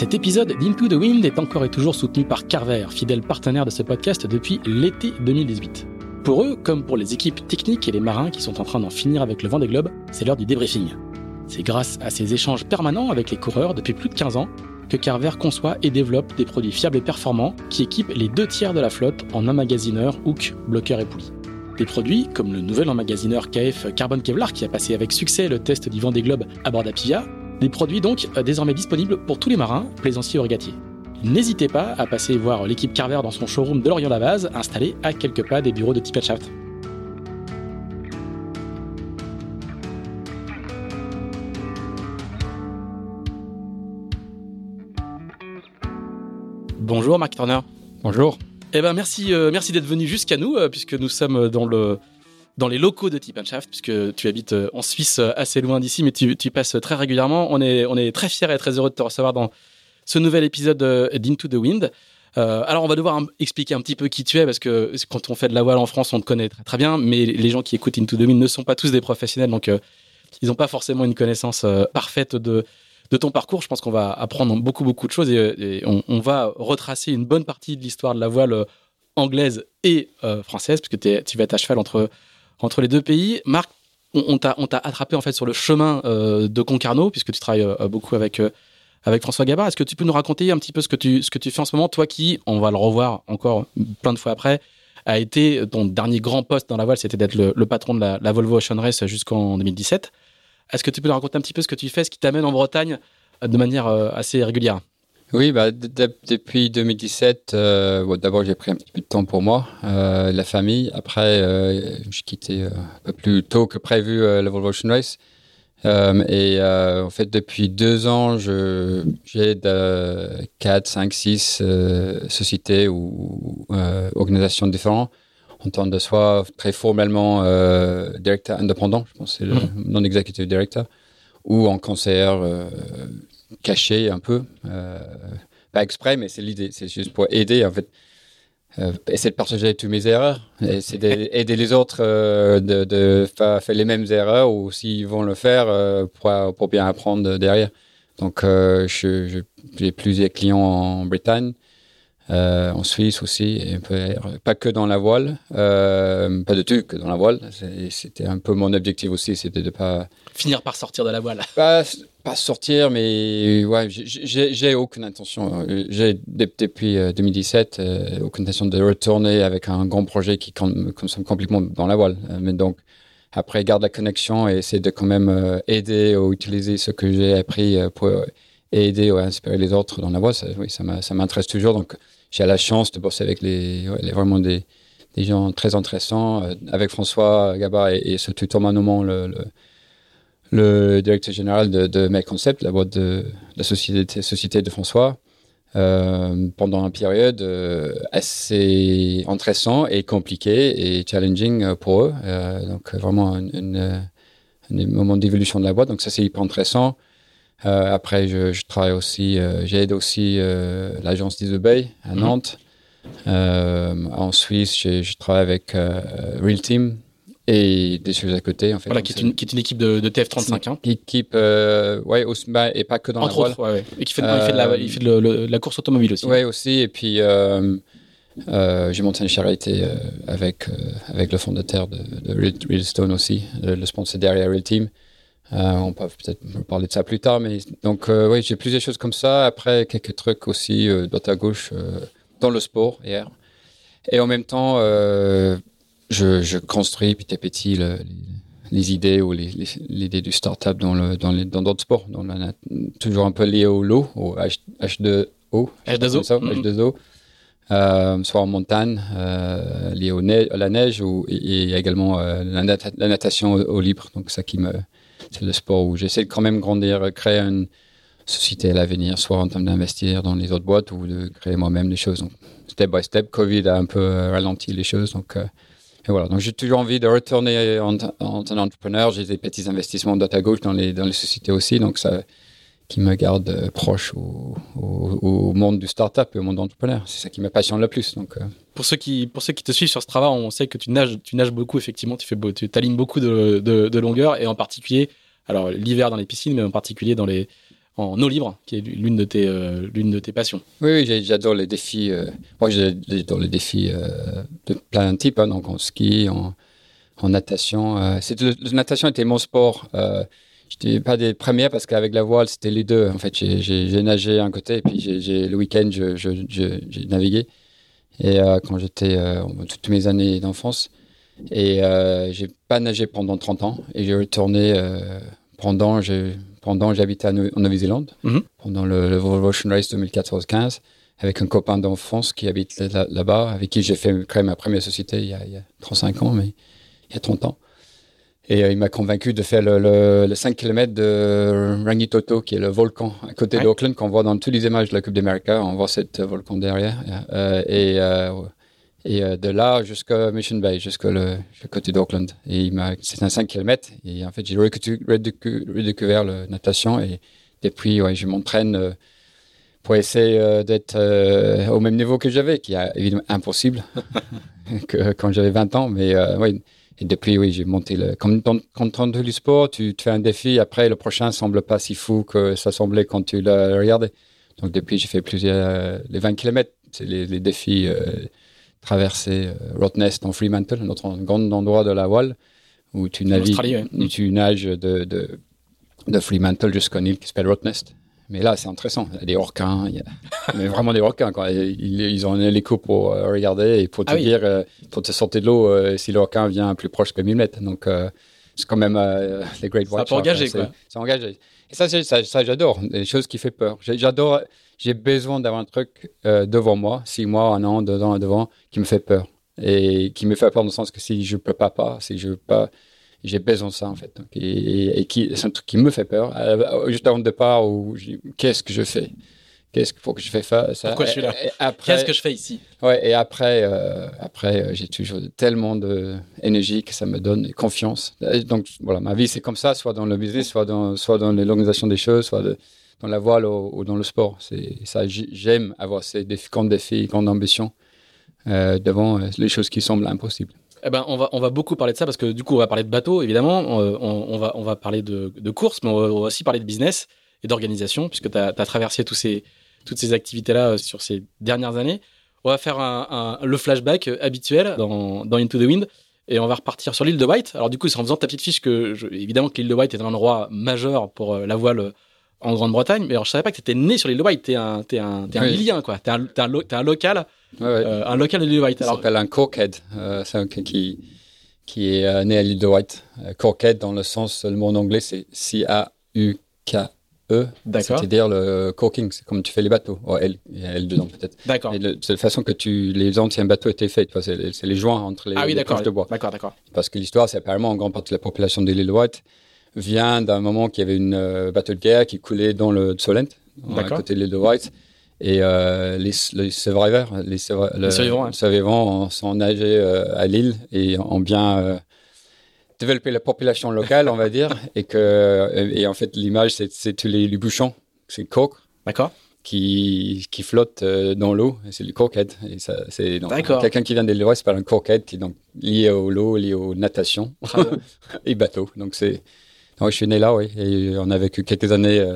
Cet épisode d'Into the Wind est encore et toujours soutenu par Carver, fidèle partenaire de ce podcast depuis l'été 2018. Pour eux, comme pour les équipes techniques et les marins qui sont en train d'en finir avec le vent des globes, c'est l'heure du débriefing. C'est grâce à ces échanges permanents avec les coureurs depuis plus de 15 ans que Carver conçoit et développe des produits fiables et performants qui équipent les deux tiers de la flotte en emmagasineurs, hook, bloqueurs et poulies. Des produits comme le nouvel emmagasineur KF Carbon Kevlar qui a passé avec succès le test du des globes à bord d'Apivia, des produits donc euh, désormais disponibles pour tous les marins, plaisanciers ou régatiers. N'hésitez pas à passer voir l'équipe Carver dans son showroom de Lorient-la-Base, installé à quelques pas des bureaux de Tippet Shaft. Bonjour Marc Turner. Bonjour. Eh ben merci, euh, merci d'être venu jusqu'à nous, euh, puisque nous sommes dans le dans les locaux de Tip Shaft, puisque tu habites euh, en Suisse, euh, assez loin d'ici, mais tu, passes très régulièrement. On est, on est très fiers et très heureux de te recevoir dans ce nouvel épisode d'Into the Wind. Euh, alors, on va devoir expliquer un petit peu qui tu es, parce que quand on fait de la voile en France, on te connaît très, bien, mais les gens qui écoutent Into the Wind ne sont pas tous des professionnels, donc ils n'ont pas forcément une connaissance parfaite de, de ton parcours. Je pense qu'on va apprendre beaucoup, beaucoup de choses et, et on, on, va retracer une bonne partie de l'histoire de la voile anglaise et française, puisque tu vas être à cheval entre entre les deux pays. Marc, on, t'a attrapé en fait sur le chemin euh, de Concarneau, puisque tu travailles euh, beaucoup avec, euh, avec François Gabard. Est-ce que tu peux nous raconter un petit peu ce que, tu, ce que tu fais en ce moment, toi qui, on va le revoir encore plein de fois après, a été ton dernier grand poste dans la voile, c'était d'être le, le, patron de la, la Volvo Ocean Race jusqu'en 2017. Est-ce que tu peux nous raconter un petit peu ce que tu fais, ce qui t'amène en Bretagne de manière assez régulière? Oui, bah, depuis 2017, euh, bon, d'abord j'ai pris un petit peu de temps pour moi, euh, la famille. Après, euh, j'ai quitté euh, un peu plus tôt que prévu la Volvo Ocean Race. Et en fait, depuis deux ans, j'aide 4, 5, 6 sociétés ou organisations différentes en tant de soi très formellement directeur indépendant, je pense c'est le mmh. non-executive director, ou en conseiller caché un peu, euh, pas exprès, mais c'est l'idée. C'est juste pour aider, en fait. Euh, essayer de partager toutes mes erreurs, essayer d'aider les autres euh, de, de faire, faire, les mêmes erreurs ou s'ils vont le faire euh, pour, pour bien apprendre derrière. Donc, j'ai plusieurs clients en Bretagne, en Suisse aussi, et peu, pas que dans la voile, pas de tout que dans la voile. C'était un peu mon objectif aussi, c'était de pas finir par sortir de la voile. Pas sortir, mais ouais, j'ai aucune intention. J'ai depuis 2017 euh, aucune intention de retourner avec un grand projet qui consomme complètement dans la voile. Euh, mais donc après, garde la connexion et essayer de quand même euh, aider ou utiliser ce que j'ai appris pour aider ou inspirer les autres dans la voile. Ça, oui, ça m'intéresse toujours. Donc j'ai la chance de bosser avec les, ouais, vraiment des, gens très intéressants, euh, avec François Gabard et, et surtout Thomas le, le, directeur général de, de Make Concept, la boîte de, de la société, société de François, euh, pendant une période euh, assez intéressant et compliqué et challenging pour eux. Euh, donc vraiment un, une, un moment d'évolution de la boîte. Donc ça c'est hyper intéressant. Après, je, je, travaille aussi, j'aide aussi l'agence d'Isobey à mhm. Nantes. Mmh. en Suisse, je, je, travaille avec Real Team et des choses à côté. En fait. Voilà, qui est, une, qui est une équipe de, de TF35. Hein. Équipe, ouais, aussi, bah, et pas que dans Entre la autres, ouais, ouais. Et qui fait, il fait de la, il fait de, le, la course automobile aussi. Oui, aussi. Et puis, euh, j'ai monté une charité euh, avec, euh, avec le fondateur de, de Real Stone aussi, le, sponsor derrière Real Team. Euh, on peut peut-être parler de ça plus tard, mais donc euh, oui, j'ai plusieurs choses comme ça. Après, quelques trucs aussi euh, droite à gauche euh, dans le sport hier. Et en même temps, euh, je, je, construis petit à petit le, les, les, idées ou l'idée du startup dans le dans les dans d'autres sports, dans la, toujours un peu lié au lot, au H, H2O, H2O, ça, mm -hmm. H2O. Euh, soit en montagne, euh, lié au neige, à la neige, ou, et, et également euh, la, nat la, natation au, au, libre. Donc ça qui me c'est le sport où j'essaie de quand même grandir, créer une société à l'avenir, soit en termes d'investir dans les autres boîtes ou de créer moi-même des choses. Donc, step by step, Covid a un peu ralenti les choses. Donc, et voilà. Donc, j'ai toujours envie de retourner en, en, tant qu'entrepreneur. J'ai des petits investissements de à gauche dans les, dans les sociétés aussi. Donc, ça, qui me garde euh, proche au, au, monde du startup et au monde entrepreneur. C'est ça qui me passionne le plus. Donc, pour, ceux qui, pour ceux qui te suivent sur ce travail, on sait que tu nages, tu nages beaucoup, effectivement. Tu, fais, tu alignes beaucoup de, de, de longueur et en particulier, alors l'hiver dans les piscines, mais en particulier dans les, en eau libre, qui est l'une de tes, euh, l'une de tes passions. Oui, j'adore les défis. Euh, moi, j'adore les défis euh, de plein de types, hein, donc en ski, en, en natation. c'est la natation était mon sport. Je n'étais pas des premières parce qu'avec la voile, c'était les deux. En fait, j'ai nagé un côté et puis le week-end, j'ai je, je, navigué. Et quand j'étais toutes mes années d'enfance. Et j'ai pas nagé pendant 30 ans. Et j'ai retourné pendant, pendant j'habitais en Nouvelle-Zélande, mhm. pendant le, le Ocean Race 2014-15, avec un copain d'enfance qui habite là-bas, avec qui j'ai fait créer ma première société il y, a, il y, a, 35 ans, mais il y a 30 ans. Et euh, il m'a convaincu de faire le, le, 5 km de Rangitoto, qui est le volcan à côté d'Auckland, qu'on voit dans toutes les images de la Coupe d'Amérique. On voit cette volcan derrière. Euh, et euh, et euh, de là jusqu'à Mission Bay, jusqu'au le, côté d'Auckland. Et c'est un 5 km. Et en fait, j'ai redécouvert la natation. Et depuis, ouais, je m'entraîne euh, pour essayer euh, d'être au même niveau que j'avais, qui est évidemment impossible quand j'avais 20 ans. Mais oui, et depuis, oui, j'ai monté le. Quand tu fais du sport, tu te fais un défi. Après, le prochain semble pas si fou que ça semblait quand tu l'as regardé. Donc, depuis, j'ai fait plusieurs. les 20 km, c'est les défis traverser euh, Rottnest en Fremantle, un autre grand endroit de la voile, où tu navigues, tu nages de, de, de Fremantle jusqu'à une île qui s'appelle Rottnest. Mais là, c'est intéressant. Il y a des requins, il y a mais vraiment des. Quoi. Ils, ils, ont un hélico pour euh, regarder et pour te ah dire, euh, pour te sortir de l'eau si le requin vient plus proche que 1000 mètres. Donc, c'est quand même les Great White C'est engagé, quoi. C'est engagé. Et ça, ça, ça j'adore. Des choses qui font peur. J'adore j'ai besoin d'avoir un truc euh, devant moi, six mois, un an, deux ans devant, qui me fait peur. Et qui me fait peur dans le sens que si je peux pas, pas si je veux pas, j'ai besoin de ça en fait. et, qui, c'est un truc qui me fait peur. Euh, juste avant le départ, où qu'est-ce que je fais? Qu'est-ce qu'il faut que je fais ça? Pourquoi je suis là? Qu'est-ce que je fais ici? Ouais, et après, euh, après j'ai toujours tellement d'énergie que ça me donne confiance. Donc voilà, ma vie c'est comme ça, soit dans le business, soit dans, soit dans l'organisation des choses, soit de, dans la voile ou, dans le sport. C'est ça, j'aime avoir ces défis, grands défis, grandes ambitions euh, devant euh, les choses qui semblent impossibles. Eh ben, on va, on va beaucoup parler de ça parce que du coup, on va parler de bateau, évidemment. On, va, on va parler de, course, mais on va, aussi parler de business et d'organisation, puisque tu as, traversé ces, toutes ces activités-là euh, sur ces dernières années. On va faire un, le flashback habituel dans, Into the Wind et on va repartir sur l'île de White. Alors, du coup, c'est en faisant ta petite fiche que, évidemment, que l'île de White est un endroit majeur pour la voile en Grande-Bretagne, mais alors je savais pas que tu étais né sur l'île de White, tu es un, es un, es un Lilien, quoi. Tu es, un, un, local, euh, un local de l'île de White. Ça s'appelle un Corkhead, euh, c'est un qui, qui est euh, né à l'île de White. Corkhead, dans le sens, le mot en anglais, c'est C-A-U-K-E. D'accord. C'est-à-dire le corking, c'est comme tu fais les bateaux. Oh, L, il y a L dedans peut-être. D'accord. C'est la façon que tu, les anciens bateaux étaient faits. C'est les joints entre les, ah, oui, de bois. D'accord, d'accord. Parce que l'histoire, c'est apparemment en grande partie de la population de l'île de White vient d'un moment qu'il y avait une euh, bateau de guerre qui coulait dans le Solent, à côté de l'île de White. Et euh, les, les, survivors, les, survivants, sont nagés euh, à l'île et ont bien développé la population locale, on va dire. Et, que, et en fait, l'image, c'est tous les, bouchons, c'est coke. D'accord. Qui, qui flotte dans l'eau, c'est le ça, c'est quelqu'un qui vient de c'est pas un coquette qui est donc lié au l'eau, lié aux natations et bateau. Donc c'est oui, je suis né là, oui. Et on a vécu quelques années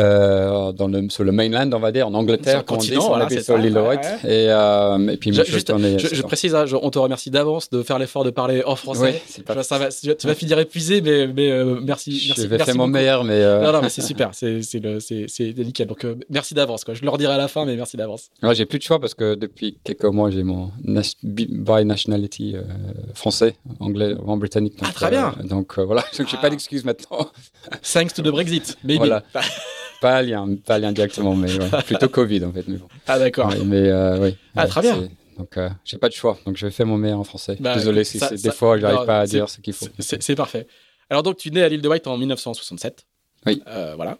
euh, dans le, sur le mainland, on va dire, en Angleterre, quand on dit, voilà, sur l'île White. Et, euh, et, puis, je, juste, je, je, précise, hein, on te remercie d'avance de faire l'effort de parler en français. Oui, pas... ça va, tu vas finir épuisé, mais, mais euh, merci. Je vais faire mon meilleur, mais. Non, non, mais c'est super, c'est délicat. Donc, merci d'avance. Je leur dirai à la fin, mais merci d'avance. Ouais, j'ai plus de choix parce que depuis quelques mois, j'ai mon by nationality français, anglais, en britannique. ah, très bien. donc, voilà, donc j'ai pas ah. d'excuse maintenant. Thanks to the Brexit, maybe. Voilà. Pas lien, pas lien directement, mais plutôt Covid en fait. Mais bon. Ah d'accord. mais euh, oui. Ah très bien. Donc euh, j'ai pas de choix, donc je vais faire mon meilleur en français. Bah, Désolé si des fois j'arrive pas à dire ce qu'il faut. C'est parfait. Alors donc tu nais à l'île de White en 1967. Oui. Euh, voilà.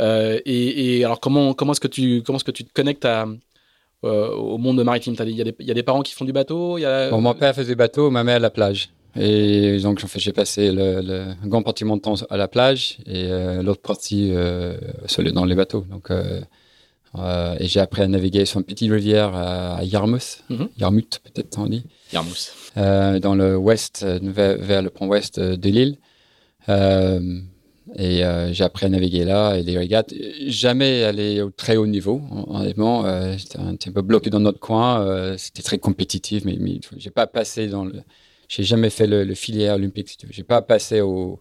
Euh, et, et alors comment comment est-ce que tu comment est-ce que tu te connectes à au monde maritime? Il y, a des- il y a des parents qui font du bateau. Il y a Bon, mon père faisait bateau, ma mère à la plage. Et donc, j'ai passé le, le, un grand partie de mon temps à la plage et euh, l'autre partie euh, dans les bateaux. Donc, euh, et j'ai appris à naviguer sur une petite rivière à, Yarmouth, Mhm. Yarmouth peut-être on dit, Yarmouth. dans le ouest, vers, vers le pont ouest de l'île. Et j'ai appris à naviguer là et les régates. Jamais aller au très haut niveau, hon- honnêtement. J'étais un petit peu bloqué dans notre coin. C'était très compétitif, mais, mais j'ai pas passé dans le. J'ai jamais fait le, le filière olympique. Si tu veux. J'ai pas passé au,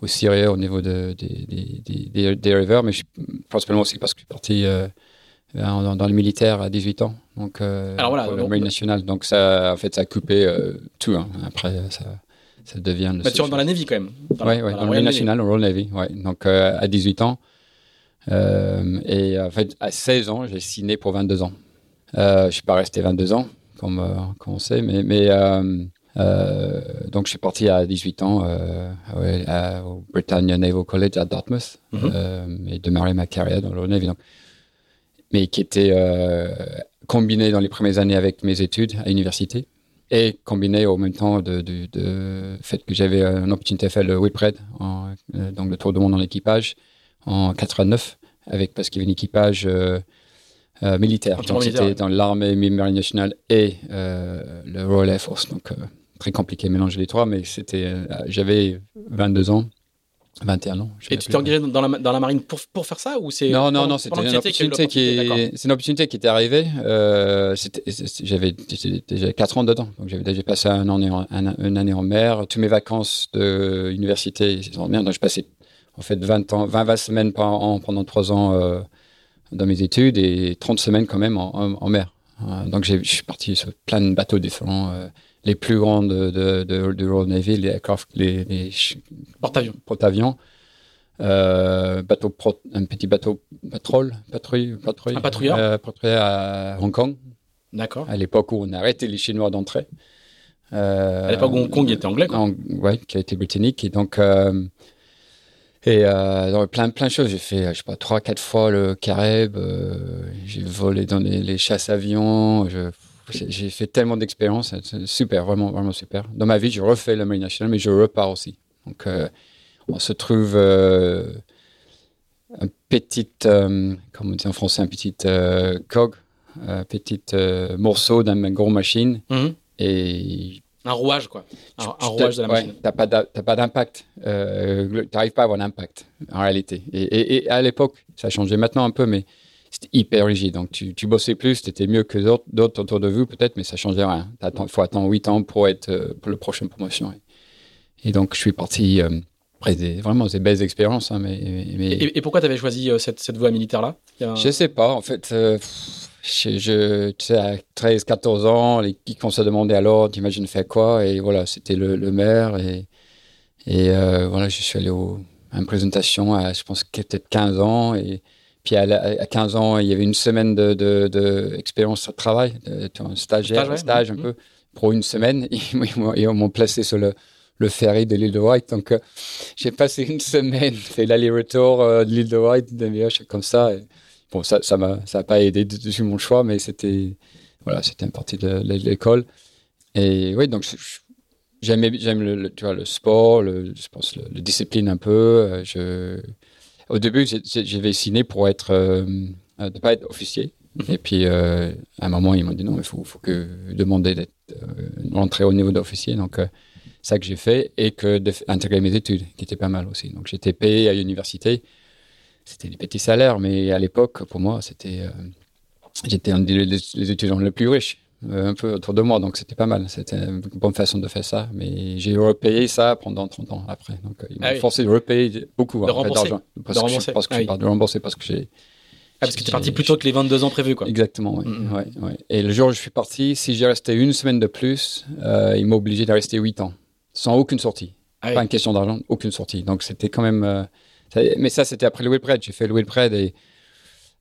au sérieux au niveau de, des, des, des, rivers, mais je, principalement aussi parce que je suis parti euh, dans, dans le militaire à 18 ans. Donc, euh, Alors voilà, pour le donc- nationale. Donc, ça, en fait, ça a coupé euh, tout. hein. Après, ça, ça devient. le Bah, tu rentres dans la Navy quand même. Oui, ouais, la dans le au Royal Navy. Ouais. Donc, euh, à 18 ans. Euh, et en fait, à 16 ans, j'ai signé pour 22 ans. Euh, je ne suis pas resté 22 ans, comme, euh, comme on sait, mais, mais euh, euh, donc je suis parti à 18 ans euh, ouais, à- au Britannia Naval College à Dartmouth Mhm. euh, et démarrer ma carrière dans le Navy. Donc, mais qui était euh, combiné dans les premières années avec mes études à l'université et combiné au même temps de, de, de fait que j'avais une opportunité de faire le Whitbread, en, euh, donc le tour du monde en équipage en 89, avec parce qu'il y avait un équipage euh, euh, militaire. Donc c'était dans l'armée marine nationale et euh, le Royal Air Force. Donc euh, très compliqué de mélanger les trois, mais c'était, euh, j'avais 22 ans, 21 ans. Et tu t'es engagé dans la, dans la marine pour, pour faire ça ou c'est Non, non, non, c'était une opportunité qui c'est une opportunité qui était arrivée. Euh, j'avais déjà quatre ans dedans, donc j'avais déjà passé un en, un- une année en mer. Toutes mes vacances de université, c'est en mer, donc je passais en fait 20 ans, 20, 20 semaines par an pendant trois ans euh, dans mes études et 30 semaines quand même en, en- en mer. Euh, donc je suis parti sur plein de bateaux différents. Les plus grands de, de, de, de Royal Navy, les aircraft, les, les Porte-avions. porte-avions, euh, bateau pro- un petit bateau patrol, patrouille, patrouille, Un patrouilleur. euh, patrouilleur à Hong Kong, D'accord. à l'époque où on a arrêté les Chinois d'entrer. Euh, À l'époque où Hong Kong était anglais, quoi. en- ouais, qui a été britannique. Et donc, euh, et euh, dans plein, plein de choses. J'ai fait, je sais pas, trois, quatre fois le Carib. euh, j'ai volé dans les, les chasses avions. Je, j'ai fait tellement d'expériences. Super, vraiment, vraiment super. Dans ma vie, je refais le Marine nationale, mais je repars aussi. Donc, euh, on se trouve euh, un petit, euh, comment on dit en français, un petit euh, cog, un petit morceau d'une grosse machine. Mhm. Et Un rouage, quoi. Un, rouage de la ouais, machine. T'as pas d'a- t'as pas d'impact. Euh, tu n'arrives pas à avoir d'impact en réalité. Et, et- et à l'époque, ça a changé maintenant un peu, mais c'était hyper rigide. Donc tu, tu bossais plus, tu étais mieux que d'autres- autour de vous peut-être, mais ça changeait rien. Il faut attendre 8 ans pour être euh, pour le prochain promotion. Et donc je suis parti euh, après des, vraiment des belles expériences. hein, mais, mais, Et, et pourquoi tu avais choisi euh, cette, cette voie militaire-là? A je sais pas, en fait, euh, je, je- tu sais, à 13, 14 ans, les commencent à demander alors, t'imagines faire quoi? Et voilà, c'était le, le maire. Et, et voilà, je suis allé au, à une présentation à, je pense, peut-être 15 ans. Et puis à, la- à 15 ans, il y avait une semaine de, de, de de travail, de, un stagiaire, Stage, un stage un Mhm. peu, pour une semaine. Ils m'ont- placé sur le, le ferry de l'île de White. Donc, euh, j'ai passé une semaine, fait l'aller-retour euh, de l'île de White, d'un voyage comme ça. Et, bon, ça ça m'a ça a pas aidé dessus mon choix, mais c'était voilà, c'était une partie de, de l'école. Et oui, donc j'aime le, le- tu vois le sport, le, je pense le, le discipline un peu. euh, Je au début j'ai- signé pour être euh, euh, de pas être officier. Mhm. Et puis euh, à un moment ils m'ont dit non, il faut faut que demander d'être rentrer au niveau d'officier. Donc ça que j'ai fait et que d'intégrer mes études, qui était pas mal aussi. Donc j'étais payé à l'université. C'était des petits salaires, mais à l'époque, pour moi, c'était, j'étais un des étudiants les plus riches, un peu autour de moi, donc c'était pas mal. C'était une bonne façon de faire ça, mais j'ai repayé ça pendant 30 ans après. Donc euh, ils m'ont Ah oui. forcé de repayer beaucoup rembourser. d'argent. Parce De que parce Ah oui. de rembourser parce que j'ai. Ah, parce que tu es parti plus tôt que les 22 ans prévus, quoi. Exactement, oui. Mhm. ouais, ouais. Et le jour où je suis parti, si j'ai resté une semaine de plus, euh, ils m'ont obligé de rester 8 ans, sans aucune sortie. Ah oui. Pas une question d'argent, aucune sortie. Donc c'était quand même. euh, ça- mais ça, c'était après le Whitbread. J'ai fait le Whitbread et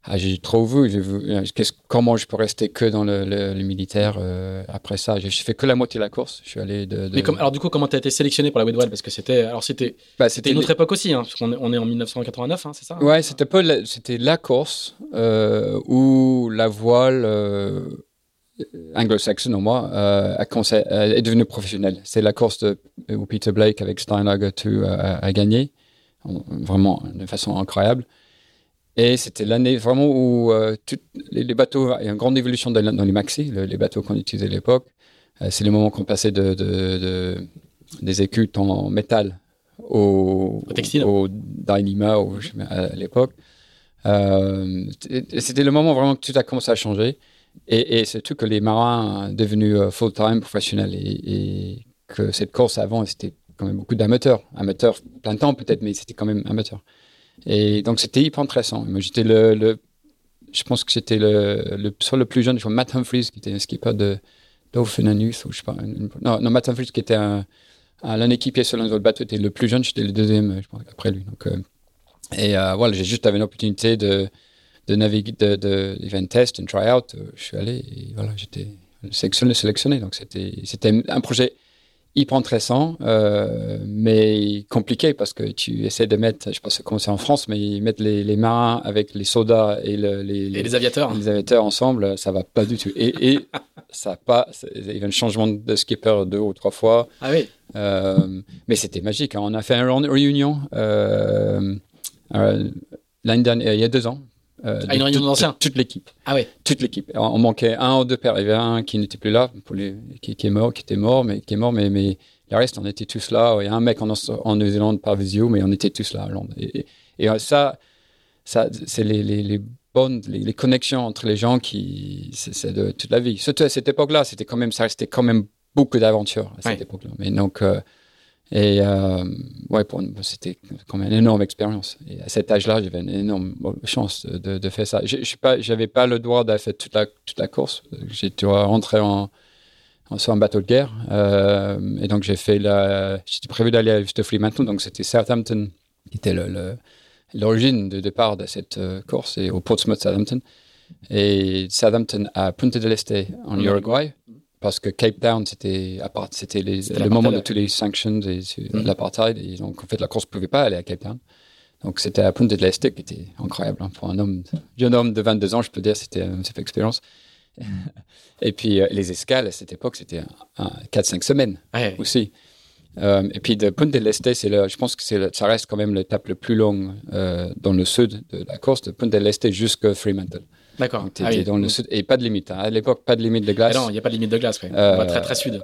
ah, j'ai trop vu, euh, comment je peux rester que dans le, le, militaire euh, après ça? J'ai fait que la moitié de la course. Je suis allé de. Mais comme, alors du coup, comment tu as été sélectionné pour la Whitwell Parce que c'était, alors c'était, bah, c'était une autre époque aussi, hein, parce qu'on est, on est en 1989, hein, c'est ça hein? Ouais, c'était peu, c'était la course euh, où la voile euh, anglo-saxonne, au moins, euh, est devenue professionnelle. C'est la course de, où Peter Blake avec Steinlager a, a gagné, vraiment de façon incroyable. Et c'était l'année vraiment où euh, les, bateaux, il y a une grande évolution dans, les maxi, les bateaux qu'on utilisait à l'époque. Euh, c'est le moment qu'on passait de, de, de, des écutes en métal au, au textile, au Dynama à l'époque. Euh, c'était le moment vraiment que tout a commencé à changer. Et, et surtout que les marins devenus euh, full-time, professionnels, et, et, que cette course avant, c'était quand même beaucoup d'amateurs. Amateurs plein temps peut-être, mais c'était quand même amateurs. Et donc, c'était hyper intéressant. J'étais le, le, je pense que j'étais le, le, sur le plus jeune, je vois Matt Humphries, qui était un skipper de Dauphinanus, ou je sais pas. non, non, Matt Humphries, qui était un, un, équipier sur autres bateaux, était le plus jeune, j'étais le deuxième, je pense, après lui. Donc, euh, et euh, voilà, j'ai juste eu une opportunité de, de naviguer, de, de test, un try-out. Je suis allé et voilà, j'étais sélectionné, sélectionné. Donc, c'était, c'était un projet hyper intéressant, euh, mais compliqué parce que tu essaies de mettre, je pense comment c'est en France, mais mettre les, les, marins avec les soldats et, le, les, et les, aviateurs, les aviateurs ensemble, ça va pas du tout. Et, et ça pas, il y a un changement de skipper deux ou trois fois. Ah oui. Euh, mais c'était magique. Hein. On a fait une réunion euh, euh, l'année dernière, il y a deux ans, euh, ah, une réunion d'anciens Toute l'équipe. Ah ouais. Toute l'équipe. On manquait un ou deux pères. Il y avait un qui n'était plus là, pour les, qui, qui, est mort, qui était mort, mais qui est mort, mais, mais le reste, on était tous là. Il y a un mec en, en Nouvelle-Zélande par visio, mais on était tous là à Londres. Et, et, euh, ça, ça c'est les, les, les bonnes, les, les, connexions entre les gens qui, c'est de toute la vie. Surtout à cette époque-là, c'était quand même, ça restait quand même beaucoup d'aventures à cette époque-là. Mais donc, euh, et euh, ouais, c'était quand même une énorme expérience. Et à cet âge-là, j'avais une énorme chance de, de faire ça. Je n'avais pas, j'avais pas le droit d'avoir fait toute la, toute la course. J'ai dû rentrer en, en, sur un bateau de guerre. Euh, et donc, j'ai fait la. J'étais prévu d'aller à Fremantle, donc c'était Southampton qui était l'origine de départ de cette euh, course, et au Portsmouth Southampton. Et Southampton à Punta del Este en Uruguay parce que Cape Town, c'était c'était le moment de tous les sanctions et mm. l'apartheid. Et donc, en fait, la course ne pouvait pas aller à Cape Town. Donc, c'était à Punta del Este qui était incroyable. Hein, pour un homme, jeune homme de 22 ans, je peux dire, c'était une super expérience. et puis, euh, les escales, à cette époque, c'était 4-5 semaines aussi. Euh, et puis, de Punta del Este, je pense que ça reste quand même l'étape le plus longue euh, dans le sud de la course, de Punta del Este jusqu'à Fremantle. D'accord. Ah dans le sud et pas de limite. Hein. À l'époque, pas de limite de glace. Ah non, il n'y a pas de limite de glace. Ouais. Euh, on va très très sud.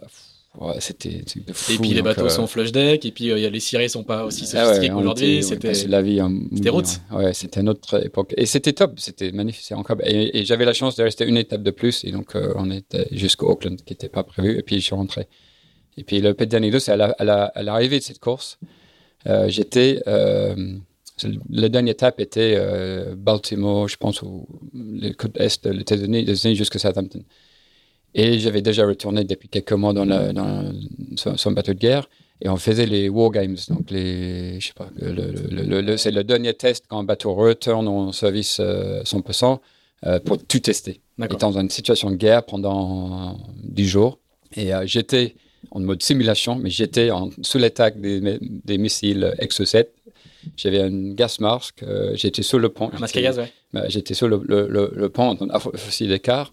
Ouais, c'était fou. Et puis les bateaux euh... sont flush deck, et puis euh, les cirés sont pas aussi ah sophistiqués ah ouais, qu'aujourd'hui. C'était la vie. C'était route. Ouais, c'était une autre époque. Et c'était top, c'était magnifique, encore. Et, et j'avais la chance de rester une étape de plus, et donc euh, on était jusqu'au Auckland, qui n'était pas prévu, et puis je suis rentré. Et puis le d'année c'est à l'arrivée de cette course. Euh, J'étais la dernière étape était euh, Baltimore, je pense, ou les côtes est des États-Unis, jusqu'à Southampton. Et j'avais déjà retourné depuis quelques mois dans, la, dans son, bateau de guerre et on faisait les war games, donc les, je sais pas, le, c'est le dernier test quand un bateau retourne en service 100% euh, euh, pour tout tester. Étant dans une situation de guerre pendant 10 jours. Et j'étais en mode simulation, mais j'étais sous l'attaque des, des missiles XO-7 j'avais un gas mask, euh, j'étais sur le pont. Un masque à gaz, ouais. Bah, j'étais sur le, le, le, pont, aussi d'écart,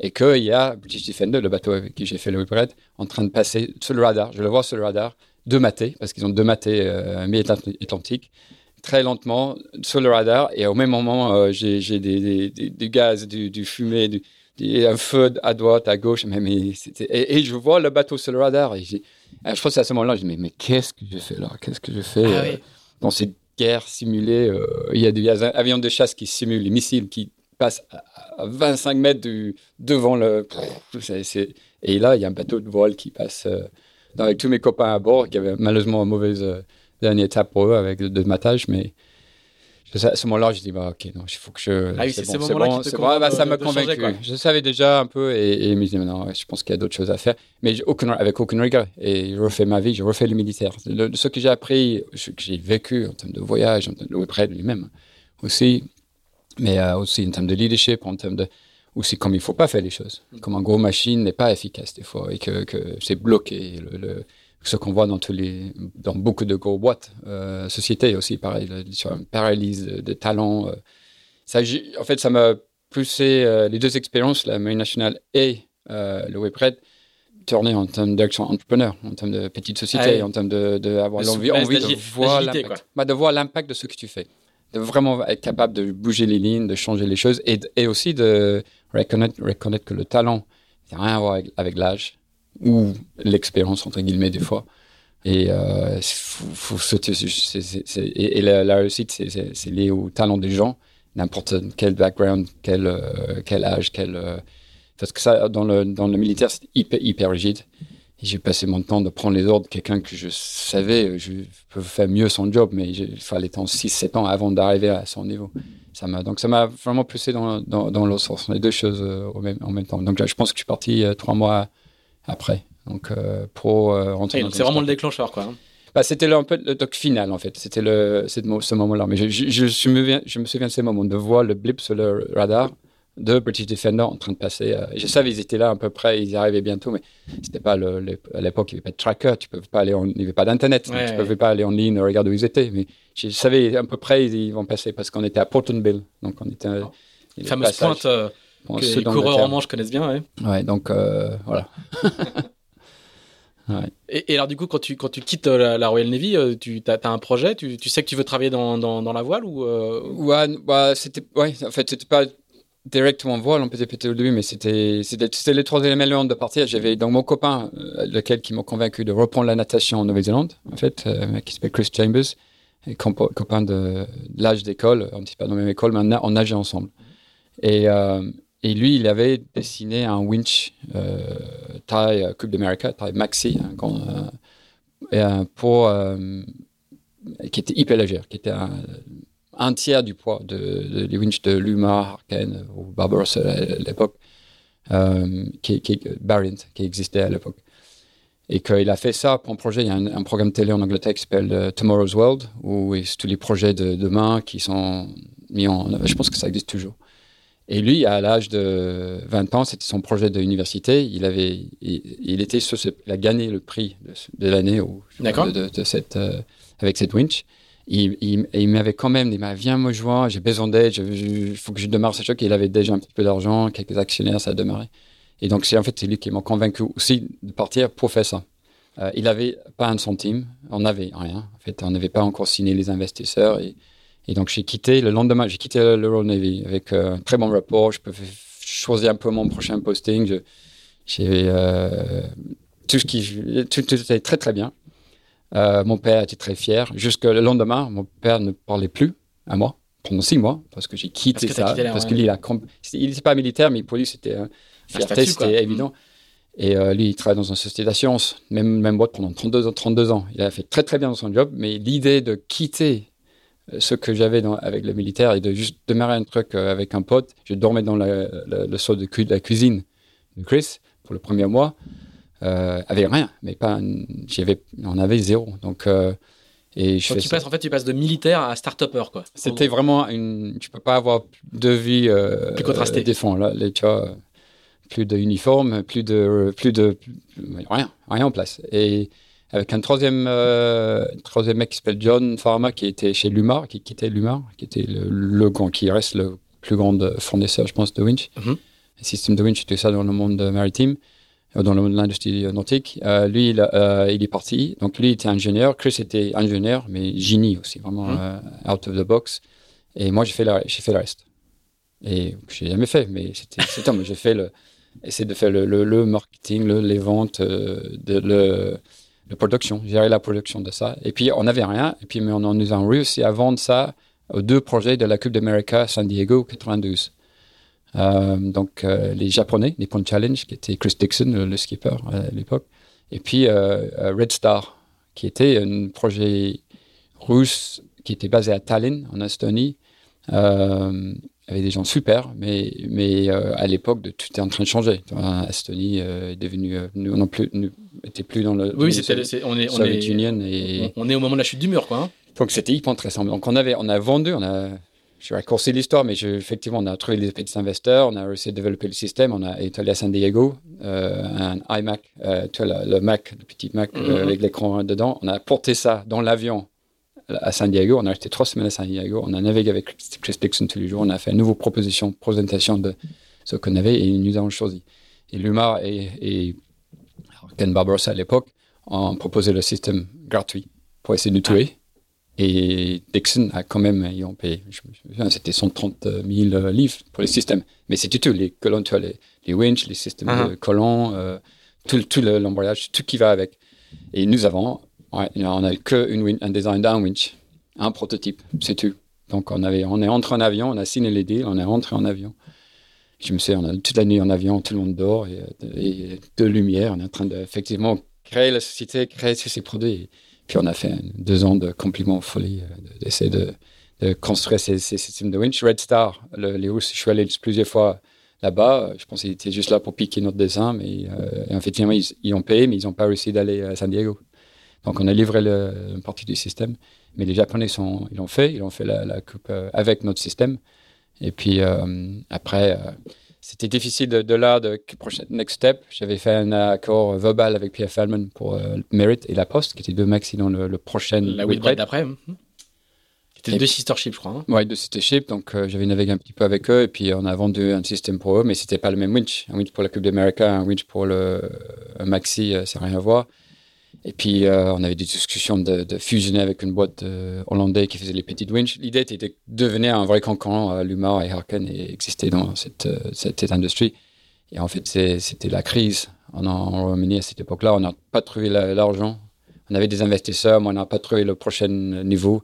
et qu'il y a British Defender, le bateau avec qui j'ai fait le whip en train de passer sur le radar. Je le vois sur le radar, deux matés, parce qu'ils ont deux matés euh, mi-atlantique, très lentement sur le radar, et au même moment, euh, j'ai des, gaz, du, du fumée, du, un feu à droite, à gauche, mais, mais et, et, je vois le bateau sur le radar, et, je pense à ce moment-là, je me dis, mais, mais qu'est-ce que je fais là? Qu'est-ce que je fais? Ah, oui dans ces guerres simulées, euh, il y a des avions de chasse qui simulent les missiles qui passent à 25 mètres devant le. et là, il y a un bateau de voile qui passe euh, avec tous mes copains à bord, qui avaient malheureusement une mauvaise euh, dernière étape pour eux avec le matage, mais à ce moment-là, je dis, bah, ok, non, il faut que je. Ah oui, c'est bon, ce moment-là qui te bon, bah, Ça m'a convaincu. Je savais déjà un peu et, et me disais, non, je pense qu'il y a d'autres choses à faire. Mais avec aucun regret. Et je refais ma vie, je refais le militaire. ce que j'ai appris, ce que j'ai vécu en termes de voyage, en termes de près de lui-même aussi, mais aussi en termes de leadership, en termes de aussi comme il faut pas faire les choses, comme un gros machine n'est pas efficace des fois et que, que c'est bloqué. Le, ce qu'on voit dans tous les, dans beaucoup de gros boîtes, euh, sociétés aussi, pareil, sur une paralyse de, talents. ça, en fait, ça m'a poussé les deux expériences, la Marine nationale et le WebRed, tourner en termes d'action entrepreneur, en termes de petite société, en termes de, de avoir envie, de voir l'impact, bah, de voir l'impact de ce que tu fais, de vraiment être capable de bouger les lignes, de changer les choses et, et aussi de reconnaître, reconnaître que le talent n'a rien à voir avec, l'âge ou l'expérience entre guillemets des fois. Et, euh, faut, faut la, réussite, c'est lié au talent des gens, n'importe quel background, quel, euh, quel âge, quel, euh, parce que ça, dans le, dans le militaire, c'est hyper, rigide. J'ai passé mon temps de prendre les ordres de quelqu'un que je savais, je peux faire mieux son job, mais il fallait temps 6-7 ans avant d'arriver à son niveau. Ça m'a, donc ça m'a vraiment poussé dans, dans, l'autre sens, les deux choses euh, en même temps. Donc je pense que je suis parti trois mois après. Donc euh, pour rentrer. c'est vraiment le déclencheur, quoi. Hein. Bah, c'était un peu le doc final en fait. C'était le, ce moment-là. Mais je, je, je, me, je me souviens de ces moments de voir le blip sur le radar deux British Defenders en train de passer. Euh, je savais ils étaient là à peu près, ils arrivaient bientôt, mais c'était pas le, à l'époque il n'y avait pas de tracker, tu peux pas aller, il n'y avait pas d'internet, tu ne pouvais pas aller en ligne regarder où ils étaient. Mais je savais à peu près ils, vont passer parce qu'on était à Portonville, donc on était. Oh. Fameuse pointe euh, que les coureurs en manche connaissent bien, ouais. Ouais, donc euh, voilà. Et, alors, du coup, quand tu, quand tu quittes la, Royal Navy, tu as, un projet? Tu, tu, sais que tu veux travailler dans, dans, la voile ou Ouais, bah, c'était, ouais, en fait, c'était pas directement voile, on peut peut-être au début, mais c'était, c'était les trois éléments de partir. J'avais donc mon copain, euh, lequel qui m'a convaincu de reprendre la natation en Nouvelle-Zélande, en fait, euh, qui s'appelle Chris Chambers, et copain de, l'âge d'école, on n'était pas dans la même école, mais on nageait ensemble. Et, euh, et lui, il avait dessiné un winch euh, taille Coupe d'Amérique, taille maxi, hein, pour, qui était hyper léger, qui était un, un tiers du poids de, de, des winches de Luma, Harken ou Barbaros à l'époque, euh, qui, qui, qui existait à l'époque. Et qu'il a fait ça pour un projet. Il y a un, programme télé en Angleterre qui s'appelle euh, Tomorrow's World, où c'est tous les projets de demain qui sont mis en. Je pense que ça existe toujours. Et lui, à l'âge de 20 ans, c'était son projet d'université. Il avait, il, était sur il a gagné le prix de, l'année de, de, cette, euh, avec cette winch il, il, m'avait quand même dit Viens me joindre, j'ai besoin d'aide, il faut que je démarre ce choc. il avait déjà un petit peu d'argent, quelques actionnaires, ça a démarré. Et donc, c'est en fait c'est lui qui m'a convaincu aussi de partir pour faire ça. Euh, il n'avait pas un centime, on n'avait rien. En fait, on n'avait pas encore signé les investisseurs. Et, et donc, j'ai quitté le lendemain, j'ai quitté le Royal Navy avec euh, un très bon rapport. Je pouvais choisir un peu mon prochain posting. J'ai euh, tout ce qui, tout, tout était très très bien. Euh, mon père était très fier. Jusque le lendemain, mon père ne parlait plus à moi pendant six mois parce que j'ai quitté ça. parce que lui, il n'était pas militaire, mais pour lui, c'était un fierté, c'était évident. Et euh, lui, il travaille dans une société d'assurance, même, même boîte pendant 32 ans, 32 ans. Il a fait très très bien dans son job, mais l'idée de quitter euh, ce que j'avais avec le militaire et de juste démarrer un truc avec un pote, je dormais dans le, le, sol de, la cuisine de Chris pour le premier mois euh, avait rien, mais pas, j'avais, on avait zéro. Donc, euh, et je tu passes, en fait, tu passes de militaire à start-upper, quoi. C'était vraiment une, tu peux pas avoir de vie euh, plus contrastée. Défend là, les, tu vois, plus d'uniforme, plus de, plus de, rien, rien en place. Et avec un troisième, euh, troisième mec qui s'appelle John Pharma, qui était chez Lumar, qui quittait Lumar, qui était le, le grand, qui reste le plus grand fournisseur, je pense, de winch. Mm Système de winch, tout ça dans le monde maritime. Euh, dans l'industrie nautique. Euh, lui, il, il, est parti. Donc, lui était ingénieur. Chris était ingénieur, mais génie aussi, vraiment mmh. out of the box. Et moi, j'ai fait, fait le reste. Et je n'ai jamais fait, mais c'était, j'ai fait le, essayer de faire le, le, marketing, le, les ventes, de, le, la production, gérer la production de ça. Et puis, on n'avait rien. Et puis, mais on, on nous a réussi à vendre ça aux deux projets de la Coupe d'Amérique San Diego 92. Euh, donc euh, les Japonais, les Nippon Challenge, qui était Chris Dixon, le, skipper à l'époque, et puis euh, Red Star, qui était un projet russe qui était basé à Tallinn, en Estonie, avec des gens super, mais, mais à l'époque, tout était en train de changer. Estonie est devenue, nous non plus, était plus dans le. Oui, c'était, on est, on est, et, on est au moment de la chute du mur, quoi. Hein. Donc c'était hyper intéressant. Donc on avait, on a vendu, on a je l'histoire, mais effectivement, on a trouvé les petits investisseurs, on a réussi à développer le système, on a été à San Diego, euh, un iMac, euh, tu vois, le, Mac, le petit Mac euh, mm-hmm. avec l'écran dedans, on a porté ça dans l'avion à San Diego, on a resté trois semaines à San Diego, on a navigué avec Chris Dixon tous les jours, on a fait une nouvelle proposition, présentation de ce qu'on avait et nous avons choisi. Et Lumar et, et Ken Barbarossa à l'époque ont proposé le système gratuit pour essayer de nous tuer. Et Dixon a quand même, ils ont payé, c'était 130 000 livres pour le système. Mais c'était tout, les colonnes, tu les, les winches, les systèmes uh-huh. de colons, euh, tout, tout l'embrayage, tout qui va avec. Et nous avons, on n'a que une un design d'un winch, un prototype, c'est tout. Donc on, avait, on est entré en avion, on a signé les deals, on est rentré en avion. Je me sais, on a toute la nuit en avion, tout le monde dort, et, et de lumière, on est en train d'effectivement créer la société, créer ces produits. Puis on a fait deux ans de compliment folie, euh, d'essayer de, construire ces, systèmes de winch. Red Star, le, les Russes, je suis allé plusieurs fois là-bas. Je pense qu'ils étaient juste là pour piquer notre dessin, mais euh, ils, ont payé, mais ils n'ont pas réussi d'aller à San Diego. Donc on a livré une partie du système. Mais les Japonais, ils l'ont fait, ils ont fait la, coupe euh, avec notre système. Et puis après, c'était difficile de, là, de prochain next step. J'avais fait un accord verbal avec Pierre Feldman pour euh, Merit et La Poste, qui étaient deux maxi dans le, prochain. La Whitbread d'après. C'était deux sister ships, je crois. Hein. Oui, deux sister ships. Donc, euh, j'avais navigué un petit peu avec eux et puis on a vendu un système pour eux, mais c'était pas le même winch. Un winch pour la Coupe d'Amérique, un winch pour le maxi, euh, ça n'a rien à voir. Et puis, euh, on avait des discussions de, fusionner avec une boîte euh, hollandaise qui faisait les petites winches. L'idée était de devenir un vrai concurrent à Lumar et Harken et exister dans cette, euh, cette, industrie. Et en fait, c'était la crise en, en Roumanie à cette époque-là. On n'a pas trouvé l'argent. On avait des investisseurs, mais on n'a pas trouvé le prochain niveau.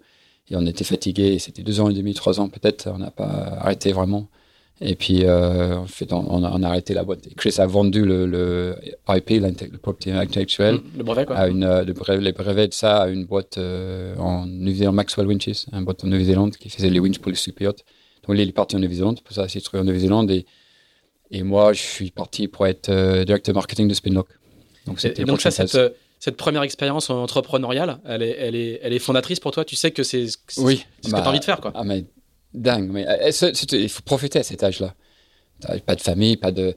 Et on était fatigué. C'était deux ans et demi, trois ans peut-être. On n'a pas arrêté vraiment. Et puis, euh, en fait, on, a, arrêté la boîte. Chris a vendu le, le IP, le property intellectuel, mmh, le brevet, quoi. À une, euh, les brevets de ça à une boîte euh, en New Maxwell Winches, une boîte en Nouvelle-Zélande qui faisait les winches pour les superyachts. Donc, il est parti en Nouvelle-Zélande, pour ça, s'est trouvé en Nouvelle-Zélande. Et, et moi, je suis parti pour être directeur marketing de Spinlock. Donc, c'était donc ça, cette, cette première expérience entrepreneuriale, elle est, elle, est, elle est fondatrice pour toi Tu sais que c'est oui, ce que tu as bah, envie de faire, quoi. Ah, mais dingue. Mais euh, il faut profiter à cet âge-là. Pas de famille, pas de.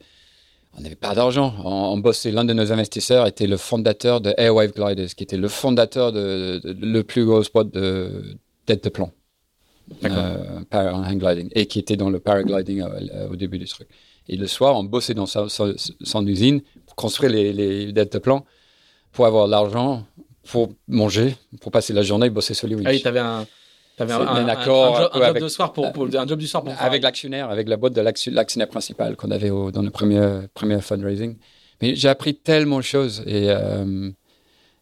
On n'avait pas d'argent. On, bossait. L'un de nos investisseurs était le fondateur de Airwave Gliders, qui était le fondateur de, le plus gros spot de tête de plan. Euh, hang gliding et qui était dans le paragliding euh, au début du truc. Et le soir, on bossait dans son, usine pour construire les, les de plan pour avoir l'argent pour manger, pour passer la journée et bosser sur les winches. Ah oui, tu avais un, T'avais un, un, accord un, job, avec, de soir pour, un job du soir pour avec l'actionnaire, avec la boîte de l'actionnaire principal qu'on avait dans le premier premier fundraising. Mais j'ai appris tellement de choses et euh,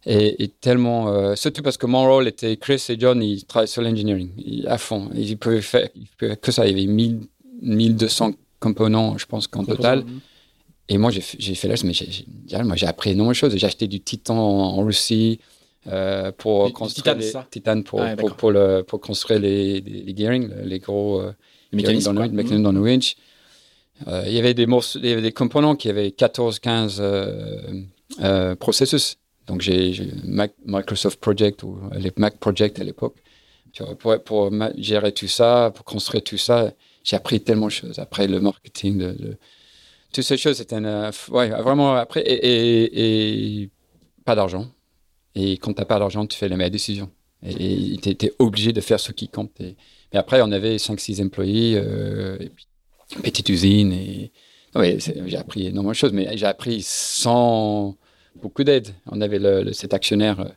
et, tellement euh, surtout parce que mon rôle était Chris et John ils travaillent sur l'engineering à fond. Ils pouvaient faire que ça. Il y avait 1000 1200 composants, je pense qu'en total. Et moi, j'ai fait là, mais j'ai appris énormément de choses. J'ai acheté du titan en Russie. Euh, pour construire les titane pour, pour, pour, le, pour, construire les, les, gearing, les gros euh, mécanismes dans, le, mécanismes dans le winch. Euh, il y avait des morceaux, il y avait des composants qui avaient 14, 15 euh, processus. Donc j'ai Microsoft Project ou les Mac Project à l'époque. Pour, pour gérer tout ça, pour construire tout ça, j'ai appris tellement de choses. Après le marketing, toutes ces choses, c'était ouais, vraiment après et, et, et pas d'argent et quand tu n'as pas l'argent, tu fais les meilleures décisions. Et tu étais obligé de faire ce qui compte. Mais après, on avait 5-6 employés, euh, et petite usine. Et... j'ai appris énormément de choses, mais j'ai appris sans beaucoup d'aide. On avait le, cet actionnaire euh,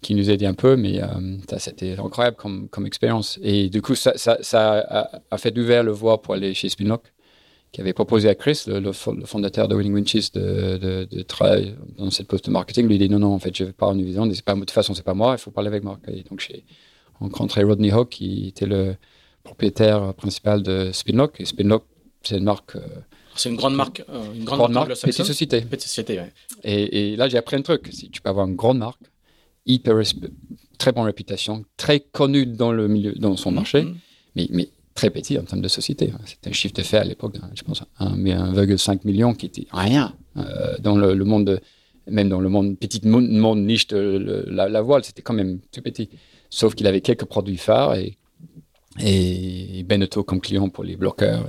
qui nous aidait un peu, mais euh, ça, c'était incroyable comme, expérience. Et du coup, ça a, a, fait ouvert le voie pour aller chez Spinlock qui avait proposé à Chris, le, fondateur de Winning Winches, de, de, travailler dans cette poste de marketing. Lui, il dit non, non, en fait, je ne vais pas en Nouvelle-Zélande. De toute façon, c'est pas moi, il faut parler avec Marc. Et donc, j'ai rencontré Rodney Hawk, qui était le propriétaire principal de Spinlock. Et Spinlock, c'est une marque. Euh, c'est une grande marque, euh, une grande, marque, petite société. Petite société, ouais. Et, là, j'ai appris un truc. Si tu peux avoir une grande marque, hyper très bonne réputation, très connue dans le milieu, dans son mm-hmm. marché, mais, mais très petit en termes de société. C'était un chiffre de fait à l'époque, je pense, 1,5 million qui était rien euh, dans le, monde, de, même dans le monde petit monde, niche de la, voile, c'était quand même tout petit. Sauf qu'il avait quelques produits phares et, et Beneteau comme client pour les bloqueurs.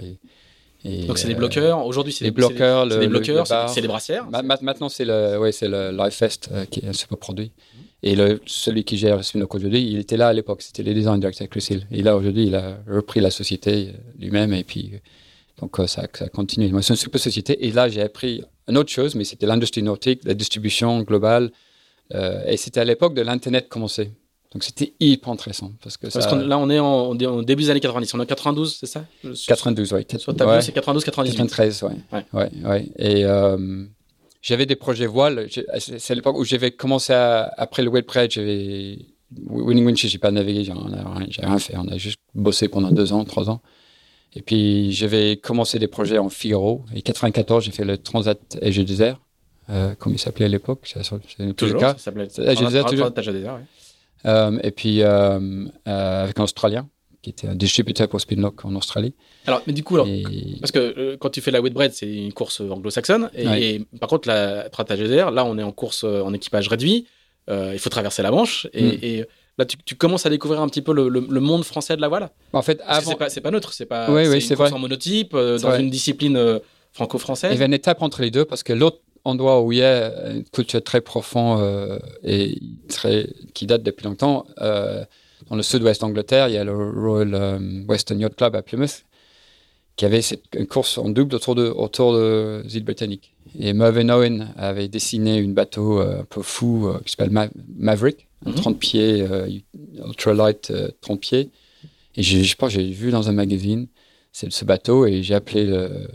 Et, Donc c'est des bloqueurs. Aujourd'hui, c'est des bloqueurs. C'est des, bloqueurs. C'est des brassières. maintenant, c'est le, ouais, c'est le Lifefest qui est un super produit. Et le, celui qui gère Spinoc aujourd'hui, il était là à l'époque. C'était les design directeurs Chris Hill. Et là, aujourd'hui, il a repris la société lui-même. Et puis, donc, ça, ça continue. Moi, c'est une super société. Et là, j'ai appris une autre chose, mais c'était l'industrie nautique, la distribution globale. Euh, et c'était à l'époque de l'Internet commençait. Donc c'était hyper intéressant. Parce que parce là, on est en, début des années 90. On est en 92, c'est ça? 92, oui. Tableau, c'est 92, 98. 93, oui. Ouais. Ouais, ouais. Et euh, j'avais des projets voiles. C'est l'époque où j'avais commencé à, après le WebPred, j'avais Winning Winch, j'ai pas navigué, j'ai rien fait. On a juste bossé pendant deux ans, trois ans. Et puis j'avais commencé des projets en Figaro. Et 94, j'ai fait le Transat Asia Desert, euh, comme il s'appelait à l'époque. C'est toujours. Ça s'appelait Transat Asia Desert, oui. Euh, et puis euh, euh, avec un Australien qui était un distributeur pour Spinlock en Australie. Alors, mais du coup, alors, parce que quand tu fais la Whitbread, c'est une course anglo-saxonne, et, par contre, la Asia là, on est en course en équipage réduit, il faut traverser la Manche, et, mm. là, tu, commences à découvrir un petit peu le, monde français de la voile. En fait, avant... c'est pas, pas, neutre, c'est pas une course en monotype, dans une discipline franco-française. Il y a une étape entre les deux, parce que l'autre endroit où il y a une culture très profonde euh, et très, qui date depuis longtemps. Euh, dans le sud-ouest d'Angleterre, il y a le Royal euh, Western Yacht Club à Plymouth, qui avait cette, une course en double autour de, autour de l'île britannique. Et Mervyn Owen avait dessiné un bateau un peu fou qui s'appelle Maverick, un 30 mhm. pieds, ultralight 30 pieds. Et je, pense j'ai vu dans un magazine ce bateau et j'ai appelé le,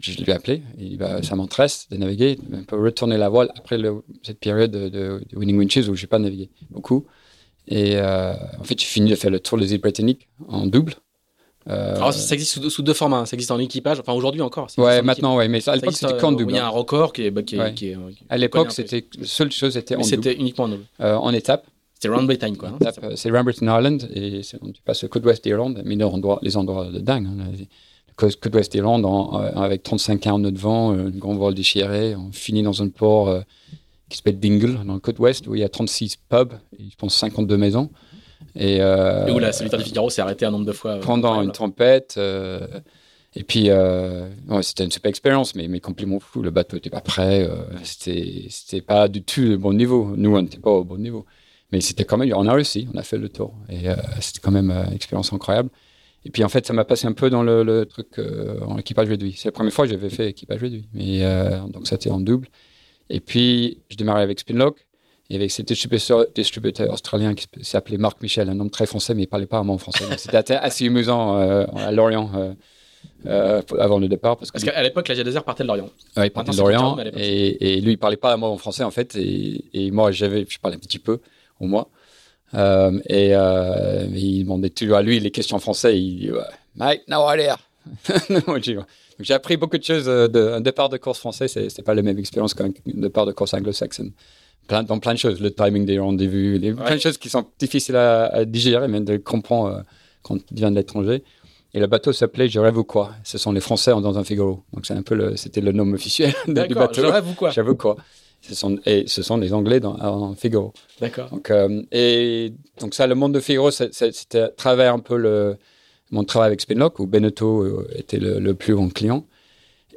je lui ai appelé. Bah, ça m'intéresse de naviguer, un peu retourner la voile après cette période de, Winning Winches où je n'ai pas navigué beaucoup. Et euh, en fait, j'ai fini de faire le tour des îles britanniques en double. Euh, Alors, ça existe sous, deux formats. Hein. Ça existe en équipage, enfin aujourd'hui encore. Ouais, maintenant, ouais, mais à l'époque c'était qu'en double. Il y a un record qui est. Bah, qui, qui est à l'époque, c'était la seule chose était en double. C'était uniquement en double. Euh, en étape. C'était Round Britain, quoi. Hein, c'est Round Britain Island et tu passes le côte ouest d'Irlande, mais les endroits, les endroits de dingue. Hein, côte ouest Irlande euh, avec 35 km de vent, euh, une grande voile déchirée. On finit dans un port euh, qui s'appelle Dingle, dans le côte ouest, où il y a 36 pubs et je pense 52 maisons. Et, et où la solitaire de Figaro s'est arrêtée un nombre de fois. Pendant une tempête. et puis, c'était une super expérience, mais, mais complètement fou. Le bateau n'était pas prêt. c'était pas du tout le bon niveau. Nous, on n'était pas au bon niveau. Mais c'était quand même, on a réussi, on a fait le tour. Et c'était quand même une expérience incroyable. Et puis en fait, ça m'a passé un peu dans le, truc euh, en équipage réduit. C'est la première fois que j'avais fait équipage réduit. Mais euh, donc ça c'était en double. Et puis je démarrais avec Spinlock et avec ce distributeur, distributeur australien qui s'appelait Marc Michel, un homme très français, mais il parlait pas vraiment français. C'était assez amusant euh, à Lorient. avant le départ. Parce, qu'à l'époque, la Désert partait de Lorient. Oui, il partait de Lorient. Et, lui, il parlait pas moi en français, en fait. Et, et moi, j'avais, je parlais un petit peu, au moins. Euh, et euh, il demandait toujours à lui les questions en français. Il dit Mike, no idea. j'ai appris beaucoup de choses. Euh, de, un départ de course français, c'est, pas la même expérience qu'un départ de course anglo-saxonne. Plein, dans plein de choses, le timing des rendez-vous, plein de choses qui sont difficiles à, digérer, même de comprendre quand tu viens de l'étranger. Et le bateau s'appelait Je rêve ou quoi? Ce sont les Français dans un Figaro. Donc c'est un peu c'était le nom officiel du bateau. Je rêve ou quoi? Je rêve ou quoi? Ce sont, et ce sont les Anglais dans, en Figaro. D'accord. Donc, euh, et donc ça, le monde de Figaro, c'était à travers un peu le, mon travail avec Spinlock, où Beneteau euh, était le, plus grand client.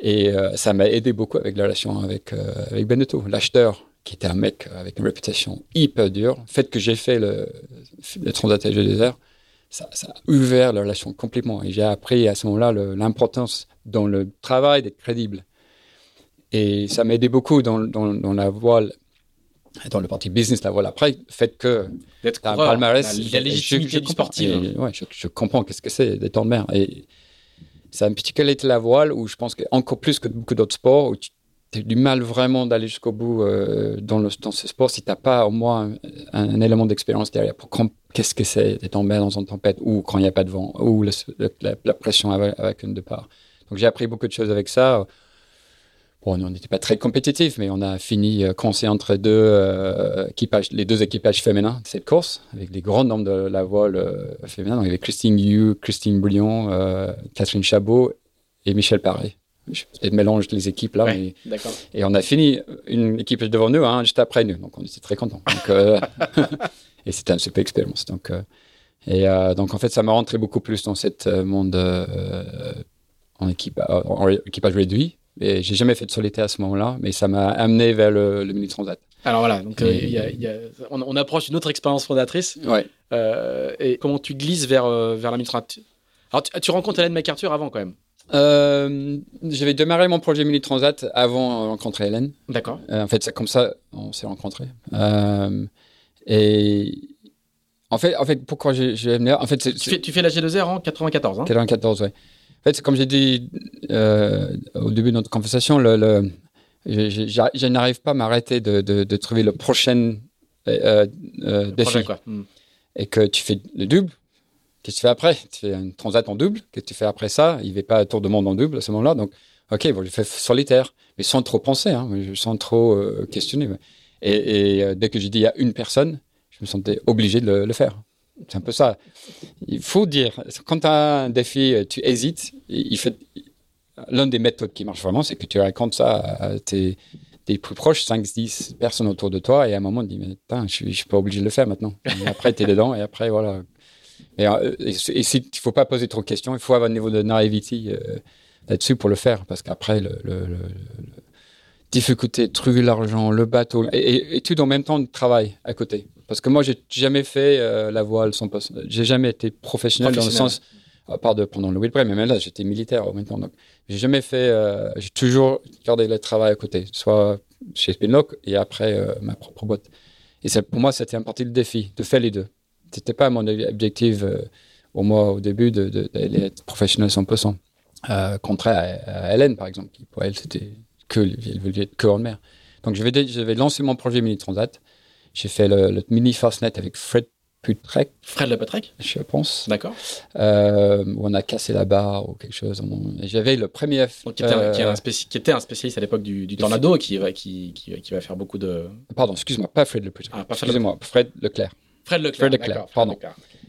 Et euh, ça m'a aidé beaucoup avec la relation avec, avec Beneteau, l'acheteur, qui était un mec avec une réputation hyper dure. Le fait que j'ai fait le, le Transat Désert, ça, a ouvert la relation complètement. Et j'ai appris à ce moment-là l'importance dans le travail d'être crédible. Et ça m'a aidé beaucoup dans, dans, dans, la voile, dans le parti business, la voile après, le fait que d'être un palmarès. La, légitimité je, du sportif. Ouais, je, je, comprends qu'est-ce que c'est d'être en mer. Et ça a une petite qualité la voile où je pense qu'encore plus que beaucoup d'autres sports, où tu as du mal vraiment d'aller jusqu'au bout euh, dans, le, dans ce sport si tu n'as pas au moins un, élément d'expérience derrière pour qu'est-ce que c'est d'être en mer dans une tempête ou quand il n'y a pas de vent ou la, la, pression avec, avec une départ. Donc j'ai appris beaucoup de choses avec ça. Bon, on n'était pas très compétitif, mais on a fini euh, coincé entre deux euh, équipages, les deux équipages féminins de cette course, avec des grands nombres de la voile euh, féminin. Donc, il y avait Christine Yu, Christine Brion, euh, Catherine Chabot et Michel Paré. Je peut-être mélange les équipes là. mais... Et on a fini une équipe devant nous, hein, juste après nous. Donc, on était très contents. Donc, et c'était une super expérience. Donc, Et euh, donc, en fait, ça m'a rentré beaucoup plus dans ce monde en, équipe, en équipage réduit. Et j'ai jamais fait de solitaire à ce moment-là, mais ça m'a amené vers le, le mini transat. Alors voilà, donc y a, y a, on, on, approche une autre expérience fondatrice. Ouais. et comment tu glisses vers, vers la mini transat? Alors, tu, tu rencontres Hélène MacArthur avant quand même euh, J'avais démarré mon projet Mini Transat avant de rencontrer Hélène. D'accord. Euh, en fait, c'est comme ça on s'est rencontrés. Euh, et en fait, en fait, pourquoi j'ai venu En fait, tu, fais, tu fais la G2R en 94. Hein? 94, oui. En fait, comme j'ai dit euh, au début de notre conversation, le, le je, n'arrive pas à m'arrêter de, de, de, trouver le prochain euh, euh, défi. Hmm. Et que tu fais le double, Qu'est-ce que tu fais après? Tu fais un transat en double. Qu'est-ce que tu fais après ça? Il ne va pas à tour de monde en double à ce moment-là. Donc, ok, bon, je fais solitaire, mais sans trop penser, hein, sans trop euh, questionner. Et, et dès que j'ai dit à une personne, je me sentais obligé de le, faire. C'est un peu ça. Il faut dire, quand tu as un défi, tu hésites. Il l'une des méthodes qui marche vraiment, c'est que tu racontes ça à tes, plus proches, 5, 10 personnes autour de toi, et à un moment, tu dis, mais putain, je je suis pas obligé de le faire maintenant. Après, tu es dedans, et après, voilà, et, euh, il ne faut pas poser trop de questions, il faut avoir un niveau de naivety euh, là-dessus pour le faire, parce qu'après, le, le, le, difficulté, trouver l'argent, le bateau, et, et, tout en même temps de travail à côté. Parce que moi, j'ai jamais fait euh, la voile sans poste. J'ai jamais été professionnel, dans le sens, à part de pendant le Whitbread, mais même là, j'étais militaire temps. Donc, j'ai jamais fait, euh, j'ai toujours gardé le travail à côté, soit chez Spinlock et après euh, ma propre boîte. Et pour moi, c'était un partie du défi, de faire les deux. C'était pas mon objectif au moins au début d'aller de, de, être professionnel 100%. Euh, contraire à, Hélène, par exemple, qui pour elle, c'était que, elle voulait être que en mer. Donc, je vais, je vais lancer mon projet Mini Transat. J'ai fait le, le Mini Fastnet avec Fred Putrek. Fred Le Putrek Je pense. D'accord. Euh, où on a cassé la barre ou quelque chose. J'avais le premier. Donc, qui, était un, qui, un qui, était un, spécialiste à l'époque du, du Tornado qui va, qui, va faire beaucoup de. Pardon, excuse-moi, pas Fred Le Putrek. Ah, Excusez-moi, Fred Leclerc. Fred Leclerc. Fred Leclerc, pardon.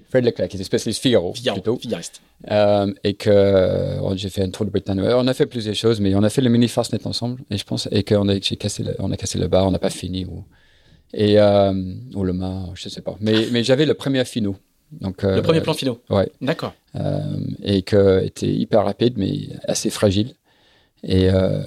Fred Leclerc, qui était spécialiste Figaro, Figaro plutôt. Figariste. Euh, et que euh, j'ai fait un tour de Bretagne. On a fait plusieurs choses, mais on a fait le mini Fastnet ensemble, et je pense, et qu'on a, cassé le, on a cassé le bar, on n'a pas fini, ou, et, euh, ou le mât, je sais pas. Mais, mais j'avais le premier finot. Donc, le premier plan finot. Ouais. D'accord. Euh, et que était hyper rapide, mais assez fragile. Et euh,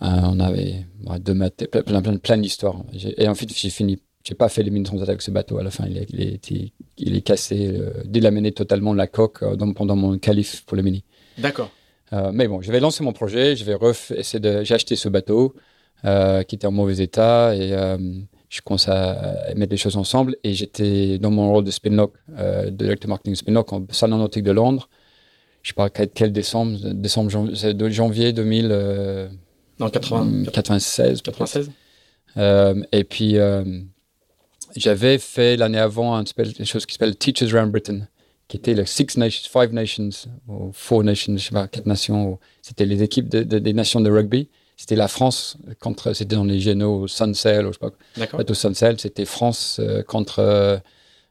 on avait deux maths, plein, plein, plein d'histoires. Et en fait, j'ai fini j'ai pas fait les mines transat avec ce bateau à la fin. Il, est, il, est, il est cassé, euh, délaminé totalement la coque euh, pendant mon calife pour le mini. D'accord. Euh, mais bon, je vais lancer mon projet. Je vais essayer de. J'ai acheté ce bateau euh, qui était en mauvais état et euh, je commence à mettre les choses ensemble. Et j'étais dans mon rôle de spinlock, euh, directeur marketing spinlock en salon nautique de Londres. Je sais pas quel décembre, décembre janvier, janvier 2000. non, 80, 96. 96. et puis j'avais fait l'année avant une chose qui s'appelle Teachers Around Britain, qui était le Six Nations, Five Nations, ou Four Nations, je sais pas, quatre nations. C'était les équipes de, de, des nations de rugby. C'était la France contre, c'était dans les génaux Sunsell, ou je sais pas, bateau Sunsell. C'était France euh, contre euh,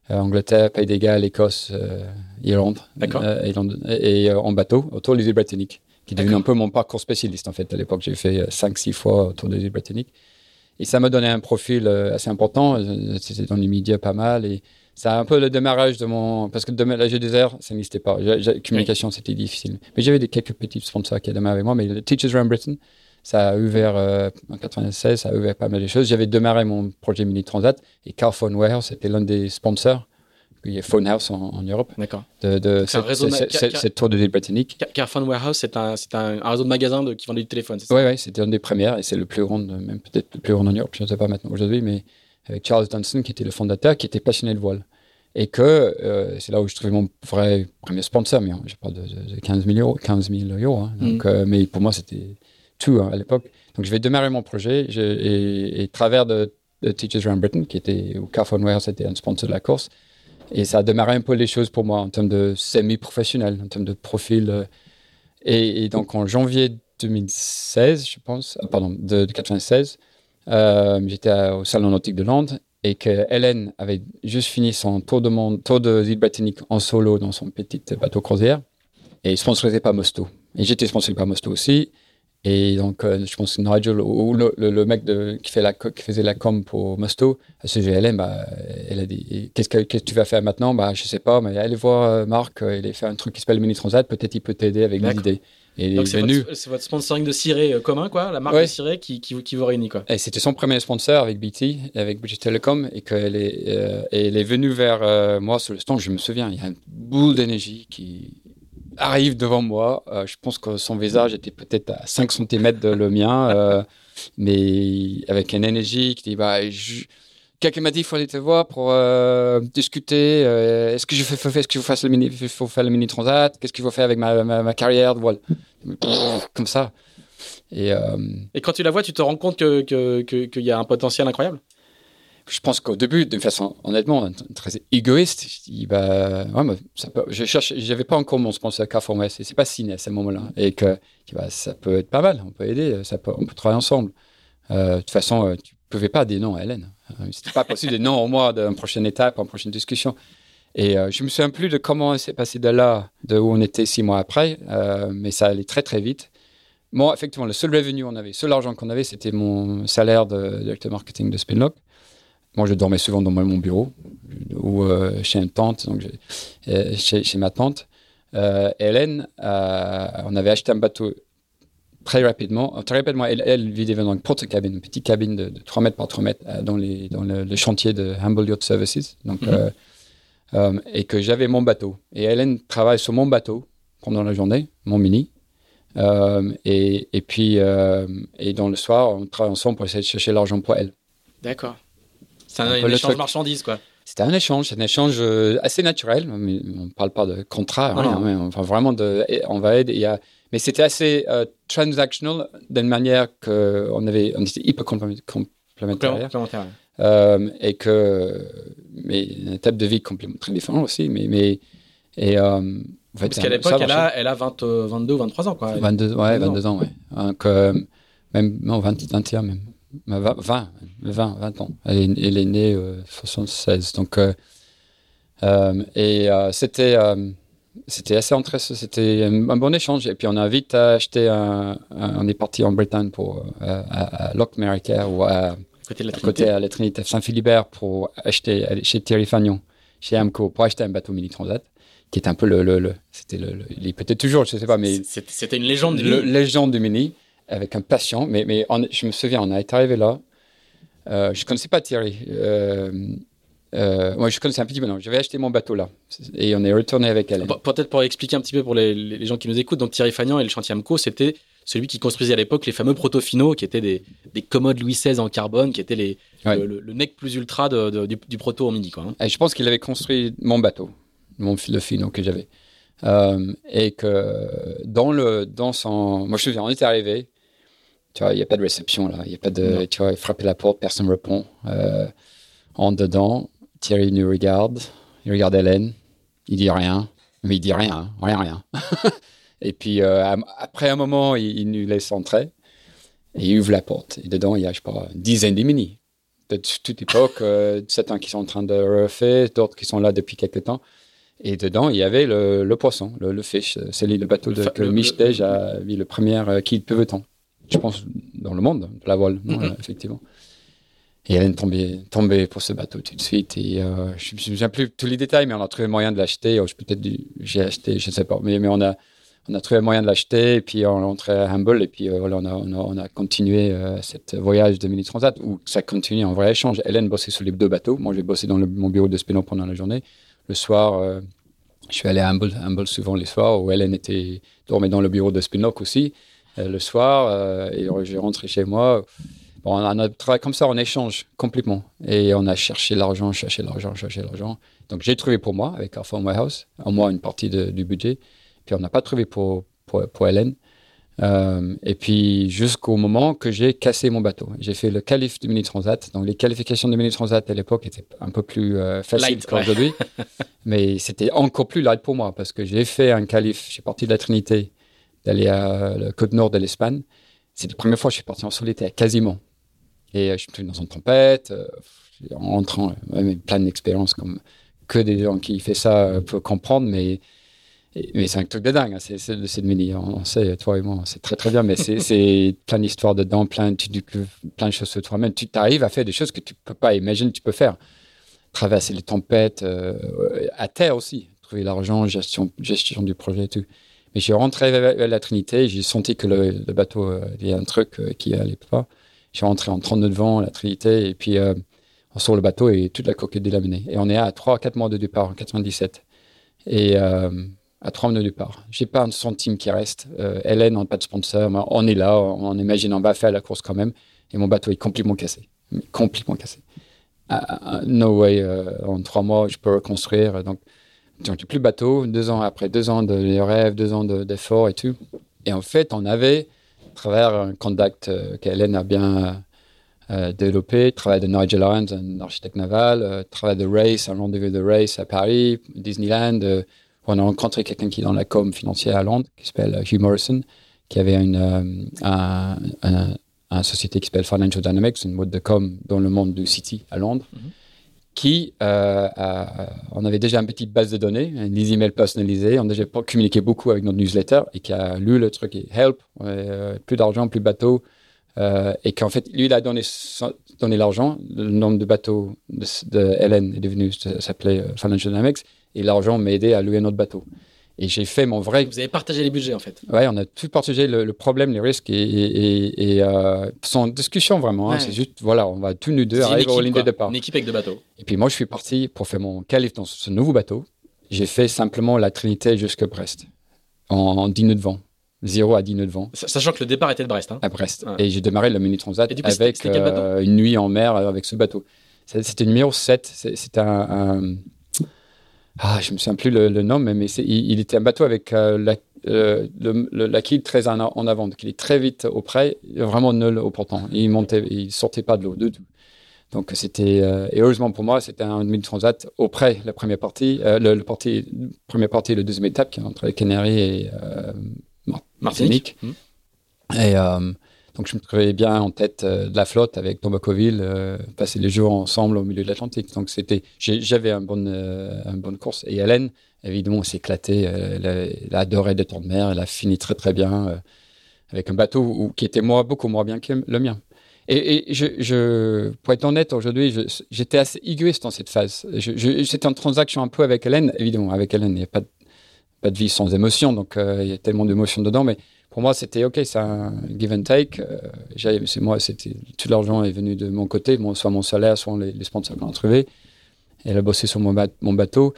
Angleterre, Pays des Galles, Écosse, euh, Irlande. et, et en bateau, autour des îles britanniques, qui est devenu un peu mon parcours spécialiste en fait. À l'époque, j'ai fait cinq, six fois autour des îles britanniques. Et ça m'a donné un profil assez important. C'était dans les médias pas mal. Et c'est un peu le démarrage de mon. Parce que la G2R, ça n'existait pas. La communication, c'était difficile. Mais j'avais des, quelques petits sponsors qui démarré avec moi. Mais le Teachers Around Britain, ça a ouvert euh, en 96, ça a ouvert pas mal de choses. J'avais démarré mon projet Mini Transat et Carphone Warehouse, c'était l'un des sponsors il y a Phonehouse en, en Europe. D'accord. De, de cette, tour de ville britannique. Carphone Warehouse, c'est un, un, un, réseau de magasins de, qui vendait du téléphone, Oui, oui, c'était une des premières et c'est le plus grand, même peut-être le plus grand en Europe, je ne sais pas maintenant aujourd'hui, mais avec Charles Dunstan, qui était le fondateur, qui était passionné de voile. Et que euh, c'est là où je trouvais mon vrai premier sponsor, mais je parle de, de 15 000 euros. 15 000 euros hein. Donc, mm. euh, mais pour moi, c'était tout hein, à l'époque. Donc, je vais démarrer mon projet je, et, travers de, Teachers Around Britain, qui était, où Carphone Warehouse était un sponsor de la course, et ça a démarré un peu les choses pour moi en termes de semi-professionnel, en termes de profil. Euh, et, et, donc en janvier 2016, je pense, euh, pardon, de, de 96, euh, j'étais au Salon Nautique de Londres et que Hélène avait juste fini son tour de monde, tour de l'île britannique en solo dans son petit bateau croisière et sponsorisé par Mosto. Et j'étais sponsorisé par Mosto aussi. Et donc, euh, je pense que Nigel ou le, le, mec de, qui, fait la, qui faisait la com pour Musto, à CGLM, bah, elle a dit Qu'est-ce que, que tu vas faire maintenant? Bah, Je sais pas, mais allez voir euh, Marc, il a fait un truc qui s'appelle Mini Transat, peut-être il peut t'aider avec des idées. Et Donc c'est votre, votre, sponsoring de Ciré euh, commun, quoi, la marque de Ciré qui, qui, qui, vous réunit. Quoi. Et c'était son premier sponsor avec BT, avec British Telecom, et qu'elle est, euh, elle est venue vers euh, moi sur le stand. Je me souviens, il y a une boule d'énergie qui arrive devant moi. je pense que son visage était peut-être à 5 cm de le mien, mais avec une énergie qui dit bah, je, quelqu'un m'a dit qu'il fallait te voir pour euh, discuter. Euh, est-ce que je fais, est-ce que je fasse le mini, faut faire le mini transat Qu'est-ce qu'il faut faire avec ma, ma, carrière voilà. Comme ça. Et, euh, Et, quand tu la vois, tu te rends compte qu'il que, que, y a un potentiel incroyable? Je pense qu'au début, de façon honnêtement très égoïste, je dis bah, ouais, je cherche, pas encore mon sponsor Carrefour West, c'est pas signé à ce moment-là, et que bah, ça peut être pas mal, on peut aider, ça peut, on peut travailler ensemble. de toute façon, tu pouvais pas dire non à Hélène. Euh, c'était pas possible de non au moins d'une prochaine étape, une prochaine discussion. Et euh, je me souviens plus de comment c'est passé de là, de où on était six mois après, euh, mais ça allait très très vite. Moi, effectivement, le seul revenu qu'on avait, seul argent qu'on avait, c'était mon salaire de directeur marketing de Spinlock. Moi, je dormais souvent dans mon bureau ou chez une tante, donc chez, chez, ma tante. Hélène, on avait acheté un bateau très rapidement. Euh, très rapidement, elle, elle vivait dans une porte cabine, une petite cabine de, 3 mètres par 3 mètres euh, dans, les, dans le, chantier de Humble Yacht Services. Donc, mhm. euh, et que j'avais mon bateau. Et Hélène travaille sur mon bateau pendant la journée, mon mini. et, et, puis, et dans le soir, on travaille ensemble pour essayer de chercher l'argent pour elle. D'accord. C'est un, échange de marchandises, quoi. C'était un échange, un échange assez naturel. Mais on ne parle pas de contrat, rien, enfin, vraiment, de, on va aider. Il y a, mais c'était assez euh, transactional d'une manière qu'on avait, on était hyper complémentaires. Euh, et que, mais une étape de vie très différente aussi. Mais, mais et, euh, en fait, Parce qu'à l'époque, elle a, elle a 20, 22 23 ans. Quoi. 22, ouais, 22 ans, ouais. Donc, même, non, 20, 21 même. 20, 20, 20 ans. Elle est, elle est née euh, 76. Donc, et c'était c'était assez intéressant, c'était un, bon échange. Et puis on a vite acheté, un, on est parti en Bretagne pour euh, à, à ou à côté, à la Trinité Saint-Philibert pour acheter chez Thierry Fagnon, chez Amco, pour acheter un bateau mini transat qui est un peu le, le, c'était le, il est peut-être toujours, je sais pas, mais c'était une légende du mini. légende du mini avec un patient. Mais mais je me souviens, on été arrivé là. Euh, je connaissais pas Thierry. Euh, euh, moi, je connaissais un petit peu. Non, j'avais acheté mon bateau là et on est retourné avec elle. Peut-être pour expliquer un petit peu pour les, gens qui nous écoutent. Donc Thierry Fagnan et le chantier Amco, c'était celui qui construisait à l'époque les fameux proto-finaux qui étaient des, des, commodes Louis XVI en carbone, qui étaient les, le, nec plus ultra du, proto en midi. Quoi, hein. et je pense qu'il avait construit mon bateau, mon le finaux que j'avais. Euh, et que dans, le, dans son. Moi, je me souviens, on était arrivé. Tu vois, il n'y a pas de réception là. Il y a pas de. Tu vois, il frappait la porte, personne ne répond. Euh, en dedans, Thierry nous regarde, il regarde Hélène, il dit rien, mais il dit rien, hein, rien, rien. et puis euh, après un moment, il, nous laisse entrer et il ouvre la porte. Et dedans, il y a, je sais pas, une dizaine de mini. De toute époque, euh, certains qui sont en train de refaire, d'autres qui sont là depuis quelques temps. Et dedans, il y avait le, poisson, le, fish. C'est le bateau de, que Michel a mis le premier euh, qui peut temps. Je pense dans le monde, la voile, mm-hmm. effectivement. Et elle est tombée, tombée pour ce bateau tout de suite. Et euh, je ne me souviens plus tous les détails, mais on a trouvé moyen de l'acheter. Peut-être j'ai acheté, je ne sais pas. Mais, mais on, a, on a trouvé moyen de l'acheter. Et puis on est rentré à Humble. Et puis euh, voilà, on, a, on, a, continué euh, cette voyage de Mini Transat où ça continue en vrai échange. Hélène bossait sur les deux bateaux. Moi, j'ai bossé dans mon bureau de Spino pendant la journée. Le soir, je suis allé à Humble, Humble souvent les soirs où Hélène était, dormait dans le bureau de Spinock aussi. Le soir, et j'ai rentré chez moi on a travaillé comme ça, on échange complètement. Et on a cherché l'argent, cherché l'argent, cherché l'argent. Donc j'ai trouvé pour moi, avec Carrefour Warehouse, au moins une partie du budget. Puis on n'a pas trouvé pour, pour, Hélène. Euh, et puis jusqu'au moment que j'ai cassé mon bateau. J'ai fait le qualif du Mini Transat. Donc les qualifications du Mini Transat à l'époque étaient un peu plus euh, faciles qu'aujourd'hui. Mais c'était encore plus light pour moi parce que j'ai fait un qualif, j'ai parti de la Trinité, d'aller à la côte nord de l'Espagne. C'est la première fois que je suis parti en solitaire, quasiment. Et euh, je suis dans une tempête, euh, en rentrant, plein d'expériences comme que des gens qui font ça euh, peuvent comprendre, mais mais c'est un truc de dingue, hein, c'est le mini. On, sait, toi et moi, c'est très très bien, mais c'est plein d'histoires dedans, plein, plein de choses sur toi-même. Tu arrives à faire des choses que tu peux pas imaginer tu peux faire. Traverser les tempêtes, euh, à terre aussi, trouver l'argent, gestion, gestion du projet et tout. Mais j'ai rentré vers la Trinité, j'ai senti que le, bateau, euh, il y a un truc euh, qui allait pas. J'ai rentré en 32 devant la Trinité, et puis on sort le bateau et toute la coque est délaminée. Et on est à 3-4 mois de départ, en 97. Et à trois mois de départ. J'ai pas un centime qui reste. Euh, Hélène n'a pas de sponsor. On est là, on imagine, on va faire la course quand même. Et mon bateau est complètement cassé. Complètement cassé. Ah, no way, euh, en trois mois, je peux reconstruire. Donc, j'ai plus de bateau. Deux ans après, deux ans de rêves, deux ans d'efforts et tout. Et en fait, on avait, à travers un contact euh, qu'Hélène a bien euh, développé, travail de Nigel Owens, un architecte naval, travail de Race, un rendez-vous de Race à Paris, Disneyland, on a rencontré quelqu'un qui est dans la com financière à Londres, qui s'appelle Hugh Morrison, qui avait une, euh, société qui s'appelle Financial Dynamics, une mode de com dans le monde du City à Londres, mhm. Qui, euh, on avait déjà une petite base de données, des emails personnalisés, on a déjà communiqué beaucoup avec notre newsletter et qui a lu le truc help, euh, plus d'argent, plus de bateaux, et qu'en fait, lui, il a donné, donné l'argent, le nombre de bateaux de, de Hélène est devenu, s'appelait Financial Dynamics, et l'argent m'a aidé à louer un autre bateau. Et j'ai fait mon vrai. Vous avez partagé les budgets en fait. Ouais, on a tout partagé le, problème, les risques et, et, euh, sans discussion vraiment. Hein. c'est juste, voilà, on va tous nous deux arriver au ligne de départ. Une équipe avec deux bateaux. Et puis moi, je suis parti pour faire mon qualif dans ce nouveau bateau. J'ai fait simplement la Trinité jusqu'à Brest en, 10 nœuds de vent. 0 à 10 nœuds de vent. Sachant que le départ était de Brest. Hein. À Brest. Et j'ai démarré le mini transat avec euh, une nuit en mer avec ce bateau. C'était numéro 7. C'était un ah, je me souviens plus le, nom, mais, mais il, était un bateau avec euh, la, euh, la quille très en, avant, donc il est très vite auprès, vraiment nul au portant. Il montait, il sortait pas de l'eau du tout. Donc c'était euh, et heureusement pour moi, c'était un mini transat auprès la première partie, le, le partie, première partie, le deuxième étape qui est entre les Canaries et Martinique. Mmh. Et donc je me trouvais bien en tête euh, de la flotte avec Tombacoville, euh, passer les jours ensemble au milieu de l'Atlantique. Donc c'était, j'avais un bon, euh, une bonne course. Et Hélène, évidemment, s'est éclatée. Elle, elle, a adoré des temps de mer. Elle a fini très très bien avec un bateau qui était moi beaucoup moins bien que le mien. Et, pour être honnête, aujourd'hui, j'étais assez égoïste dans cette phase. C'était une transaction un peu avec Hélène, évidemment. Avec Hélène, il n'y a pas de, pas de vie sans émotion, donc il y a tellement d'émotions dedans. Mais pour moi, c'était OK, c'est un give and take. Euh, c'est moi, tout l'argent est venu de mon côté, soit mon salaire, soit les, sponsors qu'on a trouvés. Elle a bossé sur mon, bateau.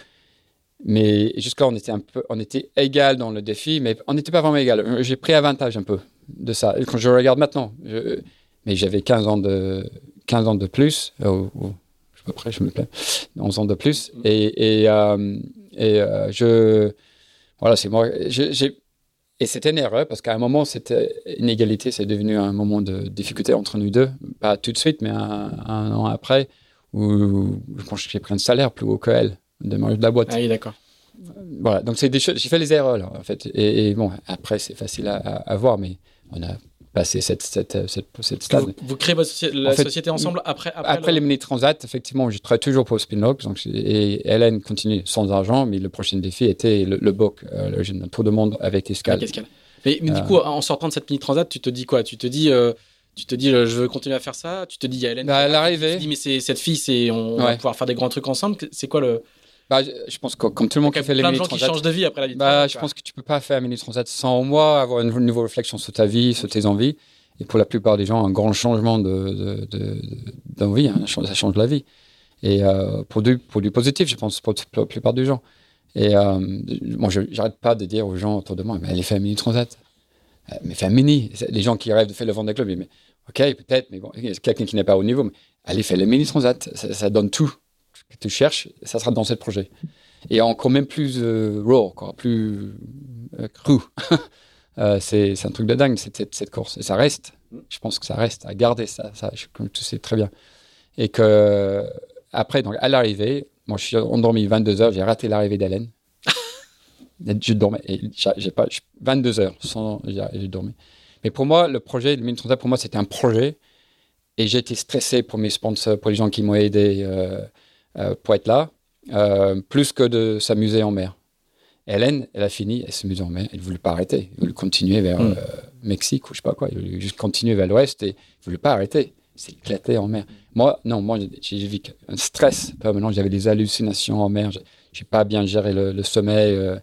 Mais jusqu'à on était on était égal dans le défi, mais on n'était pas vraiment égal. Euh, j'ai pris avantage un peu de ça. Quand je regarde maintenant, mais j'avais 15 ans de, 15 ans de plus. Oh, oh, je pas prêt, je me plais. 11 ans de plus. Et, euh, je, voilà, c'est moi. Et c'était une erreur parce qu'à un moment, cette inégalité, c'est devenu un moment de difficulté entre nous deux. Pas tout de suite, mais un, an après, où je pense que j'ai pris un salaire plus haut qu'elle, de de la boîte. Ah oui, d'accord. Voilà, donc c'est des choses, j'ai fait les erreurs là, en fait. Et, bon, après, c'est facile à, à, voir, mais on a passer cette, cette, cette, stade. Vous, créez votre la société ensemble après Après, après les mini transat, effectivement, je travaille toujours pour Spinlock. Donc, et Hélène continue sans argent, mais le prochain défi était le, le book, euh, le tour de monde avec escale. Mais, du euh. coup, en sortant de cette mini transat, tu te dis quoi? Tu te dis. Euh, tu te dis, je veux continuer à faire ça? Tu te dis, il y a Hélène. Bah, elle Tu te dis, mais c'est cette fille, c'est on va pouvoir faire des grands trucs ensemble. C'est quoi le bah, je pense que comme tout le monde qui fait les mini transat, qui changent de vie après la vie. Bah, je pense que tu peux pas faire un mini transat sans moi avoir une nouvelle réflexion sur ta vie, sur tes envies et pour la plupart des gens, un grand changement d'envie, de, de, hein, ça change la vie. Et euh, pour, du, pour du positif, je pense, pour, la plupart des gens. Et euh, moi, je n'arrête pas de dire aux gens autour de moi, mais allez faire un mini transat. Euh, mais faire un mini. Les gens qui rêvent de faire le Vendée Club, mais ok, peut-être, mais bon, quelqu'un qui n'est pas au niveau, mais allez faire le mini transat. Ça, donne tout que tu cherches, ça sera dans ce projet. Et encore même plus raw, quoi, plus cru. Euh, c'est un truc de dingue, cette, cette, course. Et ça reste. Je pense que ça reste à garder ça, ça comme tu sais très bien. Et que, après, donc, à l'arrivée, moi, je suis endormi 22 heures, j'ai raté l'arrivée d'Hélène. je dormais, j'ai pas, 22 heures sans, j'ai dormi. Mais pour moi, le projet, le 1030 pour moi, c'était un projet. Et j'étais stressé pour mes sponsors, pour les gens qui m'ont aidé euh, euh, pour être là, plus que de s'amuser en mer. Hélène, elle a fini, elle se met en mer, elle ne voulait pas arrêter. Elle voulait continuer vers Mm. euh, Mexique ou je sais pas quoi. Elle voulait juste continuer vers l'ouest et elle ne voulait pas arrêter. C'est éclaté en mer. Moi, non, moi, j'ai vécu un stress permanent. J'avais des hallucinations en mer. J'ai- pas bien géré le, le sommeil. euh,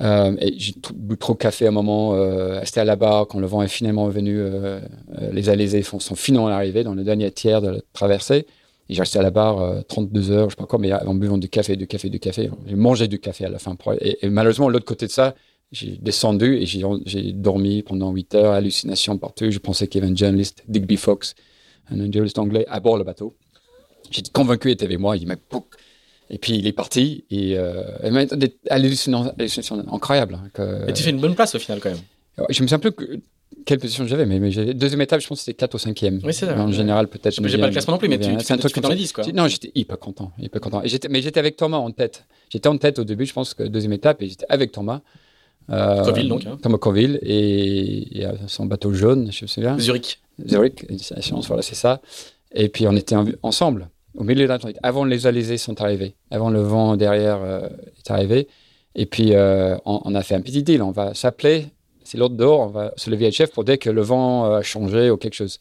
euh, et j'ai bu trop de café à un moment. Euh, resté à la barre quand le vent est finalement venu. euh, euh, les alizés sont finalement arrivés dans le dernier tiers de la traversée. Et j'ai resté à la barre euh, 32 heures, je sais pas quoi, mais en buvant du café, du café, du café. J'ai mangé du café à la fin. Et, et malheureusement, l'autre côté de ça, j'ai descendu et j'ai dormi pendant 8 heures, hallucinations partout. Je pensais qu'il y avait un journaliste, Digby Fox, un journaliste anglais, à bord le bateau. J'étais convaincu qu'il était avec moi. Il m'a pouc. Et puis il est parti et euh, il m'a des hallucinations, hallucinations incroyables. hein, que- Et tu fais une bonne place au final quand même. je me souviens plus que- quelle position j'avais, mais, mais j'avais- deuxième étape, je pense que c'était 4 ou 5e. Oui, c'est ça. En général, peut-être. Mais j'ai pas le classement non plus, mais tu, C'est un truc dans les ça. 10 quoi. Non, j'étais hyper content, hyper content. J'étais, mais j'étais avec Thomas en tête. J'étais en tête au début, je pense que deuxième étape, et j'étais avec Thomas. Euh, Coville, donc, hein. Thomas Coville et, et, euh, son bateau jaune, je me souviens. Zurich. Zurich, voilà, c'est ça. Et puis on était en- ensemble, au milieu de l'Atlantique, avant les alizés sont arrivés, avant le vent derrière euh, est arrivé. Et puis euh, on, on a fait un petit deal, on va s'appeler, c'est l'autre dehors, on va se lever à chef pour dès que le vent euh, a changé ou quelque chose.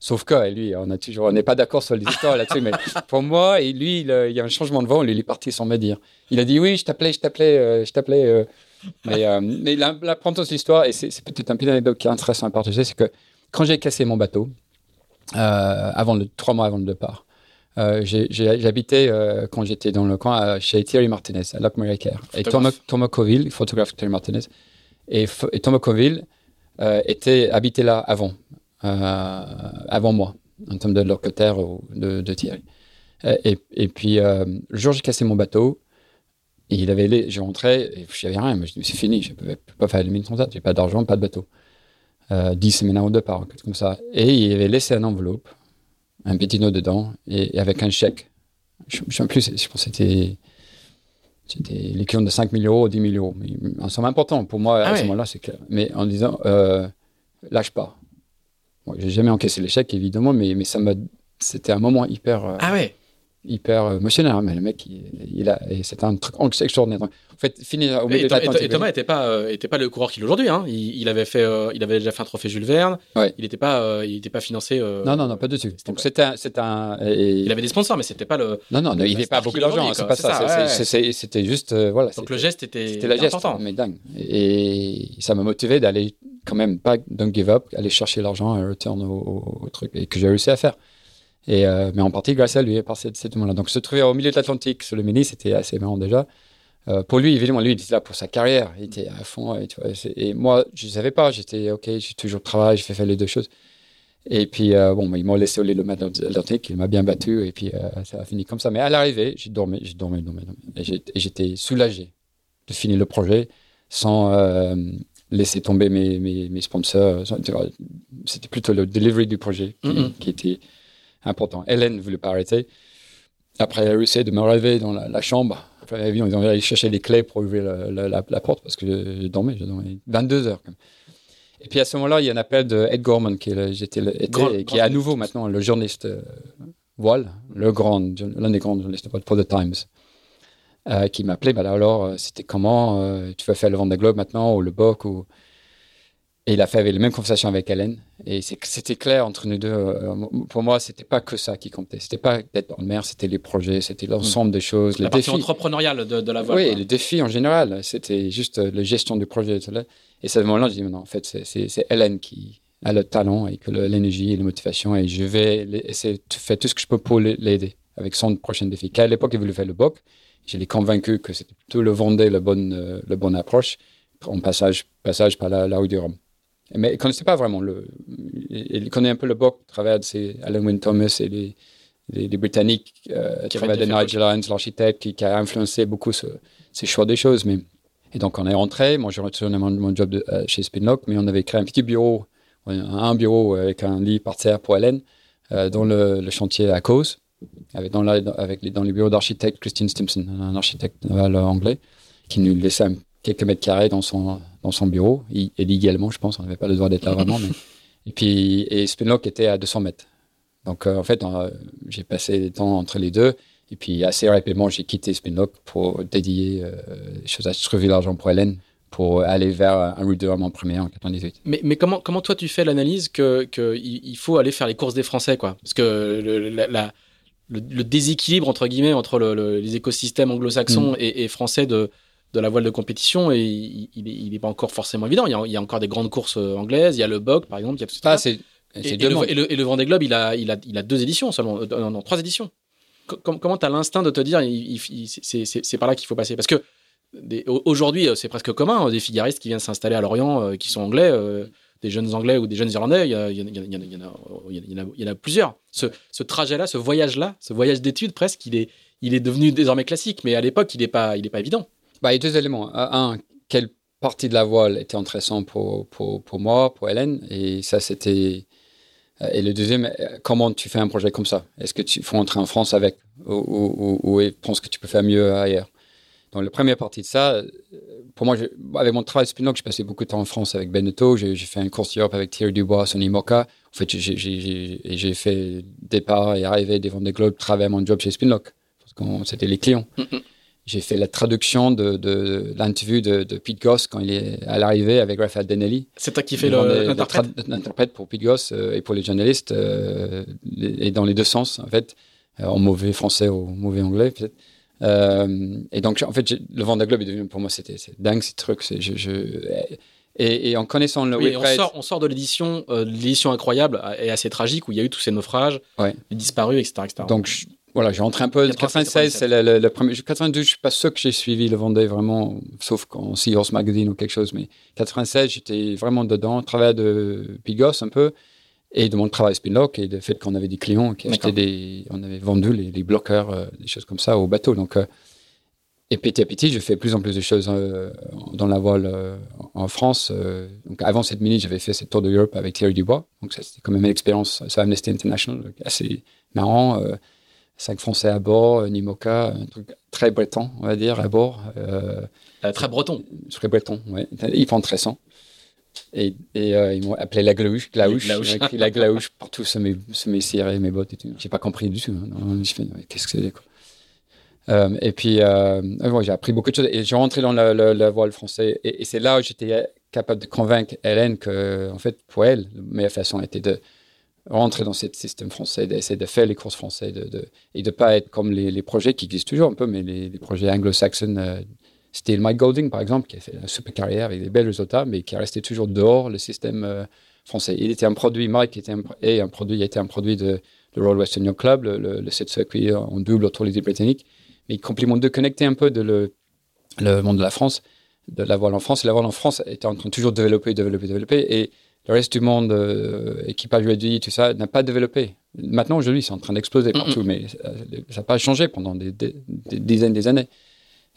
Sauf que lui, on a toujours, on n'est pas d'accord sur les histoires là-dessus, mais pour moi et lui, il, euh, il y a un changement de vent, lui, il est parti sans me dire. Il a dit oui, je t'appelais, je t'appelais, euh, je t'appelais. euh. mais euh, mais de l'histoire, et c'est peut-être un petit anecdote qui est intéressant à partager, c'est que quand j'ai cassé mon bateau, avant le, trois mois avant le départ, j'habitais quand j'étais dans le coin chez Thierry Martinez à Lac Maricaire. Et. Thomas Coville, photographe Thierry Martinez, et, et Thomas Coville euh, était habité là avant, euh, avant moi, en termes de locataire ou de, de Thierry. Et, puis, euh, le jour où j'ai cassé mon bateau, il avait je rentrais, et je n'avais rien, mais je dis, c'est fini, je ne peux, pas faire les sans ça, j'ai pas d'argent, pas de bateau. Euh, 10 semaines au départ, quelque chose comme ça. Et il avait laissé un enveloppe, un petit note dedans, et, avec un chèque. Je ne sais plus, je pense que c'était, c'était l'équivalent de 5 000 euros ou 10 000 euros. Mais un somme important pour moi Ah à ce moment-là, c'est clair. Mais en disant, euh, lâche pas. Bon, j'ai jamais encaissé l'échec, évidemment, mais, mais ça m'a, c'était un moment hyper. euh, Ah ouais. Hyper émotionnel. hein, Mais le mec, il, il a, et c'était un truc extraordinaire. En fait, finir au Et, milieu de Thomas- et- l'Atlantique. et Thomas était pas, euh, était pas le coureur qu'il est aujourd'hui. Hein. Il, il avait fait, euh, il avait déjà fait un trophée Jules Verne. Ouais. Il n'était pas, euh, il était pas financé. euh, Non, non, non, pas dessus. C'était Donc c'était un, un. et- Il avait des sponsors, mais c'était pas le. Non, non, il n'avait pas beaucoup d'argent. C'est pas ça. C'est c'est- ouais. c'est- c'est- C'était juste, euh, voilà. Donc le geste était, C'était la geste, important. mais dingue. Et ça m'a motivé d'aller quand même pas don't give up, aller chercher l'argent et au, au- au truc et que j'ai réussi à faire. Et euh, mais en partie grâce à lui, par cette, cette moment-là. Donc se trouver au milieu de l'Atlantique sur le mini, c'était assez marrant déjà. Euh, pour lui, évidemment, lui, il était là pour sa carrière. Il était à fond. Et, tu vois, c'est- et moi, je ne savais pas. J'étais OK, j'ai toujours travaillé, je fais faire les deux choses. Et puis, euh, bon, ils m'ont laissé au lit le matin de l'Atlantique. Il m'a bien battu. Et puis, ça a fini comme ça. Mais à l'arrivée, j'ai dormi, j'ai dormi, dormi, dormi. Et j'étais soulagé de finir le projet sans laisser tomber mes, mes, mes sponsors. C'était plutôt le delivery du projet qui, Mhm. qui était important. Hélène ne voulait pas arrêter. Après, elle a réussi de me réveiller dans la, la chambre. Après, elle a vu, on est allé chercher les clés pour ouvrir la, la- la- la porte parce que je, dormais, je dormais 22 heures. quand même. Et puis à ce moment-là, il y a un appel de Ed Gorman, qui est, le- j'étais le- était- Grand- qui grand est à nouveau maintenant le journaliste euh, voile, le grand, l'un des grands journalistes pour The Times, euh, qui m'appelait. Bah, alors, euh, c'était comment euh, Tu vas faire le Vendée Globe maintenant ou le BOC ou... Et il a fait la même conversation avec Hélène. Et c'était clair entre nous deux. euh, pour moi, c'était pas que ça qui comptait. C'était pas d'être en mer, c'était les projets, c'était l'ensemble des choses, La partie défis. entrepreneuriale de, de la voile. Oui, quoi. les défis en général, c'était juste euh, la gestion du projet. Et c'est à ce moment-là, je dis, non, en fait, c'est- Hélène qui a le talent et que le- l'énergie et la motivation, et je vais essayer de faire tout ce que je peux pour l'aider avec son prochain défi. Qu'à l'époque, il voulait faire le BOC. Je l'ai convaincu que c'était plutôt le Vendée, la bonne, euh, la bonne approche, en passage, passage par la, la rue du Rhum. Mais il ne connaissait pas vraiment le. Il il connaît un peu le BOC à travers ses Alan Wynne Thomas et les, les, les Britanniques, euh, à travers de Nigel Hines, l'architecte, qui, qui a influencé beaucoup ce, ces choix des choses. Mais... Et donc, on est rentré. Moi, j'ai retourné mon, mon job de, euh, chez Spinlock, mais on avait créé un petit bureau, un, un bureau avec un lit par terre pour Hélène, euh, dans le, le chantier à cause, avec dans, la, avec les, dans les bureaux d'architecte Christine Stimson, un architecte naval anglais, qui nous laissait un- quelques mètres carrés dans son, dans son bureau, Il- illégalement, je pense. On n'avait pas le droit d'être là vraiment. mais... Et puis, et Spinlock était à 200 mètres. Donc, euh, en fait, j'ai passé des temps entre les deux. Et puis assez rapidement, j'ai quitté Spinlock pour dédier euh, à trouver l'argent pour Hélène pour aller vers un route de en premier en 98. Mais, mais comment, comment toi tu fais l'analyse qu'il que il faut aller faire les courses des Français quoi? Parce que le, la, le, déséquilibre entre guillemets entre les écosystèmes anglo-saxons mm. et, français de, de la voile de compétition et il n'est pas encore forcément évident. Il y, a, encore des grandes courses euh, anglaises, il y a le BOG par exemple, il y a tout ça. c'est, et, et, le, et, le, et, le, Vendée Globe, il a, il, a, il a deux éditions seulement, euh, non, trois éditions. comment tu as l'instinct de te dire c'est par là qu'il faut passer? Parce que Aujourd'hui, euh, c'est presque commun, des figaristes qui viennent s'installer à Lorient, qui sont anglais, des jeunes anglais ou des jeunes irlandais, il y, en a plusieurs. Ce, trajet-là, ce voyage-là, ce voyage d'études presque, il est, il est devenu désormais classique, mais à l'époque, il n'est pas, il pas évident. Bah, il y a deux éléments. Un, quelle partie de la voile était intéressante pour, pour, pour moi, pour Hélène, et ça, c'était. Et le deuxième, comment tu fais un projet comme ça? Est-ce que tu faut entrer en France avec ou, ou, ou, ou pense que tu peux faire mieux ailleurs? Dans la première partie de ça, pour moi, avec mon travail Spinock, j'ai passé beaucoup de temps en France avec Beneteau. J'ai fait un course Europe avec Thierry Dubois, Sonny Moka. En fait, j'ai fait départ et arrivée des Vendée Globe, travailler mon job chez Spinlock. Parce que c'était les clients. J'ai fait la traduction de, de l'interview de, de, Pete Goss quand il est à l'arrivée avec Raphaël Denelli. C'est toi qui fais l'interprète pour Pete Goss euh, et pour les journalistes, euh, et dans les deux sens, en fait, euh, en mauvais français ou mauvais anglais, peut-être. Et donc, en fait, le Vendée Globe est devenu pour moi, c'était dingue, ces trucs. Je, je, et, et, en connaissant le oui, on, sort, on sort de l'édition, l'édition incroyable et assez tragique où il y a eu tous ces naufrages, ouais. les disparus, etc. etc. Donc, voilà, j'ai rentré un peu. 96, c'est le, le, premier. 82, je suis pas sûr que j'ai suivi le Vendée vraiment, sauf quand Seahorse Magazine ou quelque chose. Mais 96, j'étais vraiment dedans, travail de Pigos un peu et de mon travail Spinlock et le fait qu'on avait des clients qui achetaient des, on avait vendu les, bloqueurs, euh, des choses comme ça au bateau. Donc, euh, et petit à petit, je fais plus en plus de choses euh, dans la voile en France. donc, avant cette minute, j'avais fait cette tour de Europe avec Thierry Dubois. Donc, ça, c'était quand même une expérience sur Amnesty International assez marrant. Cinq Français à bord, Nimoka, un truc très breton, on va dire, à bord. très breton. Très breton, ouais. Hyper intéressant. Et, et euh, ils m'ont appelé la glouche, glaouche. J'ai écrit la glouche partout sur mes, sur mes cirés, mes bottes et tout. J'ai pas compris du tout. Hein. qu'est-ce que c'est quoi euh, Et puis, euh, j'ai appris beaucoup de choses. Et j'ai rentré dans la, voile français. Et, c'est là où j'étais capable de convaincre Hélène que, en fait, pour elle, la meilleure façon était de rentrer dans ce système français, d'essayer de faire les courses françaises et de pas être comme les, projets qui existent toujours un peu, mais les, projets anglo-saxons euh, c'était Mike Golding, par exemple, qui a fait une super carrière avec des belles résultats, mais qui est resté toujours dehors le système euh, français. Il était un produit, Mike était un, et un produit, il était un produit de, de Royal Western Yacht Club, le, le, le circuit en double autour des britanniques. Mais il complémente de connecter un peu le, monde de la France, de la voile en France. Et la voile en France était en train de toujours développer, développer, développer. Le reste du monde, euh, équipage réduit, tout ça, n'a pas développé. Maintenant, aujourd'hui, c'est en train d'exploser partout, mais ça n'a pas changé pendant des, des, des dizaines des années.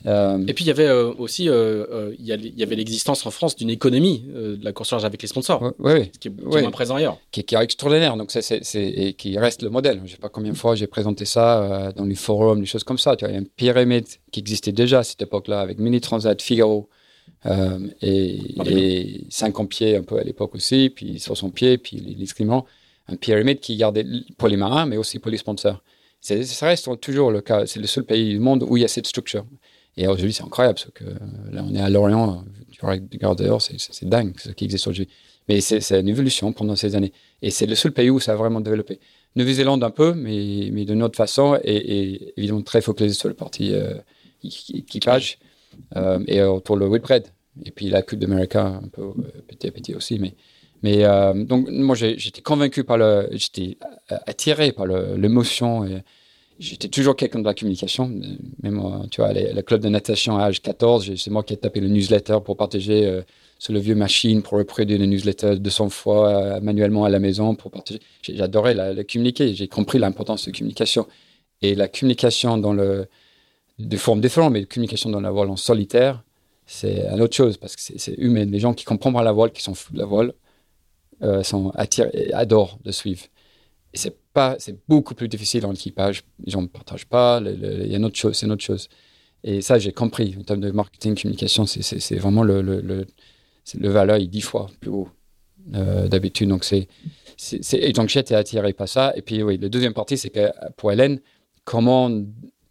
Euh, et puis il y avait euh, aussi, euh, il y, avait l'existence en France d'une économie de la course large avec les sponsors, ouais, qui est, moins présent ailleurs, qui, qui est extraordinaire. Donc c'est, et qui reste le modèle. Je sais pas combien de fois j'ai présenté ça dans les forums, des choses comme ça. Tu vois, il y a une pyramide qui existait déjà à cette époque-là avec Mini Transat, Figaro. Et, et 50 pieds un peu à l'époque aussi, puis 60 pieds, puis les, les un pyramide qui gardait pour les marins, mais aussi pour les sponsors. ça reste toujours le cas. C'est le seul pays du monde où il y a cette structure. Et aujourd'hui, c'est incroyable, parce que là, on est à Lorient, tu regardes dehors, c'est dingue ce qui existe aujourd'hui. Mais c'est une évolution pendant ces années. Et c'est le seul pays où ça a vraiment développé. Nouvelle-Zélande un peu, mais, mais d'une autre façon, et, évidemment très focalisé sur le parti euh, équipage, euh, et autour de Whitbread. Et puis la Coupe d'Amérique un peu euh, petit à petit aussi. Mais, mais euh, donc, moi, j'étais convaincu par le. J'étais attiré par l'émotion j'étais toujours quelqu'un de la communication. Même tu vois, le club de natation à âge 14, c'est moi qui ai tapé le newsletter pour partager euh, sur le vieux machine, pour reproduire le newsletter 200 fois euh, manuellement à la maison, pour partager. J'adorais la, communiquer. J'ai compris l'importance de la communication. Et la communication dans le, de formes différentes, mais la communication dans la voile en solitaire, c'est une autre chose parce que c'est humain. Les gens qui comprennent la voile, qui sont fous de la voile, euh, sont attirés, adorent de suivre. Et c'est pas, c'est beaucoup plus difficile dans l'équipage. Les gens ne partagent pas. Il y a une autre chose, c'est une autre chose. Et ça, j'ai compris. En termes de marketing, communication, c'est vraiment le, le, le, le valeur est dix fois plus haut euh, d'habitude. Donc, c'est, et donc j'étais attiré par ça. Et puis, oui, la deuxième partie, c'est que pour Hélène, comment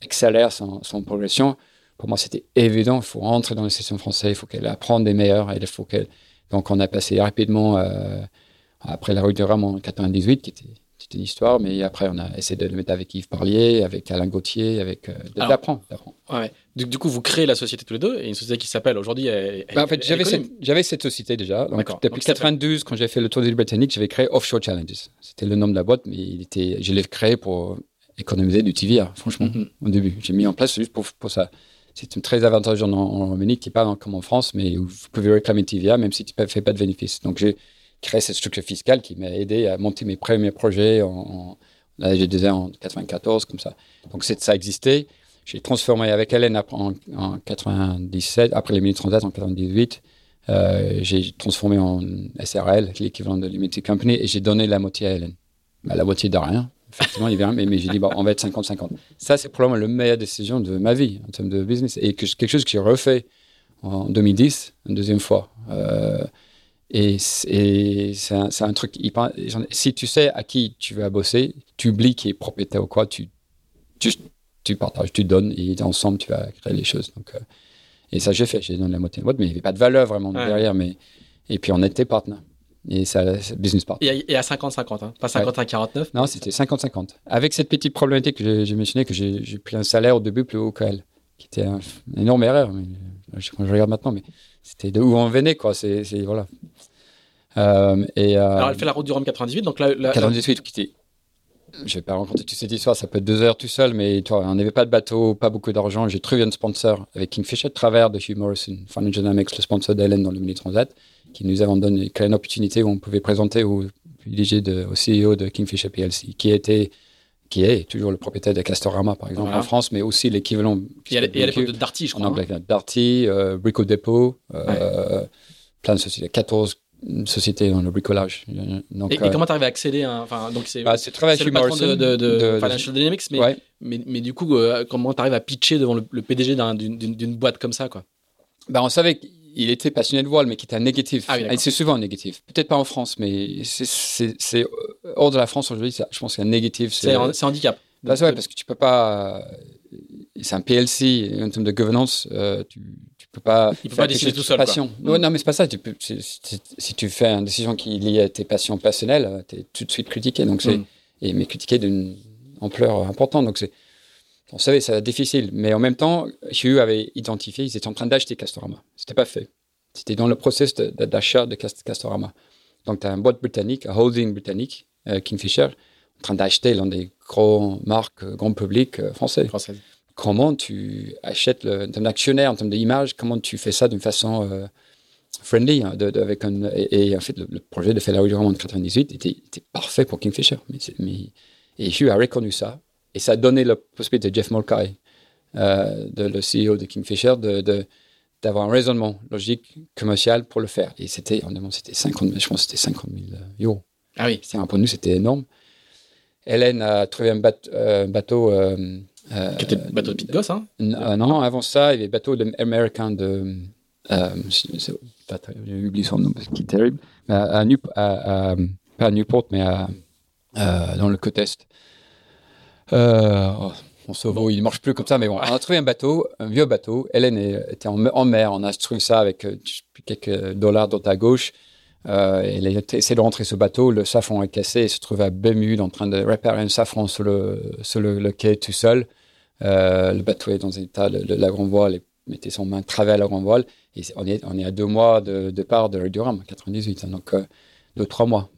accélère son, son progression. Pour moi, c'était évident. Il faut rentrer dans la session française. Il faut qu'elle apprenne des meilleurs. Il faut qu'elle. Donc, on a passé rapidement euh, après la rue de Rome en 98, qui était une histoire, mais après, on a essayé de le mettre avec Yves Parlier, avec Alain Gauthier, avec. Euh, d'apprendre. Ouais. Du, du, coup, vous créez la société tous les deux, et une société qui s'appelle aujourd'hui. Bah, en fait, j'avais cette, j'avais cette société déjà. Donc, depuis 92, quand j'ai fait le tour des îles britanniques, j'avais créé Offshore Challenges. C'était le nom de la boîte, mais il était, je l'ai créé pour économiser du TVA, franchement, mm-hmm. au début. J'ai mis en place juste pour, pour ça. C'est très avantageux en, en Roumanie, qui n'est pas comme en France, mais vous pouvez réclamer TVA même si tu ne fais pas de bénéfices. Donc, j'ai créé cette structure fiscale qui m'a aidé à monter mes premiers projets en, là, j'ai des en 94, comme ça. Donc, ça existait. J'ai transformé avec Hélène en, en 97, après les minutes transat en 98. Euh, j'ai transformé en SRL, l'équivalent de Limited Company, et j'ai donné la moitié à Hélène. Bah, la moitié de rien, effectivement, il vient, mais, mais j'ai dit, bon, on va être 50-50. Ça, c'est probablement la meilleure décision de ma vie en termes de business, et que, quelque chose que j'ai refait en 2010, une deuxième fois. Euh, et, c'est un, un, truc Si tu sais à qui tu vas bosser, tu oublies qui est propriétaire ou quoi, tu, tu, tu, partages, tu donnes et ensemble tu vas créer les choses. Donc, euh, et ça, j'ai fait. J'ai donné la moitié de mais il n'y avait pas de valeur vraiment derrière. Mais, et puis on était partenaires. Et ça, business partner. Et à 50-50, hein pas 50 à 49 Non, c'était 50-50. Avec cette petite problématique que j'ai mentionné, que j'ai pris un salaire au début plus haut qu'elle, qui était une énorme erreur. Mais, je, je regarde maintenant, mais c'était de où on venait, quoi. C'est, voilà. Euh, et, euh, Alors, elle fait la route du Rhum 98, donc là. 98, qui était. Je vais pas raconter toute cette histoire, ça peut être deux heures tout seul, mais toi, on n'avait pas de bateau, pas beaucoup d'argent. J'ai trouvé un sponsor avec Kingfisher, à travers de Hugh Morrison, Financial Dynamics, le sponsor d'Hélène dans le Mini Transat, qui nous avons donné une opportunité où on pouvait présenter au PDG, de, au CEO de Kingfisher PLC, qui était qui est toujours le propriétaire de Castorama, par exemple, en France, mais aussi l'équivalent. Et à l'époque de Darty, je crois. En anglais, hein. Darty, euh, Brico Depot, euh, plein de sociétés, 14 sociétés dans le bricolage. Donc, et, euh, comment tu arrives à accéder à, enfin, donc c'est bah, le patron de, de, de, Financial Dynamics, mais, mais, mais, du coup, euh, comment tu arrives à pitcher devant le, PDG d'une boîte comme ça quoi? Bah, On savait qu'il était passionné de voile, mais qu'il était négatif. Ah, c'est souvent négatif. Peut-être pas en France, mais c'est hors de la France aujourd'hui, je pense qu'un négatif. C'est handicap. Bah, ouais, parce que tu peux pas. C'est un PLC en termes de governance. Euh, tu, peux pas. Il peut pas décider tout seul. Passion. Non, non, mais c'est pas ça. Tu peux, si, tu fais une décision qui est liée à tes passions personnelles, euh, tu es tout de suite critiqué. Donc c'est, mm. et, mais critiqué d'une ampleur importante. Donc c'est. On savait, c'est difficile. Mais en même temps, Hugh avait identifié, ils étaient en train d'acheter Castorama. C'était pas fait. C'était dans le process d'achat de, Castorama. Donc, tu as un boîte britannique, un holding britannique, euh, Kingfisher, en train d'acheter l'un des grandes marques, euh, grand public français. Française comment tu achètes le, en termes d'actionnaire, en termes d'image, comment tu fais ça d'une façon euh, friendly. Hein, de, avec un, et, en fait, le, projet de faire la en 98 était, était, parfait pour Kingfisher. Mais, mais, et Hugh a reconnu ça. Et ça a donné la possibilité de Jeff Mulcahy, euh, de, le CEO de Kingfisher, de, d'avoir un raisonnement logique, commercial pour le faire. Et c'était, c'était 50, je pense c'était 50 000 euros. Ah oui. Pour nous, c'était énorme. Hélène a trouvé un, euh, bateau euh, qui était bateau de Pitgos, hein euh, Non, avant ça, il y avait bateau de, américain de. Euh, J'ai oublié son nom, qui est terrible. À, à, pas à Newport, mais à, dans le côte est. Oh, mon sauveur, il ne marche plus comme ça, mais bon, on a trouvé un bateau, un vieux bateau. Hélène était en, mer, on a trouvé ça avec quelques dollars dans à gauche. Euh, il a essayé de rentrer ce bateau, le safran est cassé, il se trouve à Bémude en train de réparer un safran sur le, sur le, quai tout seul. Euh, le bateau est dans un état, de la grande voile, il mettait son main travers la grande voile. Et on est, on est à deux mois de départ de Durham, 98, hein, donc euh, deux, trois mois.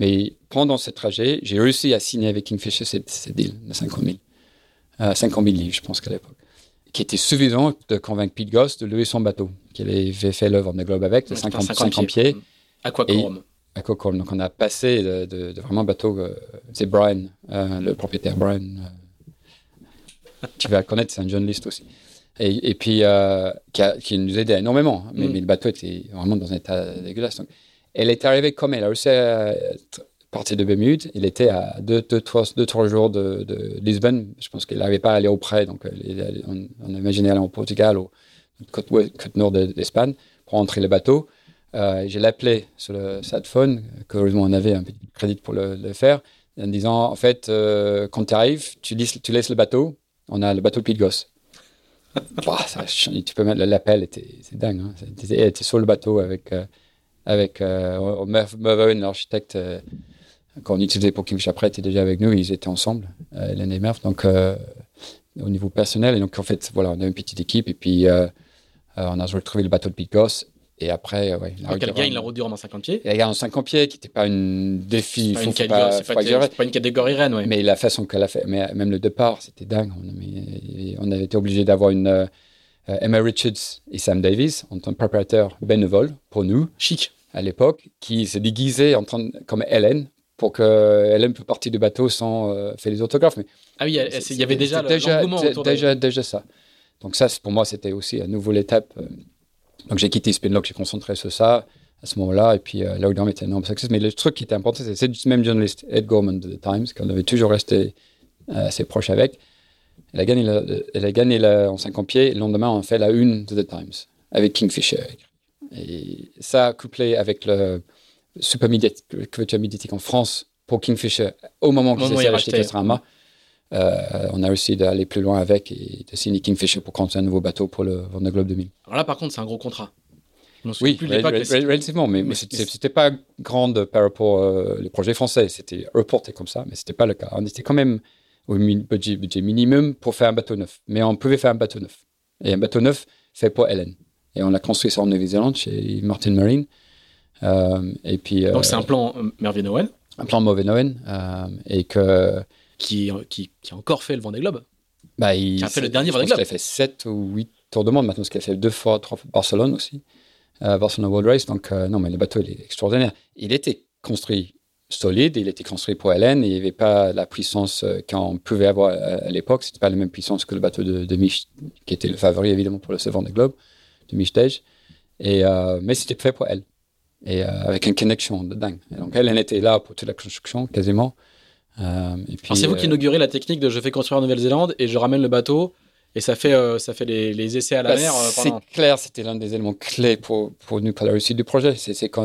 Euh, mais pendant ce trajet, j'ai réussi à signer avec Kingfisher cette, deal de 50 000. 50 000 livres, je pense qu'à l'époque qui était suffisant de convaincre Pete Goss de lever son bateau, qu'il avait fait l'œuvre de Globe avec, de 50, 50, pieds. Aquacorum. Aquacorum. Donc on a passé de, de, vraiment bateau. Euh, c'est Brian, euh, le propriétaire Brian. Euh, tu vas connaître, c'est un journaliste aussi. Et, et puis, qui, a, qui, nous aidait énormément. Mais, mm. mais, le bateau était vraiment dans un état dégueulasse. Donc, elle est arrivée comme elle a réussi à parti de Bermude. Il était à 2-3 jours de, Lisbonne. Je pense qu'il n'arrivait pas à aller auprès. Donc, on, on, imaginait aller au Portugal, ou côte, côte nord d'Espagne, pour entrer le bateau. Euh, je sur le phone, que heureusement on avait un petit crédit pour le, faire, en disant en fait, euh, quand tu arrives, tu laisses, tu laisses le bateau on a le bateau de Pitgos. Bah, ça, tu peux mettre l'appel, c'est dingue. Hein. Tu es sur le bateau avec, euh, avec euh, l'architecte euh, qu'on utilisait pour Kingfish après, était déjà avec nous. Ils étaient ensemble, euh, Hélène et Merv. Donc, euh, au niveau personnel, et donc en fait, voilà, on a une petite équipe et puis on a retrouvé le bateau de Pitgos et après, euh, ouais. La gagne la route du Rhum en 50 pieds. Elle gagne en 50 pieds, qui n'était pas une défi. C'est pas, pas, pas, pas, une catégorie reine, ouais. Mais la façon qu'elle a fait, mais même le départ, c'était dingue. On, on, avait été obligé d'avoir une euh, Emma Richards et Sam Davis en tant que préparateur bénévole pour nous. Chic. À l'époque, qui se déguisait en tant, comme Hélène pour que Hélène peut partir du bateau sans euh, faire les autographes. Mais ah oui, il y avait déjà autour déjà, déjà ça. Donc ça, pour moi, c'était aussi à nouveau l'étape. Donc j'ai quitté Spinlock, j'ai concentré sur ça à ce moment-là. Et puis euh, là où était un énorme succès. Mais le truc qui était important, c'est le même journaliste, Ed Gorman de The Times, qu'on avait toujours resté euh, assez proche avec. Elle a gagné, elle a gagné en 50 pieds. Le lendemain, on a fait la une de The Times avec Kingfisher. Et ça, couplé avec le super couverture médiatique en France pour Kingfisher, au moment qu'ils essaient d'acheter Castorama, euh, on a réussi d'aller plus loin avec et de signer Kingfisher pour construire un nouveau bateau pour le Vendée Globe 2000. Alors là, par contre, c'est un gros contrat. Oui, relativement, mais, mais c'était pas grande par rapport aux euh, projets français. C'était reporté comme ça, mais c'était pas le cas. On était quand même au budget, budget, minimum pour faire un bateau neuf. Mais on pouvait faire un bateau neuf. Et un bateau neuf fait pour Hélène. Et on a construit ça en Nouvelle-Zélande chez Martin Marine. Euh, et puis, Donc c'est un plan Mervyn Owen Un plan Mervyn Owen. et que qui, qui, qui, a encore fait le Vendée Globe. Bah, il qui a fait le dernier Vendée Globe. Il a fait 7 ou 8 tours de monde maintenant, parce qu'il a fait deux fois, trois fois Barcelone aussi, euh, Barcelona World Race. Donc, euh, non, mais le bateau, il est extraordinaire. Il était construit solide, il était construit pour Hélène, il n'y avait pas la puissance euh, qu'on pouvait avoir à, l'époque. C'était pas la même puissance que le bateau de, de Mich, qui était le favori évidemment pour le Vendée Globe, de Michtej. Et, euh, mais c'était fait pour elle. Et avec une connexion de dingue. Et donc, elle était là pour toute la construction, quasiment. Euh, c'est vous qui euh, inaugurez la technique de je fais construire en Nouvelle-Zélande et je ramène le bateau et ça fait, euh, ça fait les, les, essais à la bah, mer. C'est clair, c'était l'un des éléments clés pour, pour nous, pour la réussite du projet. C'est quand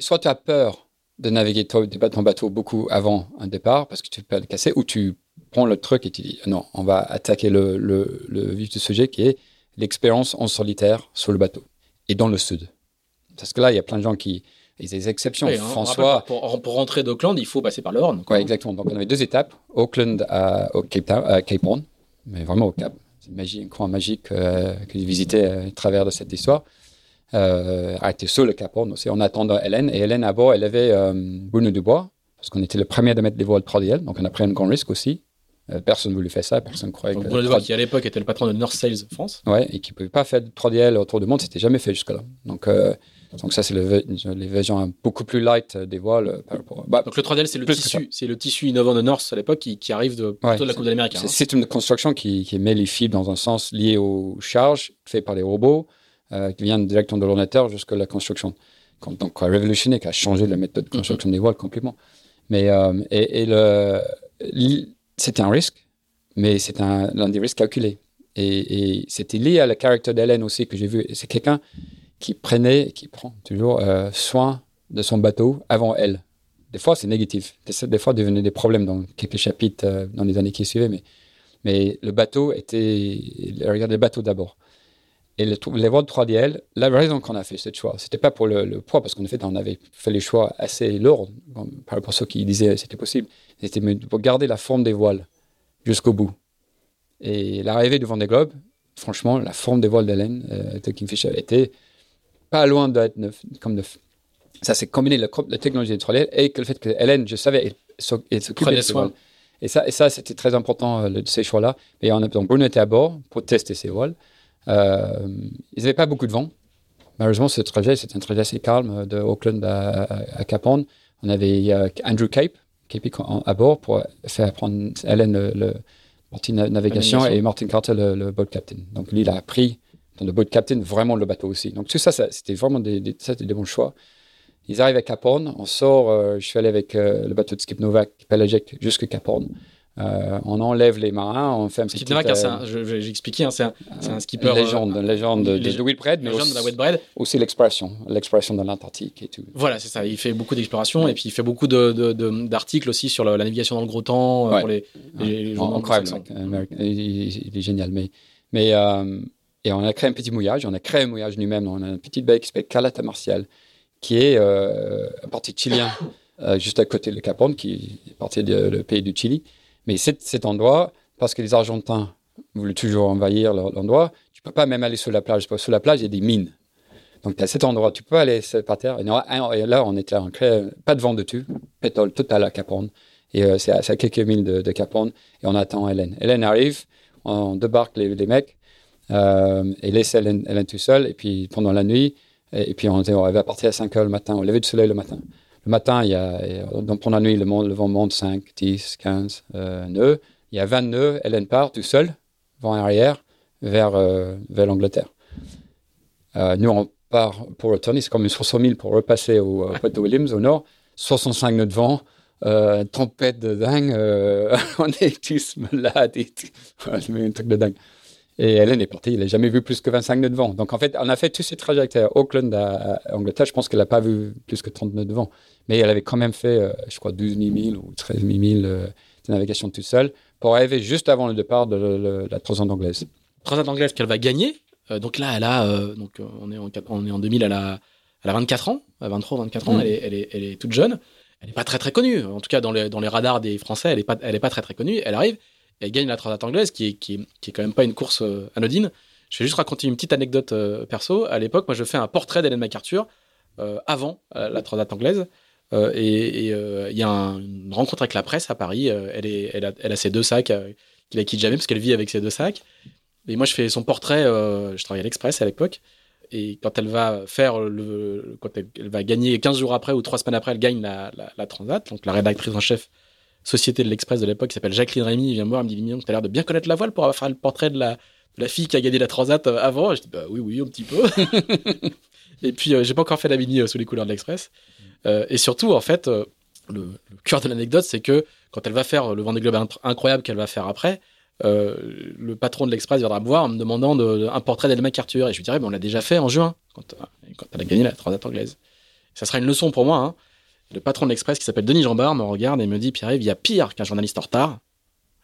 soit tu as peur de naviguer ton, ton bateau beaucoup avant un départ parce que tu peux le casser, ou tu prends le truc et tu dis non, on va attaquer le, le, le vif du sujet qui est l'expérience en solitaire sur le bateau et dans le sud. Parce que là, il y a plein de gens qui, il y a des exceptions. Hein, François. pour, rentrer d'Auckland, il faut passer par le Horn. Oui, exactement. Donc, on avait deux étapes Auckland à, au Cape, à Cape Horn, mais vraiment au Cap. C'est magie, un coin magique euh, que j'ai visité à euh, travers de cette histoire. Euh, a été sur le Cap Horn aussi en attendant Hélène. Et Hélène, à bord, elle avait euh, Bruno Dubois, parce qu'on était le premier à mettre des voiles 3DL. Donc, on a pris un grand risque aussi. Euh, personne ne voulait faire ça, personne ne croyait donc, que. Bruno Dubois, qui à l'époque était le patron de North Sales France. Ouais, et qui ne pouvait pas faire de 3DL autour du monde, c'était jamais fait jusque-là. Donc, donc ça, c'est les versions beaucoup plus light des voiles. Par rapport bah, Donc le 3DL, c'est le tissu, c'est le tissu innovant de North à l'époque qui, qui, arrive de, plutôt de la Coupe de l'Amérique. C'est une construction qui, qui, met les fibres dans un sens lié aux charges faites par les robots, euh, qui vient directement de l'ordinateur jusqu'à la construction. Donc révolutionné, qui a changé la méthode de construction des voiles complètement. Mais euh, et, et le, c'était un risque, mais c'est un l'un des risques calculés. Et, et c'était lié à la caractère d'Hélène aussi que j'ai vu. C'est quelqu'un qui prenait, qui prend toujours euh, soin de son bateau avant elle. Des fois, c'est négatif. Des, fois, devenait des problèmes dans quelques chapitres euh, dans les années qui suivaient. Mais, mais le bateau était. Regardez le bateau d'abord. Et le, les voies de 3DL, la raison qu'on a fait ce choix, c'était pas pour le, poids, parce qu'en fait, on avait fait les choix assez lourds par rapport à ceux qui disaient c'était possible. C'était pour garder la forme des voiles jusqu'au bout. Et l'arrivée du Vendée Globe, franchement, la forme des voiles d'Hélène euh, de Kingfisher était pas loin d'être neuf, comme neuf. Ça, c'est combiné la, la technologie électrolière et que le fait que Hélène, je savais, elle, s'occupait de soin. Et ça, et ça c'était très important, euh, ces choix-là. Et on a, donc, Bruno était à bord pour tester ses voiles. Euh, ils n'avaient pas beaucoup de vent. Malheureusement, ce trajet, c'était un trajet assez calme euh, de Auckland à, à, Cap Horn. On avait Andrew Cape, Cape à bord pour faire prendre Hélène le, le navigation et Martin Carter le, le boat captain. Donc lui, il a appris dans le boat captain, vraiment le bateau aussi. Donc tout ça, c'était vraiment des, des, des, bons choix. Ils arrivent à Cap Horn, on sort, euh, je suis allé avec euh, le bateau de Skip Novak, Pelagic, jusqu'à Cap Horn. Euh, on enlève les marins, on fait un petit. Hein, c'est euh, j'ai expliqué, hein, c'est un, c'est un skipper. Légende, euh, une légende de, lég- de Whitbread, mais aussi, de aussi l'expression, l'expression dans l'Antarctique et tout. Voilà, c'est ça. Il fait beaucoup d'exploration et puis il fait beaucoup de- de- de- d'articles aussi sur la, la navigation dans le gros temps euh, Ouais. pour les, les- Incroyable. Il, est génial. Mais, mais euh, et on a créé un petit mouillage. On a créé un mouillage nous-mêmes. On a une petite baie qui s'appelle Calata Martial, qui est euh, un parti chilien, euh, juste à côté de Cap Horn, qui est partie du pays du Chili. Mais cet, cet endroit, parce que les Argentins voulaient toujours envahir l'endroit, tu peux pas même aller sur la plage. Parce que sur la plage, il y a des mines. Donc, tu as cet endroit, tu peux aller par terre. Et, là, on était en crée, pas de vent dessus, pétrole total à Cap Horn. Et euh, c'est à, quelques milles de, de. Et on attend Hélène. Hélène arrive, on débarque les, mecs, euh, et laisse Hélène, Hélène tout seul. Et puis pendant la nuit, et, puis on, on va partir à 5 heures le matin, au lever du soleil le matin. Le matin, il y a, donc pendant la nuit, le, monde- le vent monte 5, 10, 15 euh, nœuds. Il y a 20 nœuds. Hélène part tout seul, vent arrière, vers, euh, vers l'Angleterre. Euh, nous, on part pour retourner, c'est comme une 60 000 pour repasser au Puerto Williams, au nord. 65 nœuds de vent, euh, tempête de dingue, on est tous malades un truc de dingue. Et Hélène est partie, elle n'a jamais vu plus que 25 nœuds de vent. Donc en fait, on a fait tous ces trajects à Auckland, à, à Angleterre. Je pense qu'elle n'a pas vu plus que 30 nœuds de vent. Mais elle avait quand même fait, euh, je crois, 12 000 ou 13 000 euh, de navigation toute seule pour arriver juste avant le départ de le- le- la transat anglaise. Transat anglaise qu'elle va gagner. Euh, donc là, elle a, euh, donc on est en, quat- on est en 2000, elle a, elle a 24 ans, euh, 23 ou 24 ans. Mhm. Elle, est, elle, est, elle est toute jeune. Elle n'est pas très très connue. En tout cas, dans les, dans les radars des Français, elle est pas, elle est pas très très connue. Elle arrive, elle gagne la Transat anglaise, qui est, qui qui est quand même pas une course euh, anodine. Je vais juste raconter une petite anecdote euh, perso. À l'époque, moi, je fais un portrait d'Hélène MacArthur euh, avant la Transat anglaise. Et il y a un- une rencontre avec la presse à Paris. Elle, est, elle, a, elle a ses deux sacs qu'il la quitte jamais parce qu'elle vit avec ses deux sacs. Et moi, je fais son portrait. je travaillais à l'Express à l'époque. Et quand elle va faire le, quand elle va gagner 15 jours après ou 3 semaines après, elle gagne la, la, la Transat. Donc la rédactrice en chef société de l'Express de l'époque qui s'appelle Jacqueline Rémy vient me voir, elle me dit Mignon, tu as l'air de bien connaître la voile pour avoir fait le portrait de la, fille qui a gagné la Transat euh, avant. Je dis bah oui, oui, un petit peu. et puis euh, j'ai pas encore fait la mini euh, sous les couleurs de l'Express. Euh, et surtout, en fait, le, le cœur de l'anecdote, c'est que quand elle va faire le Vendée Globe inc- incroyable qu'elle va faire après, le patron de l'Express viendra me voir en me demandant de- un portrait d'Elle MacArthur. Et je lui dirais, mais on l'a déjà fait en juin, quand, quand elle a gagné la Transat anglaise. Ça sera une leçon pour moi. hein. Le patron de l'Express, qui s'appelle Denis Jambard, me regarde et me dit, Pierre-Yves, il y a pire qu'un journaliste en retard,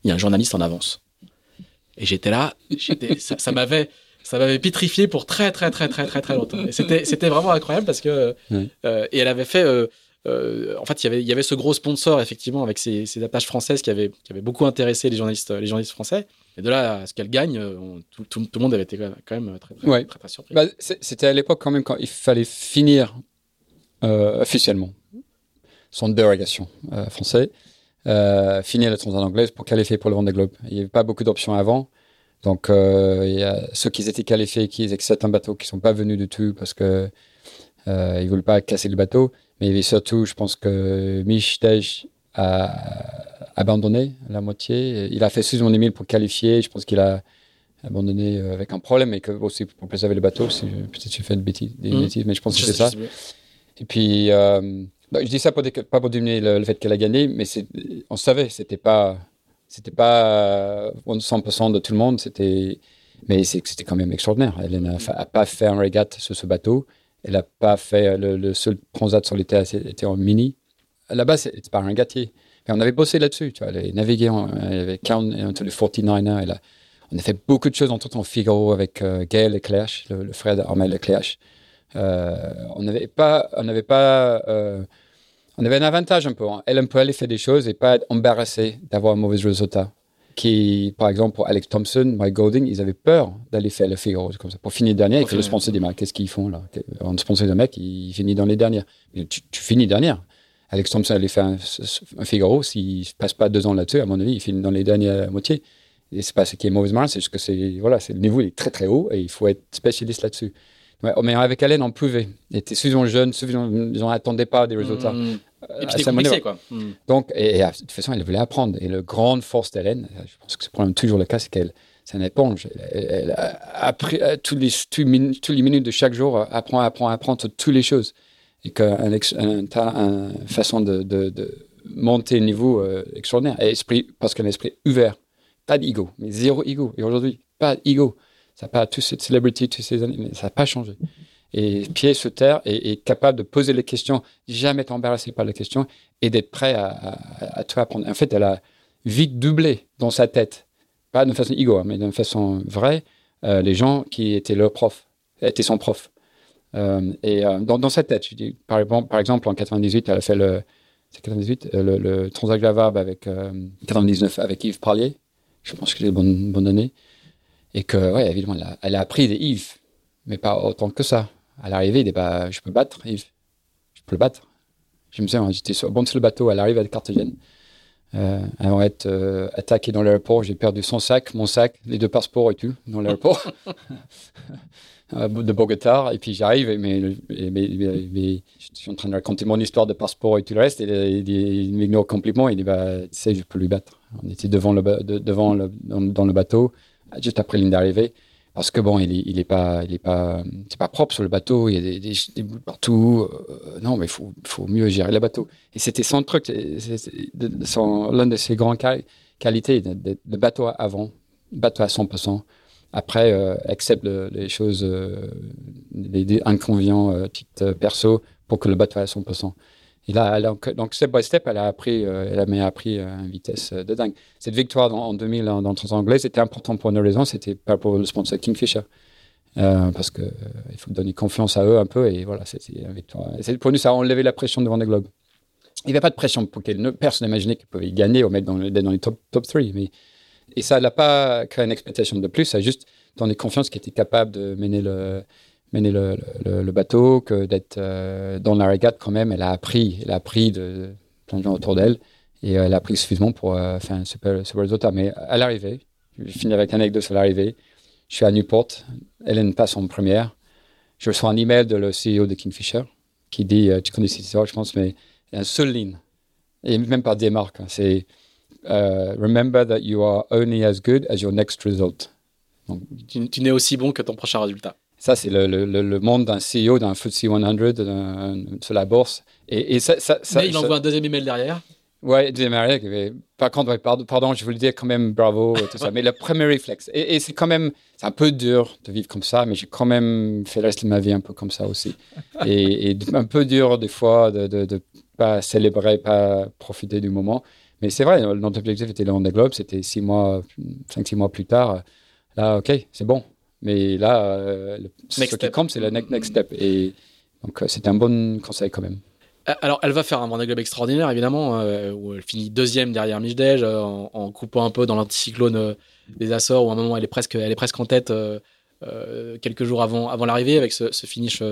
il y a un journaliste en avance. Et j'étais là, j'étais, ça, ça m'avait, ça m'avait pétrifié pour très très très très très très longtemps. Et c'était, c'était vraiment incroyable parce que Oui. euh, et elle avait fait, euh, euh, en fait, il y avait, il y avait ce gros sponsor effectivement avec ces, ces attaches françaises qui avaient, qui avaient beaucoup intéressé les journalistes, les journalistes français. Et de là à ce qu'elle gagne, euh, on- tout, tout- tout le monde avait été quand même très très, Ouais. très, très surpris. Bah, C'était à l'époque quand même quand il fallait finir euh, officiellement son dérogation euh, français, euh, finir la transat anglaise pour qualifier pour le Vendée Globe. Il n'y avait pas beaucoup d'options avant. Donc, euh, il y a ceux qui étaient qualifiés, qui acceptent un bateau, qui ne sont pas venus du tout parce que euh, ils ne veulent pas casser le bateau. Mais il y avait surtout, je pense que Mich Tej a abandonné la moitié. Il a fait sous 1000 pour qualifier. Je pense qu'il a abandonné avec un problème et que aussi pour préserver le bateau. Peut-être que j'ai fait des bêtises, des Mhm. bêtises, mais je pense que c'est ça. Et puis, euh, bah, je dis ça pas pour diminuer le, le fait qu'elle a gagné, mais on savait, c'était pas, c'était pas euh, 100% de tout le monde, mais c'était quand même extraordinaire. Elle n'a pas fait un régate sur ce bateau. Elle n'a pas fait le, le seul transat sur l'été, était en mini. Là-bas, c'était pas un régatier. Mais on avait bossé là-dessus, tu vois, les en- avait 40, entre les 49ers et là. On a fait beaucoup de choses, entre autres en Figaro avec euh, Gaël Leclerc, le, le frère d'Armel Leclerc. Euh, on n'avait pas, on n'avait pas, euh, on avait un avantage un peu. hein. Elle, on peut aller faire des choses et pas être embarrassé d'avoir un mauvais résultat. Qui, par exemple, pour Alex Thompson, Mike Golding, ils avaient peur d'aller faire le Figaro comme ça. Pour finir dernier, Pour que le sponsor dit, mais qu'est-ce qu'ils font là? On sponsor un mec, il finit dans les dernières. Tu, tu finis dernière. Alex Thompson allait faire un, un Figaro, s'il ne passe pas deux ans là-dessus, à mon avis, il finit dans les dernières moitiés. Et c'est pas ce qui est mauvais marin, c'est juste que c'est, voilà, c'est, le niveau il est très très haut et il faut être spécialiste là-dessus. Ouais, mais avec Hélène, on pouvait. Elle était suffisamment jeune, suffisamment, ils n'attendaient pas des résultats. Mmh. Et Euh, puis compliqué, quoi. Mmh. Donc, et, et, de toute façon, elle voulait apprendre. Et la grande force d'Hélène, euh, je pense que c'est probablement toujours le cas, c'est qu'elle, c'est une éponge. Elle, elle a appris euh, tous les, tous tous les minutes de chaque jour, apprend, apprend, apprend sur toutes les choses. Et qu'une un, un, façon de, de, de monter le niveau euh, extraordinaire. Et esprit, parce qu'un esprit ouvert, pas d'ego, mais zéro ego. Et aujourd'hui, pas d'ego. Ça n'a pas toute cette toutes ces années, ça n'a pas changé. Et pied sur terre et, capable de poser les questions, jamais être embarrassé par les questions et d'être prêt à, à, tout apprendre. En fait, elle a vite doublé dans sa tête, pas de façon ego, hein, mais d'une façon vraie, euh, les gens qui étaient leur prof, étaient son prof. Euh, et euh, dans, sa tête, je dis, par, exemple, en 98, elle a fait le, 98, le, le Transac avec 99 avec Yves Parlier. Je pense que j'ai une bonne, bonne année. Et que, ouais, évidemment, elle a, appris des Yves, mais pas autant que ça. À l'arrivée, il dit, bah, je peux battre Yves. Je peux le battre. Je me souviens, j'étais sur, sur le bateau, elle arrive à Carthagène. Euh, avant d'être euh, attaqué dans l'aéroport, j'ai perdu son sac, mon sac, les deux passeports et tout dans l'aéroport de Bogota. Et puis j'arrive, mais, je suis en train de raconter mon histoire de passeport et tout le reste. Et il, m'ignore complètement. Il dit bah, Tu sais, je peux lui battre. On était devant le, devant dans, le bateau, juste après ligne d'arrivée. Parce que bon, il est, il est pas, pas, pas propre sur le bateau. Il y a des, des, bouts partout. Euh, non, mais faut, faut mieux gérer le bateau. Et c'était son truc, l'un de ses grandes qualités, le bateau avant, bateau à 100%. Après, euh, accepte les choses, euh, les, inconvénients euh, petites perso pour que le bateau à 100%. Là, donc, step by step, elle a appris, elle a appris à une vitesse de dingue. Cette victoire en 2000 dans, le anglais, c'était important pour une raison, c'était pas pour le sponsor Kingfisher. parce qu'il il faut donner confiance à eux un peu, et voilà, c'était victoire. Pour nous, ça a enlevé la pression devant les globes. Il n'y avait pas de pression pour qu'elle personne n'imaginait qu'ils pouvaient gagner ou mettre dans, les top, top 3. Mais, et ça n'a pas créé une expectation de plus, ça a juste donné confiance qu'il était capable de mener le, mener le, bateau, que d'être euh, dans la régate quand même. Elle a appris, elle a appris de plein de gens autour d'elle et euh, elle a appris suffisamment pour euh, faire un super, super résultat. Mais à l'arrivée, je finis avec une anecdote sur l'arrivée. Je suis à Newport, Hélène passe en première. Je reçois un email de le CEO de Kingfisher qui dit, tu connais cette histoire, je pense, mais il y a une seule ligne, et même pas des marques, hein. c'est Remember that you are only as good as your next result. Tu, n'es aussi bon que ton prochain résultat. Ça, c'est le, le, le, monde d'un CEO, d'un FTSE 100 sur la bourse. Et, et ça, ça, Mais il envoie un deuxième email derrière. Ouais, deuxième email. Par contre, pardon, pardon, je voulais dire quand même bravo, tout ça. Mais le premier réflexe. Et, c'est quand même, c'est un peu dur de vivre comme ça, mais j'ai quand même fait le reste de ma vie un peu comme ça aussi. et, un peu dur des fois de ne pas célébrer, pas profiter du moment. Mais c'est vrai, notre objectif était le Vendée Globe, c'était six mois, cinq, six mois plus tard. Là, ok, c'est bon. Mais là, euh, ce qui compte, c'est le next, step. Et donc, euh, c'était un bon conseil quand même. Euh, alors, elle va faire un Vendée Globe extraordinaire, évidemment, où elle finit deuxième derrière Michdej, en, coupant un peu dans l'anticyclone des Açores, où à un moment, elle est presque, elle est presque en tête quelques jours avant, avant l'arrivée, avec ce, finish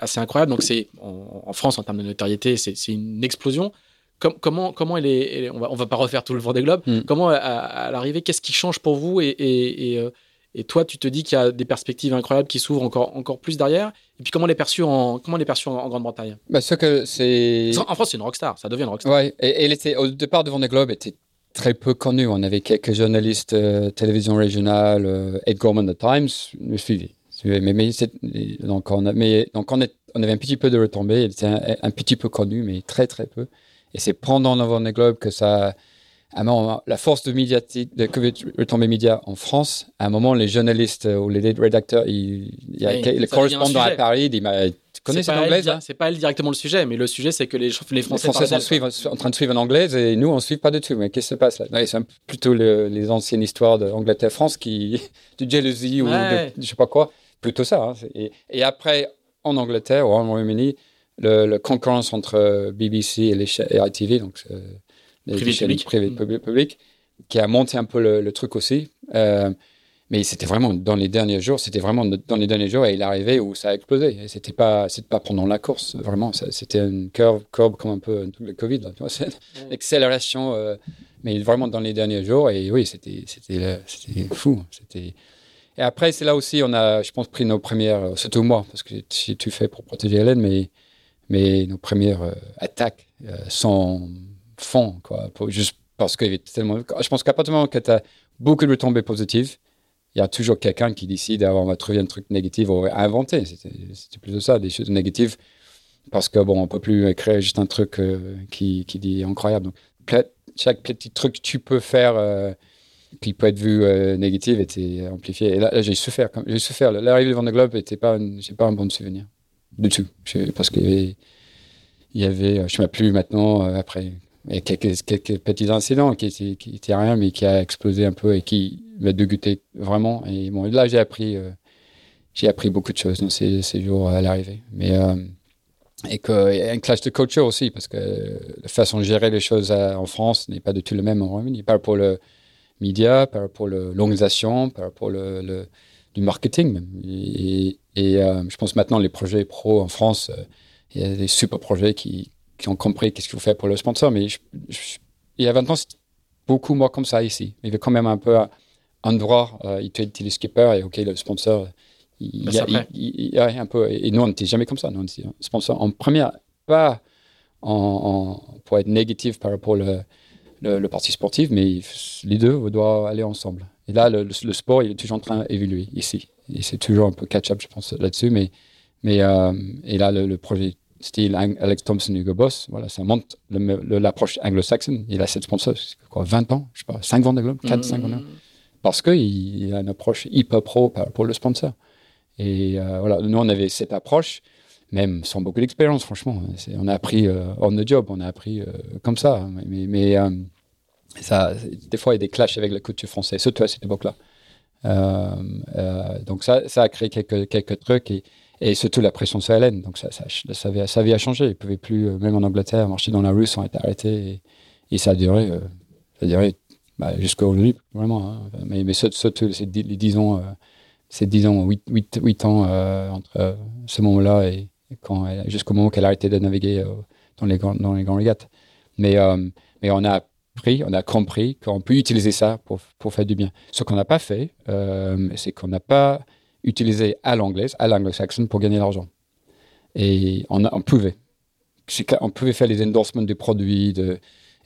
assez incroyable. Donc, c'est en, France, en termes de notoriété, c'est une explosion. comment, comment elle est, on, va, on va pas refaire tout le Vendée Globe. Mm. Comment, à, l'arrivée, qu'est-ce qui change pour vous et, et et toi, tu te dis qu'il y a des perspectives incroyables qui s'ouvrent encore, encore plus derrière. Et puis, comment les perçu en, comment les perçu en, Grande-Bretagne? Bah, ce que c'est. En France, c'est une rockstar. Ça devient une rockstar. Ouais. Et, elle était, au départ de Vendée Globe, était très peu connue. On avait quelques journalistes euh, télévision régionale, euh, Ed Gorman The Times, nous suivaient. Mais, mais, donc, on, mais, donc on, est, on, avait un petit peu de retombées. Elle était un, petit peu connue, mais très, très peu. Et c'est pendant le Vendée Globe que ça à la force de médiatique, de retombées médias en France, à un moment, les journalistes ou les rédacteurs, il, y a le correspondant à Paris, dit, tu connais cette anglaise hein? C'est pas elle directement le sujet, mais le sujet, c'est que les, les Français, sont, en train de suivre en anglaise et nous, on ne suit pas du tout. Mais qu'est-ce qui se passe là? C'est plutôt les anciennes histoires d'Angleterre-France qui, de jalousie ou de, je sais pas quoi. Plutôt ça. Hein. Et, et, après, en Angleterre ou en Royaume-Uni, le, concurrence entre BBC et, les, et ITV, donc euh, public. Privé, mm. public, qui a monté un peu le, truc aussi. Euh, mais c'était vraiment dans les derniers jours, c'était vraiment dans les derniers jours et il est arrivé où ça a explosé. Et c'était pas, c'était pas pendant la course, vraiment. C'était une courbe, courbe comme un peu le Covid, là, tu vois, c'est accélération, euh, mais vraiment dans les derniers jours. Et oui, c'était, c'était, c'était fou. C'était. Et après, c'est là aussi, on a, je pense, pris nos premières, surtout moi, parce que si tu fais pour protéger Hélène, mais, mais nos premières euh, attaques sans fond, quoi. juste parce que tellement. Je pense qu'à partir du moment que tu as beaucoup de retombées positives, il y a toujours quelqu'un qui décide, d'avoir on va trouver un truc négatif, va inventer. C'était plus de ça, des choses négatives. parce que bon, on peut plus créer juste un truc euh, qui, qui dit incroyable. Donc, chaque petit truc que tu peux faire euh, qui peut être vu euh, négatif était amplifié. Et là, j'ai souffert. J'ai souffert. L'arrivée de Vendée Globe n'était pas, pas un bon souvenir du tout, parce qu'il y avait, il y avait, je ne sais plus maintenant après. A quelques, quelques petits incidents qui étaient, rien, mais qui a explosé un peu et qui m'a dégoûté vraiment. Et bon, là, j'ai appris, j'ai appris beaucoup de choses dans ces, jours à l'arrivée. Mais et y a un clash de culture aussi, parce que la façon de gérer les choses en France n'est pas du tout le même en Royaume-Uni. Pas pour le média, pas pour l'organisation, pas pour le, le, du marketing. Et, et euh, je pense maintenant les projets pro en France, euh, il y a des super projets qui, qui ont compris qu'est-ce qu'il faut faire pour le sponsor. Mais il y a 20 ans, c'était beaucoup moins comme ça ici. Il y avait quand même un peu un droit, euh, il était le skipper et OK, le sponsor il, y a, un peu, et nous, on n'était jamais comme ça. Nous, on était sponsor en première, pas en, pour être négatif par rapport au le, le, parti sportif, mais les deux doivent aller ensemble. Et là, le, sport, il est toujours en train d'évoluer ici. Et c'est toujours un peu catch-up, je pense, là-dessus. Mais, mais euh, et là, le, projet style Alex Thompson, Hugo Boss, voilà, ça montre l'approche anglo-saxonne. Il a cette sponsor, quoi, 20 ans, je sais pas, 5 ans de globe, 4, 5 ans. Parce qu'il a une approche hyper pro pour le sponsor. Et euh, voilà, nous, on avait cette approche, même sans beaucoup d'expérience, franchement. On a appris euh, on the job, on a appris euh, comme ça. Mais, mais ça, des fois, il y a des clashs avec la culture française, surtout à cette époque-là. donc ça, ça a créé quelques, quelques trucs et surtout la pression sur Hélène. Donc ça, ça, ça, avait, ça avait changé. Il pouvait plus, même en Angleterre, marcher dans la rue sans être arrêté. Et, ça a duré, ça a duré bah, vraiment. Hein. Mais, surtout, les 10 ans c'est disons 8, 8, 8 ans euh, entre euh, ce moment-là et, jusqu'au moment qu'elle a arrêté de naviguer euh, dans les grands, dans régates. Mais, on a appris, on a compris qu'on peut utiliser ça pour faire du bien. Ce qu'on n'a pas fait, c'est qu'on n'a pas utilisé à l'anglaise, à l'anglo-saxon pour gagner de l'argent. Et on, pouvait. On pouvait faire les endorsements des produits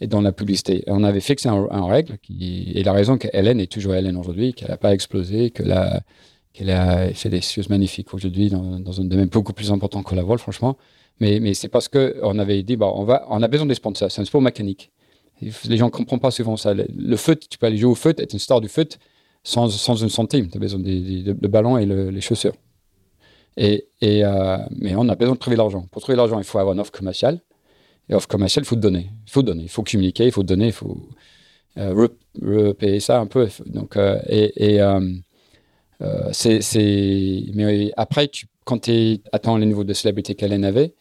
et dans la publicité. on avait fixé un, règle qui, et la raison que Hélène est toujours Hélène aujourd'hui, qu'elle n'a pas explosé, qu'elle a fait des choses magnifiques aujourd'hui dans, un domaine beaucoup plus important que la voile, franchement. Mais, c'est parce qu'on avait dit, bah, on, a besoin des sponsors. C'est un sport mécanique. Les gens ne comprennent pas souvent ça. Le, foot, tu peux aller jouer au foot, être une star du foot sans, une centime. Tu as besoin de, ballons et les chaussures. Et, euh, mais on a besoin de trouver l'argent. Pour trouver l'argent, il faut avoir une offre commerciale. Et offre commerciale, il faut donner. Il faut donner. Il faut communiquer, il faut donner, il faut euh, repayer ça un peu. Donc, euh, et, Mais après, quand tu attends le niveau de célébrité qu'elle avait,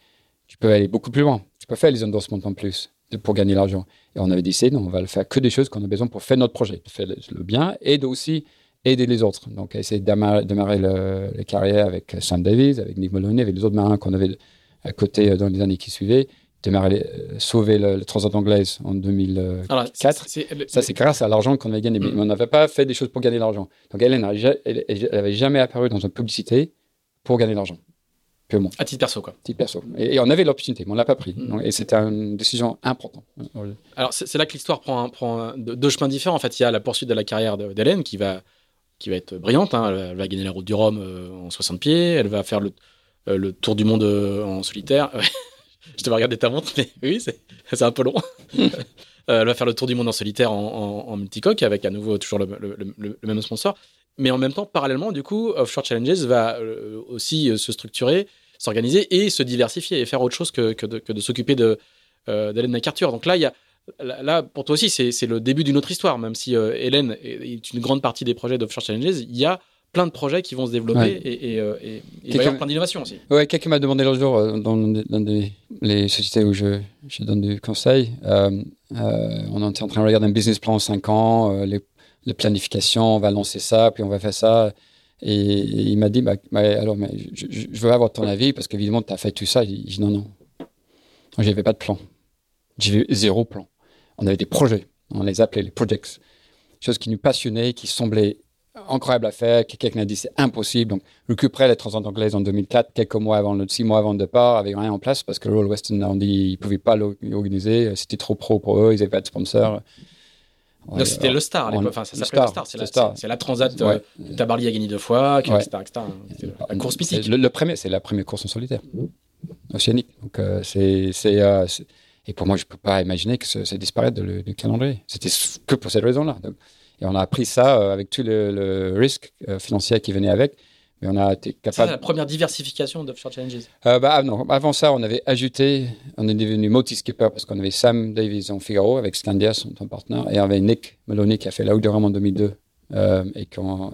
tu peux aller beaucoup plus loin. Tu peux faire les endorsements en plus pour gagner l'argent. Et on avait décidé, non, on va le faire que des choses qu'on a besoin pour faire notre projet, faire le, bien et aussi aider les autres. Donc, essayer de démarrer, la carrière avec Sam Davis, avec Nick Maloney, avec les autres marins qu'on avait à côté euh, dans les années qui suivaient démarrer, euh, sauver le, Transat anglaise en 2004. ça, c'est grâce à l'argent qu'on avait gagné. Mais mm. on n'avait pas fait des choses pour gagner de l'argent. Donc, Hélène n'avait jamais apparu dans une publicité pour gagner de l'argent. Purement. À titre perso, quoi. titre perso. Et, on avait l'opportunité, mais on ne l'a pas pris. Mm. et c'était une décision importante. Alors, c'est là que l'histoire prend, prend deux chemins différents. En fait, il y a la poursuite de la carrière d'Hélène qui va, qui va être brillante. Hein. Elle va gagner la route du Rhum euh, en 60 pieds. Elle va faire le, euh, le tour du monde en solitaire. je devais regarder ta montre, mais oui, c'est un peu long. Euh, elle va faire le tour du monde en solitaire en, en, multicoque avec à nouveau toujours le, même sponsor. Mais en même temps, parallèlement, du coup, Offshore Challenges va euh, aussi euh, se structurer, s'organiser et se diversifier et faire autre chose que, que de, s'occuper d'Hélène MacArthur. Donc là, il y a, là, pour toi aussi, c'est le début d'une autre histoire, même si Hélène est une grande partie des projets d'Offshore Challenges, il y a plein de projets qui vont se développer et, et, euh, et, il va y avoir plein d'innovations aussi. Ouais, quelqu'un m'a demandé l'autre jour euh, dans, dans les sociétés où je, je donne du conseil, euh, on est en train de regarder un business plan en 5 ans, les, les, planifications, on va lancer ça, puis on va faire ça. Et, il m'a dit, bah, alors, mais je, je, veux avoir ton avis parce qu'évidemment, tu as fait tout ça. J'ai dit, non, non. J'avais pas de plan. J'avais zéro plan. On avait des projets. On les appelait les projects. Choses qui nous passionnaient, qui semblaient incroyable à faire. Quelqu'un a dit c'est impossible. Donc, récupérer les transats anglaises en 2004, quelques mois avant, six mois avant le départ, avec rien en place parce que Royal Western a dit ils pouvaient pas l'organiser. C'était trop pro pour eux. Ils n'avaient pas de sponsor. C'était le Star à l'époque. Enfin, ça s'appelait le Star. C'est la, transat euh, Tabarly a gagné deux fois, etc. etc. La course mythique. Le, premier, c'est la première course en solitaire. océanique. Donc, c'est, c'est, et pour moi, je peux pas imaginer que ça, disparaisse du calendrier. C'était que pour cette raison-là. Et on a appris ça avec tout le, le risque financier qui venait avec. Mais on a été capable. C'est la première diversification d'Offshore Challenges. Euh, bah, non, avant ça, on avait ajouté, on est devenu multi-skipper parce qu'on avait Sam Davies en Figaro avec Scandia, son, partenaire, et on avait Nick Maloney qui a fait la Durham en 2002 euh, et,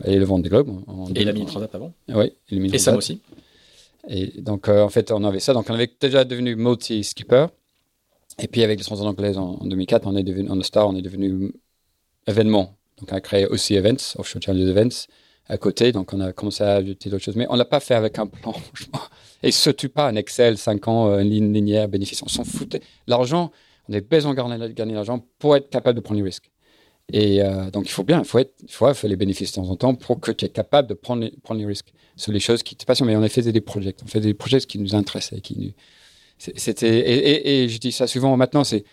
et le Vendée Globe. En, et la Mini Transat avant. Oui, et, et Sam aussi. Et donc, euh, en fait, on avait ça. Donc, on avait déjà devenu multi-skipper. Et puis, avec les Transat anglaises en, en, 2004, on est devenu, en Star, on est devenu événement. Donc, on a créé aussi Events, Offshore Challenges Events à côté. Donc, on a commencé à ajouter d'autres choses. Mais on l'a pas fait avec un plan, franchement. Et surtout pas un Excel, 5 ans, euh, une ligne linéaire, bénéfice. On s'en foutait. L'argent, on avait besoin de gagner l'argent pour être capable de prendre les risques. Et euh, donc, il faut bien, il faut, être, il faut faire les bénéfices de temps en temps pour que tu es capable de prendre les, prendre les risques sur les choses qui te passionnent. Mais on a fait des projets, on fait des projets qui nous intéressaient, qui nous, c'était, et, et, et, je dis ça souvent maintenant, c'est,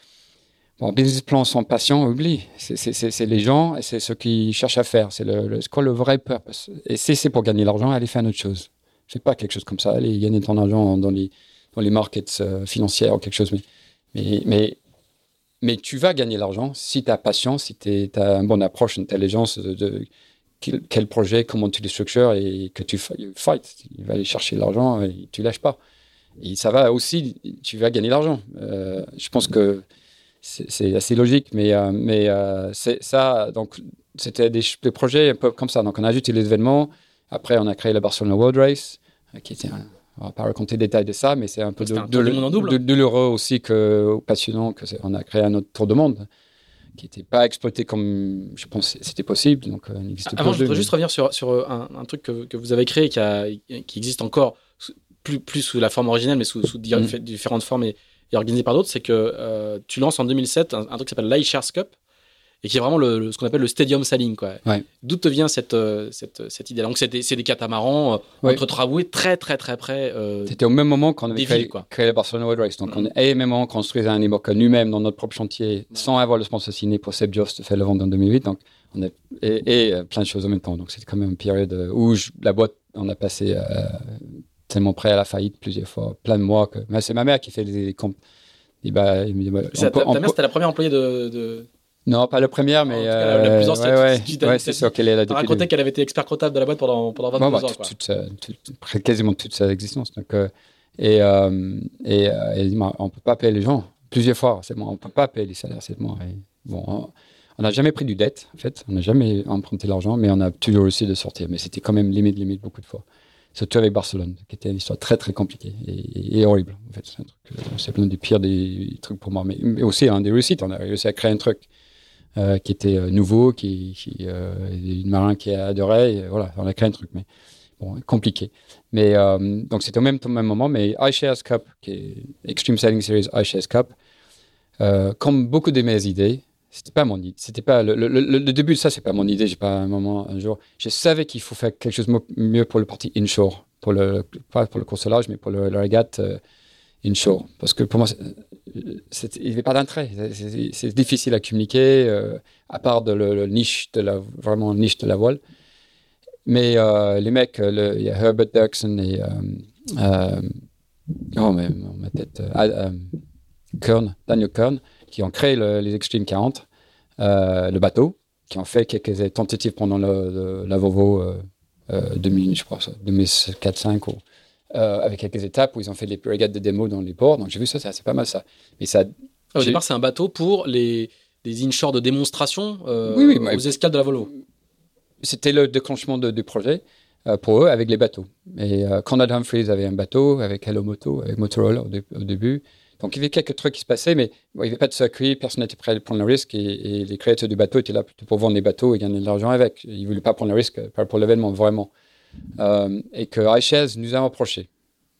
Bon, business plan sans patient, oublie. C'est les gens et c'est ce qu'ils cherchent à faire. C'est quoi le vrai purpose? Et si c'est pour gagner l'argent, allez faire autre chose. C'est pas quelque chose comme ça. Allez gagner ton argent dans les, dans les markets euh, financiers ou quelque chose. Mais, mais, mais, tu vas gagner l'argent si tu as patience, si tu as une bonne approche, une intelligence de, quel, projet, comment tu le structures et que tu fight. Tu vas aller chercher l'argent et tu lâches pas. Et ça va aussi, tu vas gagner l'argent. Euh, je pense que c'est assez logique, mais, euh, mais euh, c'est ça. Donc, c'était des, projets un peu comme ça. Donc, on a ajouté les événements. Après, on a créé la Barcelona World Race, euh, qui était on va pas raconter les détails de ça, mais c'est un peu de, de, douloureux aussi que passionnant que on a créé un autre tour de monde qui n'était pas exploité comme je pense c'était possible. Donc, Avant, je voudrais juste revenir sur, sur un, truc que, que, vous avez créé qui, a, qui existe encore plus, plus sous la forme originelle, mais sous, sous mm. différentes formes et, et organisé par d'autres, c'est que euh, tu lances en 2007 un, truc qui s'appelle l'iShares Cup et qui est vraiment le, ce qu'on appelle le stadium. Quoi. D'où te vient cette, euh, cette, cette idée Donc, c'est des, des, catamarans euh, entre travaux très, très, très près. C'était au même moment qu'on avait créé, créé, le Barcelona World Race. Donc, on a même moment construit un Imoca nous-mêmes dans notre propre chantier sans avoir le sponsor signé pour Seb Jost faire le vendre en 2008. Donc, on a, et, plein de choses en même temps. Donc, c'était quand même une période où la boîte, on a passé tellement prêt à la faillite plusieurs fois, plein de mois. Que... c'est ma mère qui fait les comptes. Bah, ta, mère, c'était la première employée de, Non, pas la première, mais. la, euh, plus ancienne. Ouais, ouais, c'est sûr qu'elle est là depuis. racontait qu'elle avait été expert comptable de la boîte pendant, pendant 22 bah, ans. quasiment toute sa existence. Donc, euh, et, euh, et elle dit on ne peut pas payer les gens. Plusieurs fois, c'est bon, on ne peut pas payer les salaires, c'est bon. bon on n'a jamais pris du dette, en fait. On n'a jamais emprunté l'argent, mais on a toujours réussi de sortir. Mais c'était quand même limite, limite beaucoup de fois surtout avec Barcelone, qui était une histoire très très compliquée et, horrible. En fait, c'est l'un des pires des trucs pour moi, mais, aussi un des réussites. On a réussi à créer un truc euh, qui était euh, nouveau, qui, qui euh, une marin qui adorait. Et voilà, on a créé un truc, mais bon, compliqué. Mais euh, donc c'était au même, même moment, mais iShares Cup, qui est Extreme Sailing Series iShares Cup, comme beaucoup de mes idées, c'était pas mon idée. C'était pas le, le, le, début de ça, c'est pas mon idée. J'ai pas un moment, un jour. Je savais qu'il faut faire quelque chose de mieux pour le parti inshore, pour le pas pour le courselage, mais pour le, la régate euh, inshore. Parce que pour moi, il n'y avait pas d'entrée. C'est difficile à communiquer, euh, à part de le, niche de la vraiment niche de la voile. Mais euh, les mecs, il y a Herbert Dirksen et oh mais ma tête, Kern, Daniel Kern qui ont créé les Extreme 40, euh, le bateau, qui ont fait quelques tentatives pendant le, la Volvo euh, 2000, euh, je crois, 2004-2005, euh, avec quelques étapes où ils ont fait des régates de démo dans les ports. Donc j'ai vu ça, c'est pas mal ça. Mais ça ah, au départ, c'est un bateau pour les, des inshore de démonstration oui, oui, aux escales de la Volvo. C'était le déclenchement du projet pour eux avec les bateaux. Et Conrad Humphreys avait un bateau avec Hello Moto, avec Motorola au début. Donc il y avait quelques trucs qui se passaient, mais il n'y avait pas de circuit, personne n'était prêt à prendre le risque et, les créateurs du bateau étaient là pour vendre des bateaux et gagner de l'argent avec. Ils ne voulaient pas prendre le risque pour l'événement, vraiment. Euh, et que iShares nous a approchés.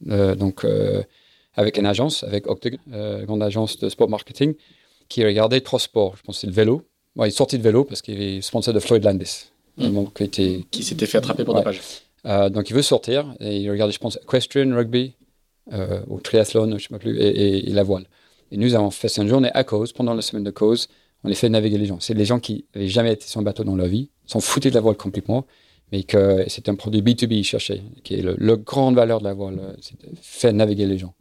Euh, donc euh, avec une agence, avec Octagon, grande agence de sport marketing, qui regardait trois sports. Je pense que c'est le vélo. il est sorti de vélo parce qu'il est sponsor de Floyd Landis. Mmh. qui s'était fait attraper pour ouais. page. donc il veut sortir et il regardait, je pense, equestrian, rugby, euh, au triathlon, je ne sais plus, et, la voile. Et nous avons fait une journée à cause, pendant la semaine de cause, on les fait naviguer les gens. C'est les gens qui n'avaient jamais été sur un bateau dans leur vie, s'en foutaient de la voile complètement, mais que c'est un produit B2B cherché, qui est le, grande valeur de la voile, c'est de faire naviguer les gens.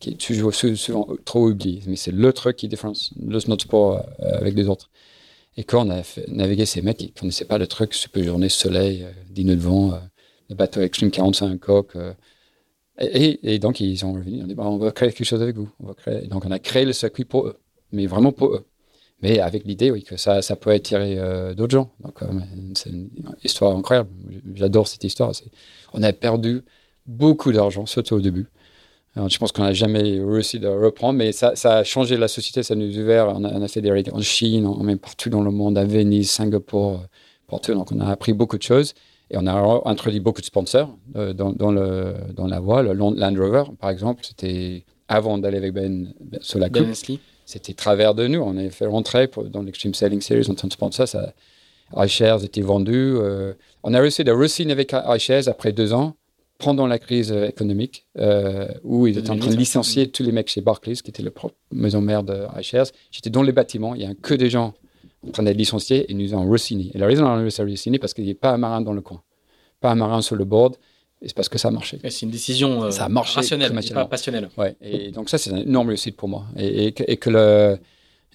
qui est toujours souvent trop oublié. Mais c'est le truc qui différencie notre sport avec les autres. Et quand on a navigué ces mecs, ils ne connaissaient pas le truc, super journée, soleil, 10 nœuds de vent, le bateau Extreme 45 coques. Et, donc, ils ont revenu. On dit, bah, on va créer quelque chose avec vous. On va créer. Donc, on a créé le circuit pour eux. Mais vraiment pour eux. Mais avec l'idée, oui, que ça, ça peut attirer euh, d'autres gens. Donc, euh, c'est une histoire incroyable. J'adore cette histoire. On a perdu beaucoup d'argent, surtout au début. Je pense qu'on n'a jamais réussi de reprendre, mais ça, a changé la société, ça nous a ouvert. On a, on fait des règles en Chine, même partout dans le monde, à Venise, Singapour, euh, partout. Donc, on a appris beaucoup de choses. Et on a introduit beaucoup de sponsors euh, dans, dans, le, dans la voile. Land Rover, par exemple, c'était avant d'aller avec Ben, ben sur la ben. C'était travers de nous. On a fait rentrer dans l'Extreme Sailing Series en tant que sponsor. Ça, iShares était vendu. Euh, on a réussi de re avec iShares après deux ans, pendant la crise économique, euh, où ils étaient en train de licencier tous les mecs chez Barclays, qui était la maison mère de iShares. J'étais dans les bâtiments. Il y a que des gens en train d'être licenciés et nous avons re-signé. Et la raison on a re-signé, parce qu'il n'y a pas un marin dans le coin, pas un marin sur le board, et c'est parce que ça a marché. C'est une décision euh, ça a marché rationnelle, pas passionnelle. Ouais, et donc ça, c'est une énorme réussite pour moi. Et, et, que, le,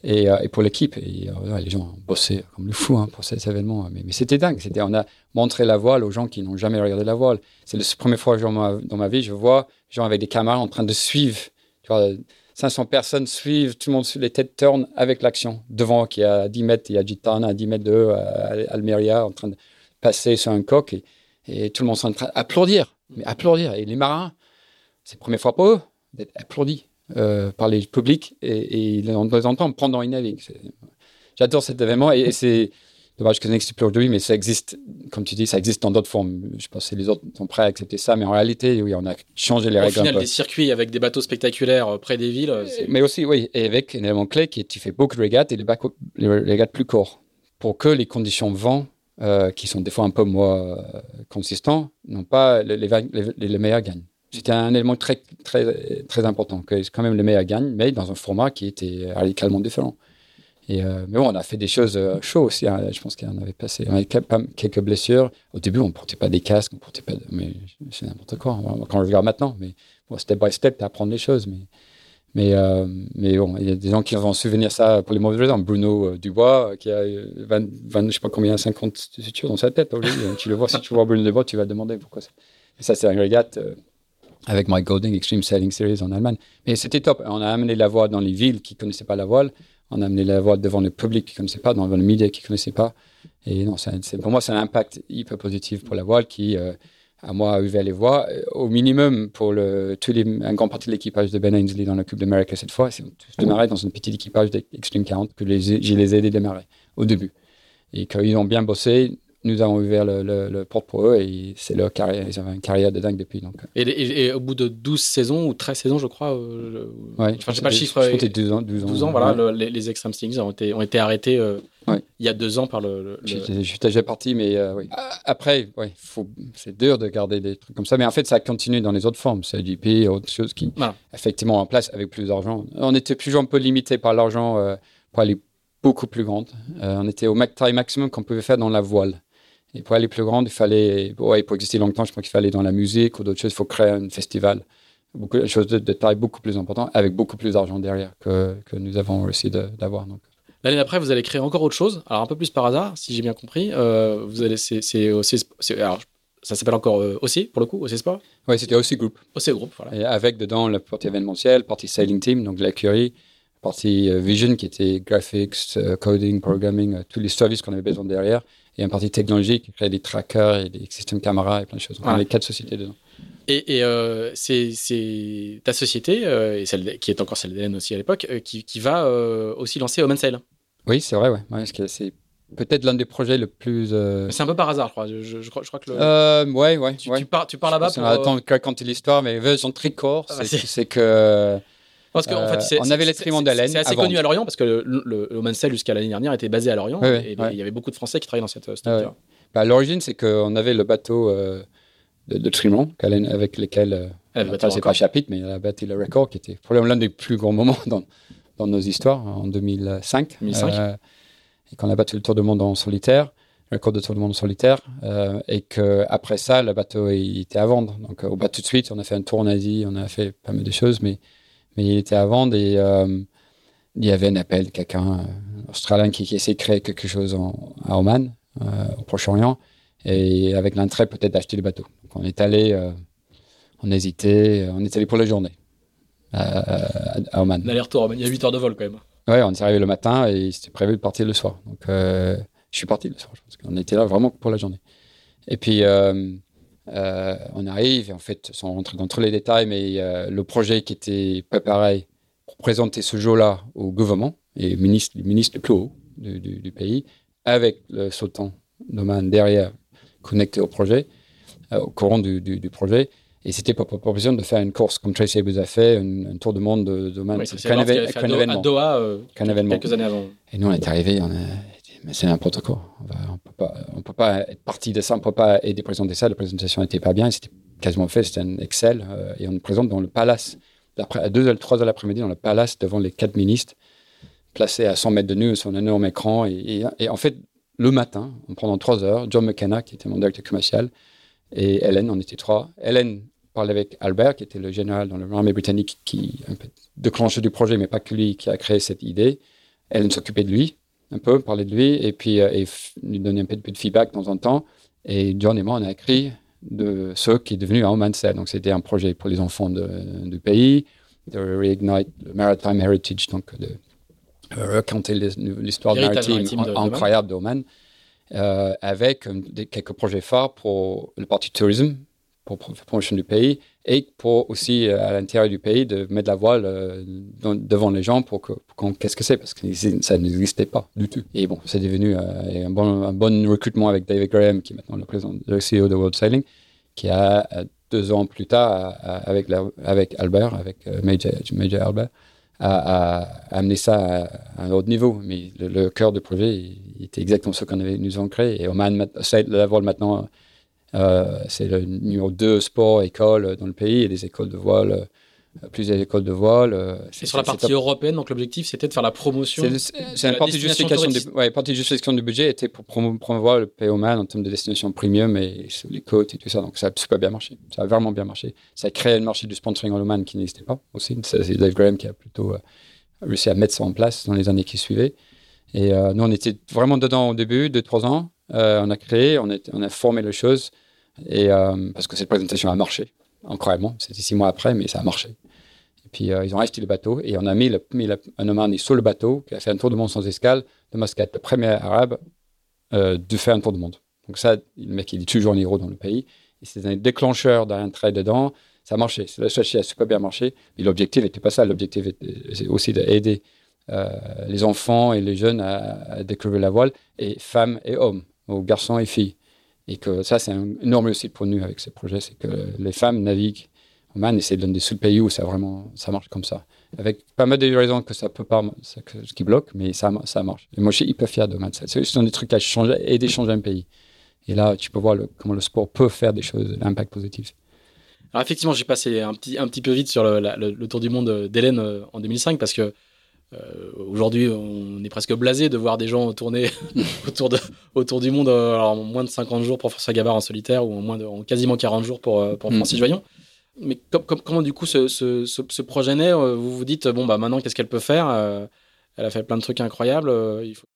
et, euh, et, pour l'équipe, et, euh, les gens ont bossé comme le fou hein, pour cet événement. Mais, mais c'était dingue. C'était, on a montré la voile aux gens qui n'ont jamais regardé la voile. C'est la première fois dans ma, dans ma vie, je vois des gens avec des caméras en train de suivre. Tu vois, 500 personnes suivent, tout le monde les têtes tourne avec l'action. Devant, qui est à 10 mètres, il y a Gitana à 10 mètres de Almeria, en train de passer sur un coq, et, tout le monde est en train d'applaudir. Mais applaudir. Et les marins, c'est la première fois pour eux d'être applaudis euh, par les publics, et, et on les entend pendant une navigue. J'adore cet événement, et c'est dommage que ça n'existe plus aujourd'hui, mais ça existe, comme tu dis, ça existe dans d'autres formes. Je pense que les autres sont prêts à accepter ça, mais en réalité, oui, on a changé les règles. Au final, des circuits avec des bateaux spectaculaires euh, près des villes. Euh, mais aussi, oui, et avec un élément clé qui est tu fais beaucoup de régates et les, régates plus courts pour que les conditions de vent, euh, qui sont des fois un peu moins consistants, n'ont pas les, les, meilleurs gagnent. C'était un élément très, très, très important, que quand même les meilleurs gagnent, mais dans un format qui était radicalement différent. Euh, mais bon, on a fait des choses euh, chaudes aussi. Hein. Je pense qu'on avait passé on quelques blessures. Au début, on ne portait pas des casques, on portait pas. Mais c'est n'importe quoi. Quand je regarde maintenant, mais bon, step by step, tu apprends les choses. Mais euh, mais bon, il y a des gens qui vont souvenir ça pour les mauvaises raisons. Bruno Dubois, qui a 20, 20, je sais pas combien, 50 sutures dans sa tête. tu le vois, si tu vois Bruno Dubois, tu vas demander pourquoi ça. Et ça, c'est un régate avec Mike Golding, Extreme Sailing Series en Allemagne. Mais c'était top. On a amené la voile dans les villes qui connaissaient pas la voile on a amené la voix devant le public qui ne connaissait pas, devant le média qui ne connaissait pas. Et non, pour moi, c'est un impact hyper positif pour la voile qui, euh, à moi, a ouvert les voies. Euh, au minimum, pour le, tous les, un grand partie de l'équipage de Ben Ainsley dans la Coupe d'Amérique cette fois, c'est tous démarré dans un petit équipage d'Extreme 40 que je les ai aidés démarrer au début. Et qu'ils ont bien bossé, nous avons ouvert le, le, porte pour eux et c'est leur carrière. Ils avaient une carrière de dingue depuis. Donc. Et, et, au bout de 12 saisons ou 13 saisons, je crois, euh, ouais, enfin, je sais pas le chiffre. Je comptais 12 ans. 12 ans, 12 ans voilà, les, les, Extreme Stings ont été, ont été arrêtés euh, il y a deux ans par le. Je suis déjà parti, mais euh, oui. Après, ouais, c'est dur de garder des trucs comme ça, mais en fait, ça continue dans les autres formes. C'est JP, autre chose qui, effectivement, en place avec plus d'argent. On était toujours un peu limité par l'argent euh, pour aller beaucoup plus grande. on était au taille maximum qu'on pouvait faire dans la voile. Et pour aller plus grande, il fallait, ouais, pour exister longtemps, je crois qu'il fallait dans la musique ou d'autres choses, il faut créer un festival. Beaucoup de choses de, taille beaucoup plus importante, avec beaucoup plus d'argent derrière que, que, nous avons réussi d'avoir. L'année d'après, vous allez créer encore autre chose. Alors un peu plus par hasard, si j'ai bien compris. Euh, vous allez, c'est, alors ça s'appelle encore euh, aussi pour le coup, OC Sport. Oui, c'était aussi Group. OC Group, voilà. Et avec dedans la partie événementielle, partie sailing team, donc l'écurie, partie euh, vision qui était graphics, coding, programming, tous les services qu'on avait besoin derrière et un parti technologique qui crée des trackers et des systèmes caméra et plein de choses. On a quatre sociétés dedans. Et, et euh, c'est ta société, euh, et celle qui est encore celle d'Hélène aussi à l'époque, euh, qui, qui, va euh, aussi lancer Omen Sail. Oui, c'est vrai, ouais. ouais c'est peut-être l'un des projets le plus. C'est un peu par hasard, je crois. Je, je, crois, je crois, que le... euh, ouais, ouais. Tu, tu pars, tu pars là-bas pour. On attend de raconter l'histoire, mais ils sont très courts. Ah, bah, c'est que parce qu'en fait, on avait l'extrêmement d'Haleine. C'est assez connu à Lorient parce que le, le, jusqu'à l'année dernière était basé à Lorient et il y avait beaucoup de Français qui travaillaient dans cette structure. Bah, à l'origine, c'est qu'on avait le bateau euh, de, de Trimont avec lesquels euh, ah, c'est pas chapitre, mais il a battu le record qui était probablement l'un des plus grands moments dans, dans nos histoires en 2005. 2005. Euh, et qu'on a battu le Tour du Monde en solitaire le record de tour du monde en solitaire, euh, et que après ça, le bateau il était à vendre. Donc, au tout de suite, on a fait un tour en Asie, on a fait pas mal de choses, mais Mais il était avant des. il y avait un appel de quelqu'un australien qui, qui essayait de créer quelque chose en, à Oman, au Proche-Orient, et avec l'intérêt peut-être d'acheter le bateau. Donc on est allé, on hésitait, on est allé pour la journée à, à Oman. L'aller-retour, il y a 8 heures de vol quand même. Ouais, on est arrivé le matin et c'était prévu de partir le soir. Donc, euh, je suis parti le soir. Je pense qu'on était là vraiment pour la journée. Et puis, euh, euh, on arrive et en fait, sans rentrer dans tous les détails, mais le projet qui était préparé pour présenter ce jour-là au gouvernement et le ministre, le ministre le plus haut du, du, pays, avec le sultan d'Oman derrière, connecté au projet, au courant du, du projet. Et c'était pour proposition de faire une course comme Tracy vous a fait, un, tour du monde de, de Oui, c'est qu'un événement. À Doha, euh, quelques années avant. Et nous, on est arrivés, on a, mais c'est n'importe quoi. On, ne peut pas, on peut pas être parti de ça, on peut pas aider présenter ça. La présentation n'était pas bien, c'était quasiment fait, c'était un Excel, euh, et on présente dans le palace, à 2 3 heures l'après-midi, dans le palace, devant les quatre ministres, placés à 100 mètres de nous sur un énorme écran. Et, en fait, le matin, pendant 3 heures, John McKenna, qui était mon directeur commercial, et Hélène, on était trois. Hélène parlé avec Albert, qui était le général dans l'armée britannique, qui un peu déclenché du projet, mais pas que lui, qui a créé cette idée. Elle s'occupait de lui, un peu, parlait de lui, et puis euh, et lui donnait un peu, de feedback de temps en temps. Et John et moi, on a écrit de ce qui est devenu un mindset. Donc, c'était un projet pour les enfants du pays, de reignite le maritime heritage, donc de raconter l'histoire maritime, incroyable d'Oman, euh, avec euh, quelques projets phares pour le parti tourisme, pour la promotion du pays et pour aussi euh, à l'intérieur du pays de mettre la voile euh, devant les gens pour qu'est-ce que c'est? Parce que ça n'existait pas du tout. Et bon, c'est devenu euh, un, bon, un bon recrutement avec David Graham qui est maintenant le président, le CEO de World Sailing, qui a deux ans plus tard avec avec Albert, avec Major, Albert, a, amené ça à, un autre niveau. Mais le, cœur du projet il était exactement ce qu'on avait nous en créé. Et Oman, la voile maintenant c'est le numéro 2 sport, école dans le pays et des écoles de voile euh, plusieurs écoles de voile. Euh, c'est sur la partie européenne, donc l'objectif c'était de faire la promotion. C'est une partie de, justification du, ouais, partie de justification du budget était pour promouvoir le pays Oman en termes de destination premium et sur les côtes et tout ça. Donc ça a super bien marché. Ça a vraiment bien marché. Ça a créé le marché du sponsoring en Oman qui n'existait pas aussi. C'est Dave Graham qui a plutôt réussi à mettre ça en place dans les années qui suivaient. Et nous, on était vraiment dedans au début, deux, trois ans. on a créé, on, on a formé les choses. Et, euh, parce que cette présentation a marché, incroyablement. C'était six mois après, mais ça a marché. Et puis, euh, ils ont acheté le bateau et on a mis, le, mis un Omani sur le bateau qui a fait un tour du monde sans escale de Muscat, le premier arabe euh, de faire un tour du monde. Donc, ça, le mec, il est toujours un héros dans le pays. Et c'est un déclencheur d'un trait dedans. Ça a marché. La stratégie a super bien marché. Mais l'objectif n'était pas ça. L'objectif était aussi d'aider les enfants et les jeunes à, à, découvrir la voile, et femmes et hommes, aux garçons et filles. Et que ça, c'est un énorme aussi pour nous avec ce projet, c'est que les femmes naviguent au Man et c'est l'un des seuls pays où ça vraiment ça marche comme ça. Avec pas mal de raisons que ça peut pas, ce qui bloque, mais ça, ça marche. Et moi, je suis hyper fier de Man. C'est un des trucs qui a changé, aidé à changer un pays. Et là, tu peux voir comment le sport peut faire des choses, l'impact positif. Alors effectivement, j'ai passé un petit, un petit peu vite sur le, le tour du monde d'Hélène euh, en 2005 parce que euh, aujourd'hui, on est presque blasé de voir des gens tourner autour, de, autour du monde euh, alors, en moins de 50 jours pour François Gabard en solitaire ou en, moins de, en quasiment 40 jours pour, euh, pour mm. Francis Joyon. Mais comment du coup ce, ce, ce, projet naît Vous vous dites, bon, bah, maintenant, qu'est-ce qu'elle peut faire Elle a fait plein de trucs incroyables. Il faut...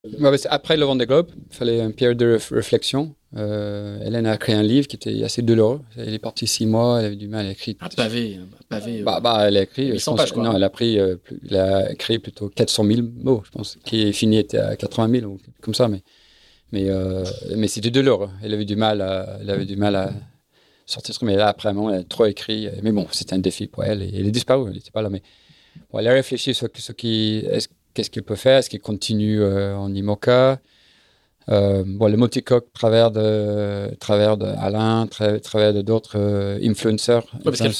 après le Vendée Globe, il fallait une période de réflexion. Euh, Hélène a écrit un livre qui était assez douloureux. Elle est partie six mois, elle avait du mal à écrire. Un pavé, pavé. Euh, bah, bah, elle a écrit. Je pense, non, elle a pris, euh, elle a écrit plutôt 400 000 mots, je pense. Qui est fini était à 80 000 ou comme ça, mais mais euh, mais c'était douloureux. Elle avait du mal, à, elle avait du mal à sortir. Mais là, après, elle a trop écrit. Mais bon, c'était un défi pour elle. Et elle est disparue. Elle n'était pas là, mais bon, elle a réfléchi sur ce qui, qu'est-ce qu'elle peut faire? Est-ce qu'elle continue en IMOCA? Euh, bon, le multicoque travers de travers de Alain, tra travers de d'autres euh, influenceurs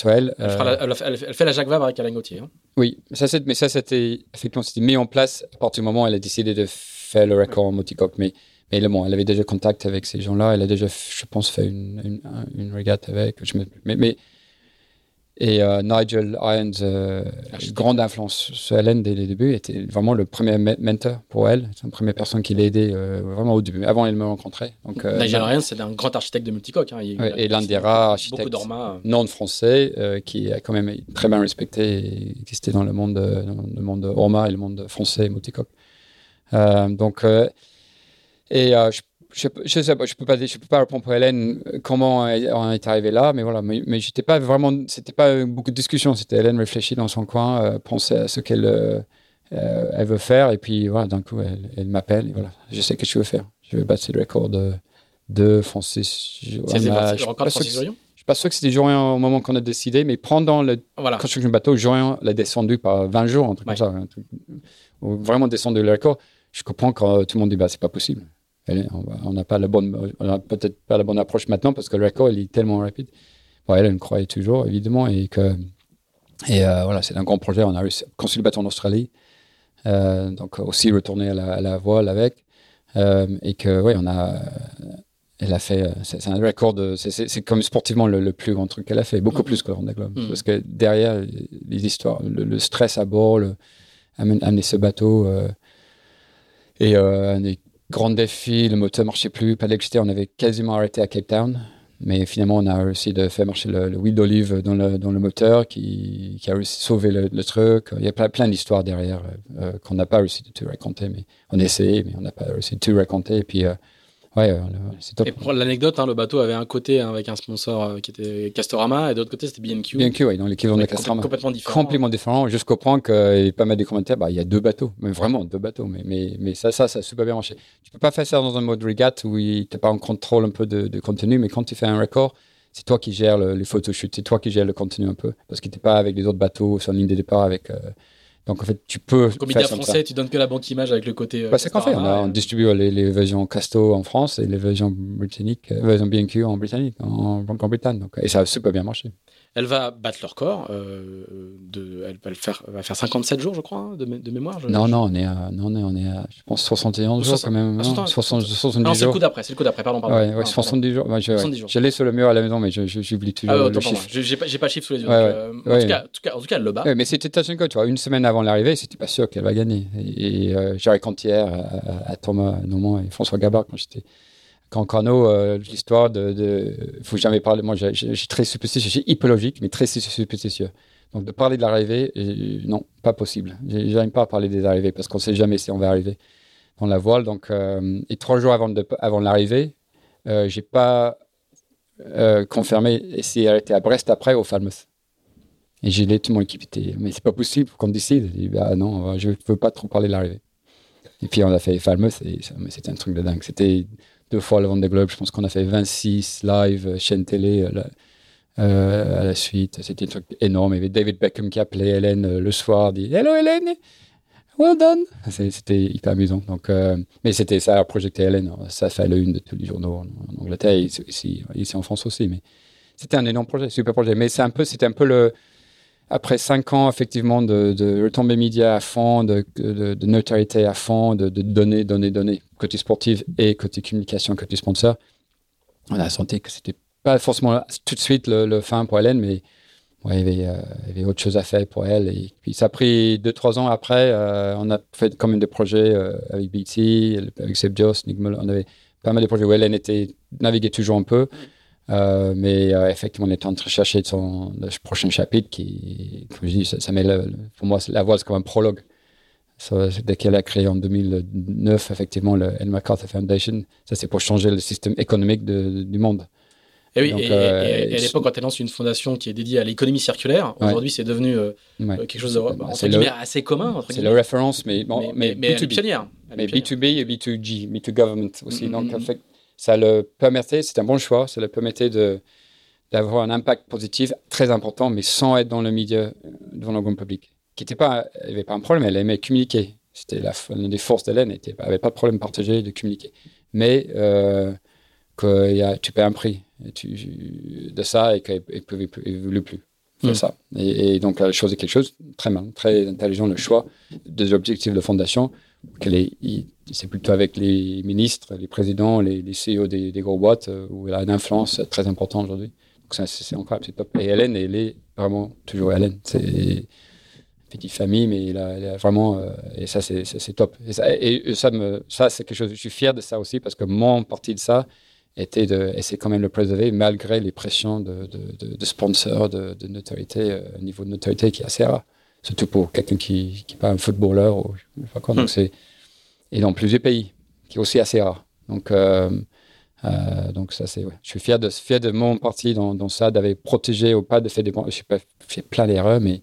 elle, elle, fait la Jacques Vabre avec Alain Gauthier. Hein. Oui, ça mais ça c'était effectivement c'était mis en place à partir du moment où elle a décidé de faire le record en multicoque. Mais mais bon, elle avait déjà contact avec ces gens-là. Elle a déjà, je pense, fait une, une, une régate avec. Je mais, mais Et euh, Nigel Irons, euh, grande influence sur Hélène dès les débuts, était vraiment le premier mentor pour elle. C'est la première personne qui l'a aidé euh, vraiment au début, avant elle me rencontrer. Donc, Nigel Irons, c'est un grand architecte de multicoque. Hein. et l'un des rares architectes non français qui est quand même très bien respecté et existé dans le monde, dans le monde Orma et le monde français multicoque. donc, et je je, je sais pas, je peux pas, je peux pas répondre pour Hélène euh, comment on est arrivé là, mais voilà, mais, mais j'étais pas vraiment, c'était pas beaucoup de discussion, c'était Hélène réfléchit dans son coin, euh, pensait à ce qu'elle euh, elle veut faire, et puis voilà, d'un coup, elle, m'appelle, et voilà, je sais que je veux faire, je veux battre le record de, de Francis. C'est le record de Francis Jorion je suis pas sûr que c'était Jorion au moment qu'on a décidé, mais pendant la voilà. construction du bateau, Jorion l'a descendu par 20 jours, un truc comme ça, un truc, vraiment descendu le record. Je comprends quand tout le monde dit bah c'est pas possible on n'a pas la bonne, peut-être pas la bonne approche maintenant parce que le record il est tellement rapide. Bon, elle, elle croyait toujours évidemment et que et euh, voilà, c'est un grand projet. On a réussi à construire le bateau en Australie, euh, donc aussi retourner à la, voile avec euh, et que oui, on a elle a fait, c'est un record, c'est comme sportivement le, plus grand truc qu'elle a fait, beaucoup plus que le Vendée Globe. Mm. Parce que derrière, les histoires, le, stress à bord, le, amener, ce bateau, et euh, grand défi, le moteur marchait plus, pas d'électricité, on avait quasiment arrêté à Cape Town. Mais finalement, on a réussi de faire marcher le, huile d'olive dans le, le moteur qui, a réussi à sauver le, truc. Il y a plein, d'histoires derrière euh, qu'on n'a pas réussi de tout raconter. Mais on a essayé, mais on n'a pas réussi de tout raconter. Et puis, euh, Ouais, c'est top. Et pour l'anecdote, hein, le bateau avait un côté hein, avec un sponsor euh, qui était Castorama et de l'autre côté c'était BNQ. BNQ, oui, dans l'équivalent de Castorama. Complètement différent. Complètement différent, jusqu'au point qu'il y a pas mal de commentaires, bah, il y a deux bateaux, mais vraiment deux bateaux. Mais, mais, mais ça, ça, ça a super bien marché. Tu peux pas faire ça dans un mode regatta où tu n'as pas en contrôle un peu de, contenu, mais quand tu fais un record, c'est toi qui gères le, les photoshoots, c'est toi qui gères le contenu un peu. Parce que tu n'es pas avec les autres bateaux sur la ligne de départ avec. Euh, donc en fait, tu peux. Comme média français, tu donnes que la banque image avec le côté. Euh, bah, c'est qu'en fait, on, a, on distribue les, les, versions Casto en France et les versions britanniques, euh, versions BNQ en Britannique, en, en Bretagne. Donc, et ça a super bien marché. Elle va battre leur corps. Euh, de, elle va, le faire, va faire 57 jours, je crois, hein, de, de, mémoire. non, non, on est à, non, on est à, je pense, 71 jours quand même. 60, 70 non, c'est le coup d'après, c'est le coup d'après, pardon. pardon. Ouais, ouais, 70 jours. Moi, je, 70 jours. Je l'ai sur le mur à la maison, mais j'oublie toujours ah, le chiffre. J'ai pas, pas le chiffre sous les yeux. Euh, en, tout cas, en, tout cas, en, tout cas, elle le bat. mais c'était Tachenko, tu vois, une semaine avant l'arrivée, c'était pas sûr qu'elle va gagner. Et, et euh, Jerry Cantière, à, à Thomas Normand et François Gabard, quand j'étais quand Cano, euh, l'histoire de, de, faut jamais parler. Moi, je suis très superstitieux, je suis hypologique, mais très superstitieux. Donc, de parler de l'arrivée, non, pas possible. J'aime pas parler des arrivées parce qu'on sait jamais si on va arriver dans la voile. Donc, euh, et trois jours avant, avant l'arrivée, euh, j'ai pas euh, confirmé et c'est arrêté à Brest après au Falmouth. Et j'ai dit, tout mon équipe était, mais c'est pas possible qu'on décide. Je bah non, je veux pas trop parler de l'arrivée. Et puis on a fait Falmouth et c'était un truc de dingue. C'était deux fois le Vendée Globe. Je pense qu'on a fait 26 live euh, chaîne télé euh, euh, à la suite. C'était un truc énorme. Il y avait David Beckham qui appelait Hélène le soir, dit Hello Hélène, well done. C'était hyper amusant. Donc, mais c'était ça a projeté Hélène. Ça fait le une de tous les journaux en, Angleterre, ici, ici en France aussi. Mais c'était un énorme projet, super projet. Mais c'est un peu, c'était un peu le après cinq ans, effectivement, de, de retombées médias à fond, de, de, notoriété à fond, de, de données, données, données, côté sportif et côté communication, côté sponsor, on a senti que c'était pas forcément tout de suite le, fin pour Hélène, mais ouais, il, y avait, euh, il, y avait, autre chose à faire pour elle. Et puis ça a pris deux, trois ans après, euh, on a fait quand même des projets euh, avec BT, avec Seb Muller, on avait pas mal de projets où Hélène était, naviguait toujours un peu. Euh, mais euh, effectivement, on est en train de chercher son, le prochain chapitre qui, comme je dis, ça, met pour moi, la c'est comme un prologue. dès qu'elle a créé en 2009, effectivement, le Ellen MacArthur Foundation, ça c'est pour changer le système économique de, du monde. Et oui, et, euh, à l'époque, quand elle lance une fondation qui est dédiée à l'économie circulaire, aujourd'hui c'est devenu quelque chose de, assez commun. C'est la référence, mais, bon, mais, mais, B2B. pionnière. Mais B2B et B2G, B2Government aussi. Mm-hmm. Donc, ça le permettait, c'est un bon choix, ça le permettait de, d'avoir un impact positif très important, mais sans être dans le milieu, devant le grand public. Qui était pas, elle n'avait pas un problème, elle aimait communiquer. C'était la, l'une des forces d'Hélène, elle n'avait pas de problème de partager, de communiquer. Mais euh, que y a, tu payes un prix tu, de ça et qu'elle ne voulait plus faire mm. ça. Et, donc, elle a choisi quelque chose très mal, très intelligent, le choix des objectifs de fondation c'est plutôt avec les ministres, les présidents, les, les CEO des, des, gros boîtes euh, où elle a une influence très importante aujourd'hui. Donc c'est incroyable, c'est top. Et Hélène, elle est vraiment toujours Hélène. C'est petite famille, mais il a, vraiment. Euh, et ça, c'est top. Et ça, et ça, c'est quelque chose. Je suis fier de ça aussi parce que mon parti de ça était de essayer quand même de le préserver malgré les pressions de, de, sponsors, de, notoriété, euh, niveau de notoriété qui est assez rare. Surtout pour quelqu'un qui n'est pas un footballeur ou je sais pas quoi. Donc hmm. et dans plusieurs pays, qui est aussi assez rare. Donc, euh, donc ça, c'est. Je suis fier de, fier de mon parti dans, dans ça, d'avoir protégé ou pas de faire des. Je suis pas fait plein d'erreurs, mais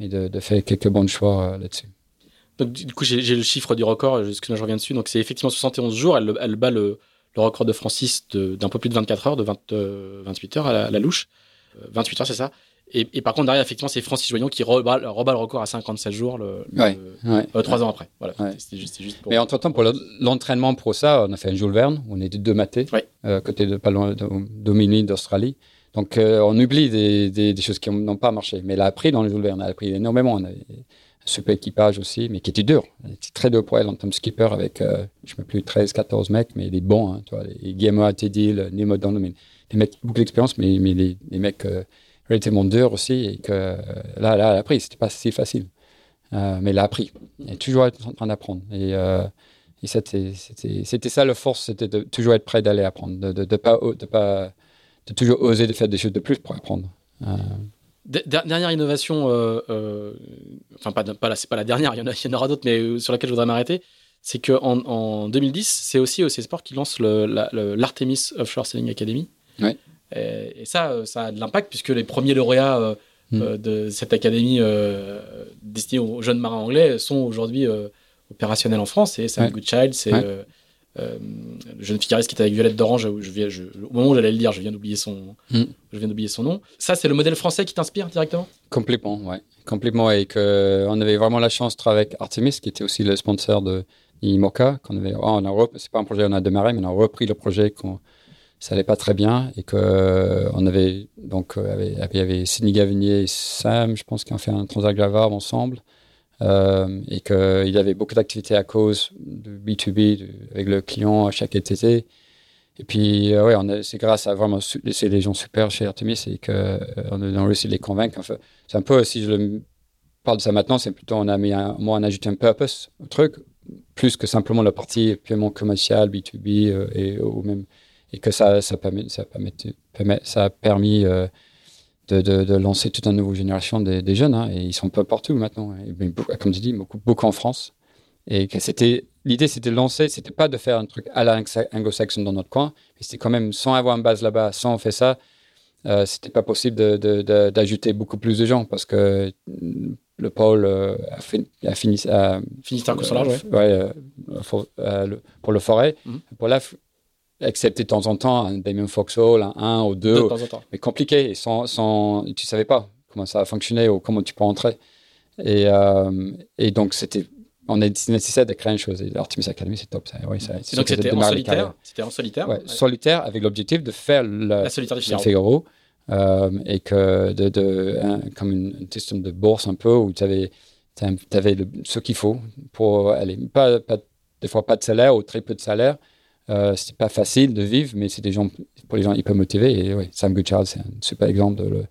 et de, faire quelques bons choix euh, là-dessus. Donc, du coup, j'ai le chiffre du record, que je reviens dessus. Donc, c'est effectivement 71 jours. Elle, elle bat le, le, record de Francis d'un peu plus de 24 heures, de 20, 28 euh, heures à la, louche. 28 euh, heures, c'est ça? Et, et, par contre, derrière, effectivement, c'est Francis Joyon qui rebat, le record à 57 jours, le, trois ans après. Voilà. C'était juste, juste pour... Mais entre-temps, pour l'entraînement pour ça, on a fait un Jules Verne. On était deux matés, à côté de, pas loin, de d'Australie. Donc, euh, on oublie des, des, choses qui n'ont pas marché. Mais elle a appris dans le Jules Verne, elle a appris énormément. On avait un super équipage aussi, mais qui était dur. était très dur pour elle en tant que skipper avec, euh, je ne sais plus, 13, 14 mecs, mais des bons, hein, tu vois, les Guillermo Teddy, Nemo Donovan, des mecs beaucoup d'expérience, mais, mais les, mecs euh, relativement durs aussi. Et que là, là, elle a appris, c'était pas si facile. mais elle a appris. Elle est toujours en train d'apprendre. Et, et c'était ça la force, c'était de toujours être prêt d'aller apprendre, de de, pas. De pas de toujours oser de faire des choses de plus pour apprendre. Euh. Dernière innovation, euh, euh, enfin pas, pas là, c'est pas la dernière, il y en, a, y en aura d'autres, mais sur laquelle je voudrais m'arrêter, c'est qu'en en 2010, c'est aussi OC Sport qui lance l'Artemis Offshore Sailing Academy. Ouais. Et, ça, ça a de l'impact puisque les premiers lauréats mm. de cette académie destinée aux jeunes marins anglais sont aujourd'hui opérationnels en France. C'est Sam Goodchild, c'est euh, jeune figuriste qui était avec Violette d'Orange, je au moment où j'allais le dire, je viens d'oublier son, mm. je viens d'oublier son nom. Ça, c'est le modèle français qui t'inspire directement? Complètement, ouais, complètement. Et que on avait vraiment la chance de travailler avec Artemis, qui était aussi le sponsor de IMOCA, qu'on avait, oh, on a c'est pas un projet qu'on a démarré, mais on a repris le projet qu'on ça allait pas très bien et que euh, on avait donc euh, il y avait Sidney Gavinier et Sam, je pense, qui ont fait un Transac ensemble. Euh, et qu'il avait beaucoup d'activités à cause de B2B avec le client chaque été. Et puis, euh, ouais, c'est grâce à vraiment laisser les gens super chez Artemis et qu'on euh, a réussi à les convaincre. Enfin, c'est un peu, si je parle de ça maintenant, c'est plutôt, on a mis un, moi, on a ajouté un purpose au truc, plus que simplement la partie purement commerciale, B2B, et, ou même, et que ça, ça, permet, ça, permet, ça a permis de, de, lancer toute une nouvelle génération des, jeunes. Hein, et ils sont pas partout maintenant. Et, comme tu dis, beaucoup, beaucoup en France. Et que c'était l'idée, c'était de lancer, c'était pas de faire un truc à la anglo-saxon dans notre coin, mais c'était quand même sans avoir une base là-bas, sans faire ça, euh, c'était pas possible d'ajouter beaucoup plus de gens parce que le pôle euh, a, fini a, fini sur large, ouais. ouais euh, pour le forêt. Mhm. Pour la excepté de temps en temps un Damien Foxhall, un 1 ou 2, mais compliqué, et sans, sans, tu savais pas comment ça va fonctionner ou comment tu peux entrer. Et, euh, et donc, c'était, on a décidé de créer une chose. Et l'Artemis Academy, c'est top. Ça, oui, ça, donc, c'était en solitaire? C'était en solitaire? Ouais, Solitaire, avec l'objectif de faire la solitaire du Figaro. Euh, et que de, de comme une, système de bourse un peu où tu avais, avais ce qu'il faut pour aller, pas, pas, des fois pas de salaire ou très peu de salaire, euh, c'est pas facile de vivre, mais c'est des gens, pour les gens hyper motivés. Et ouais, Sam Goodchild, c'est un super exemple de le,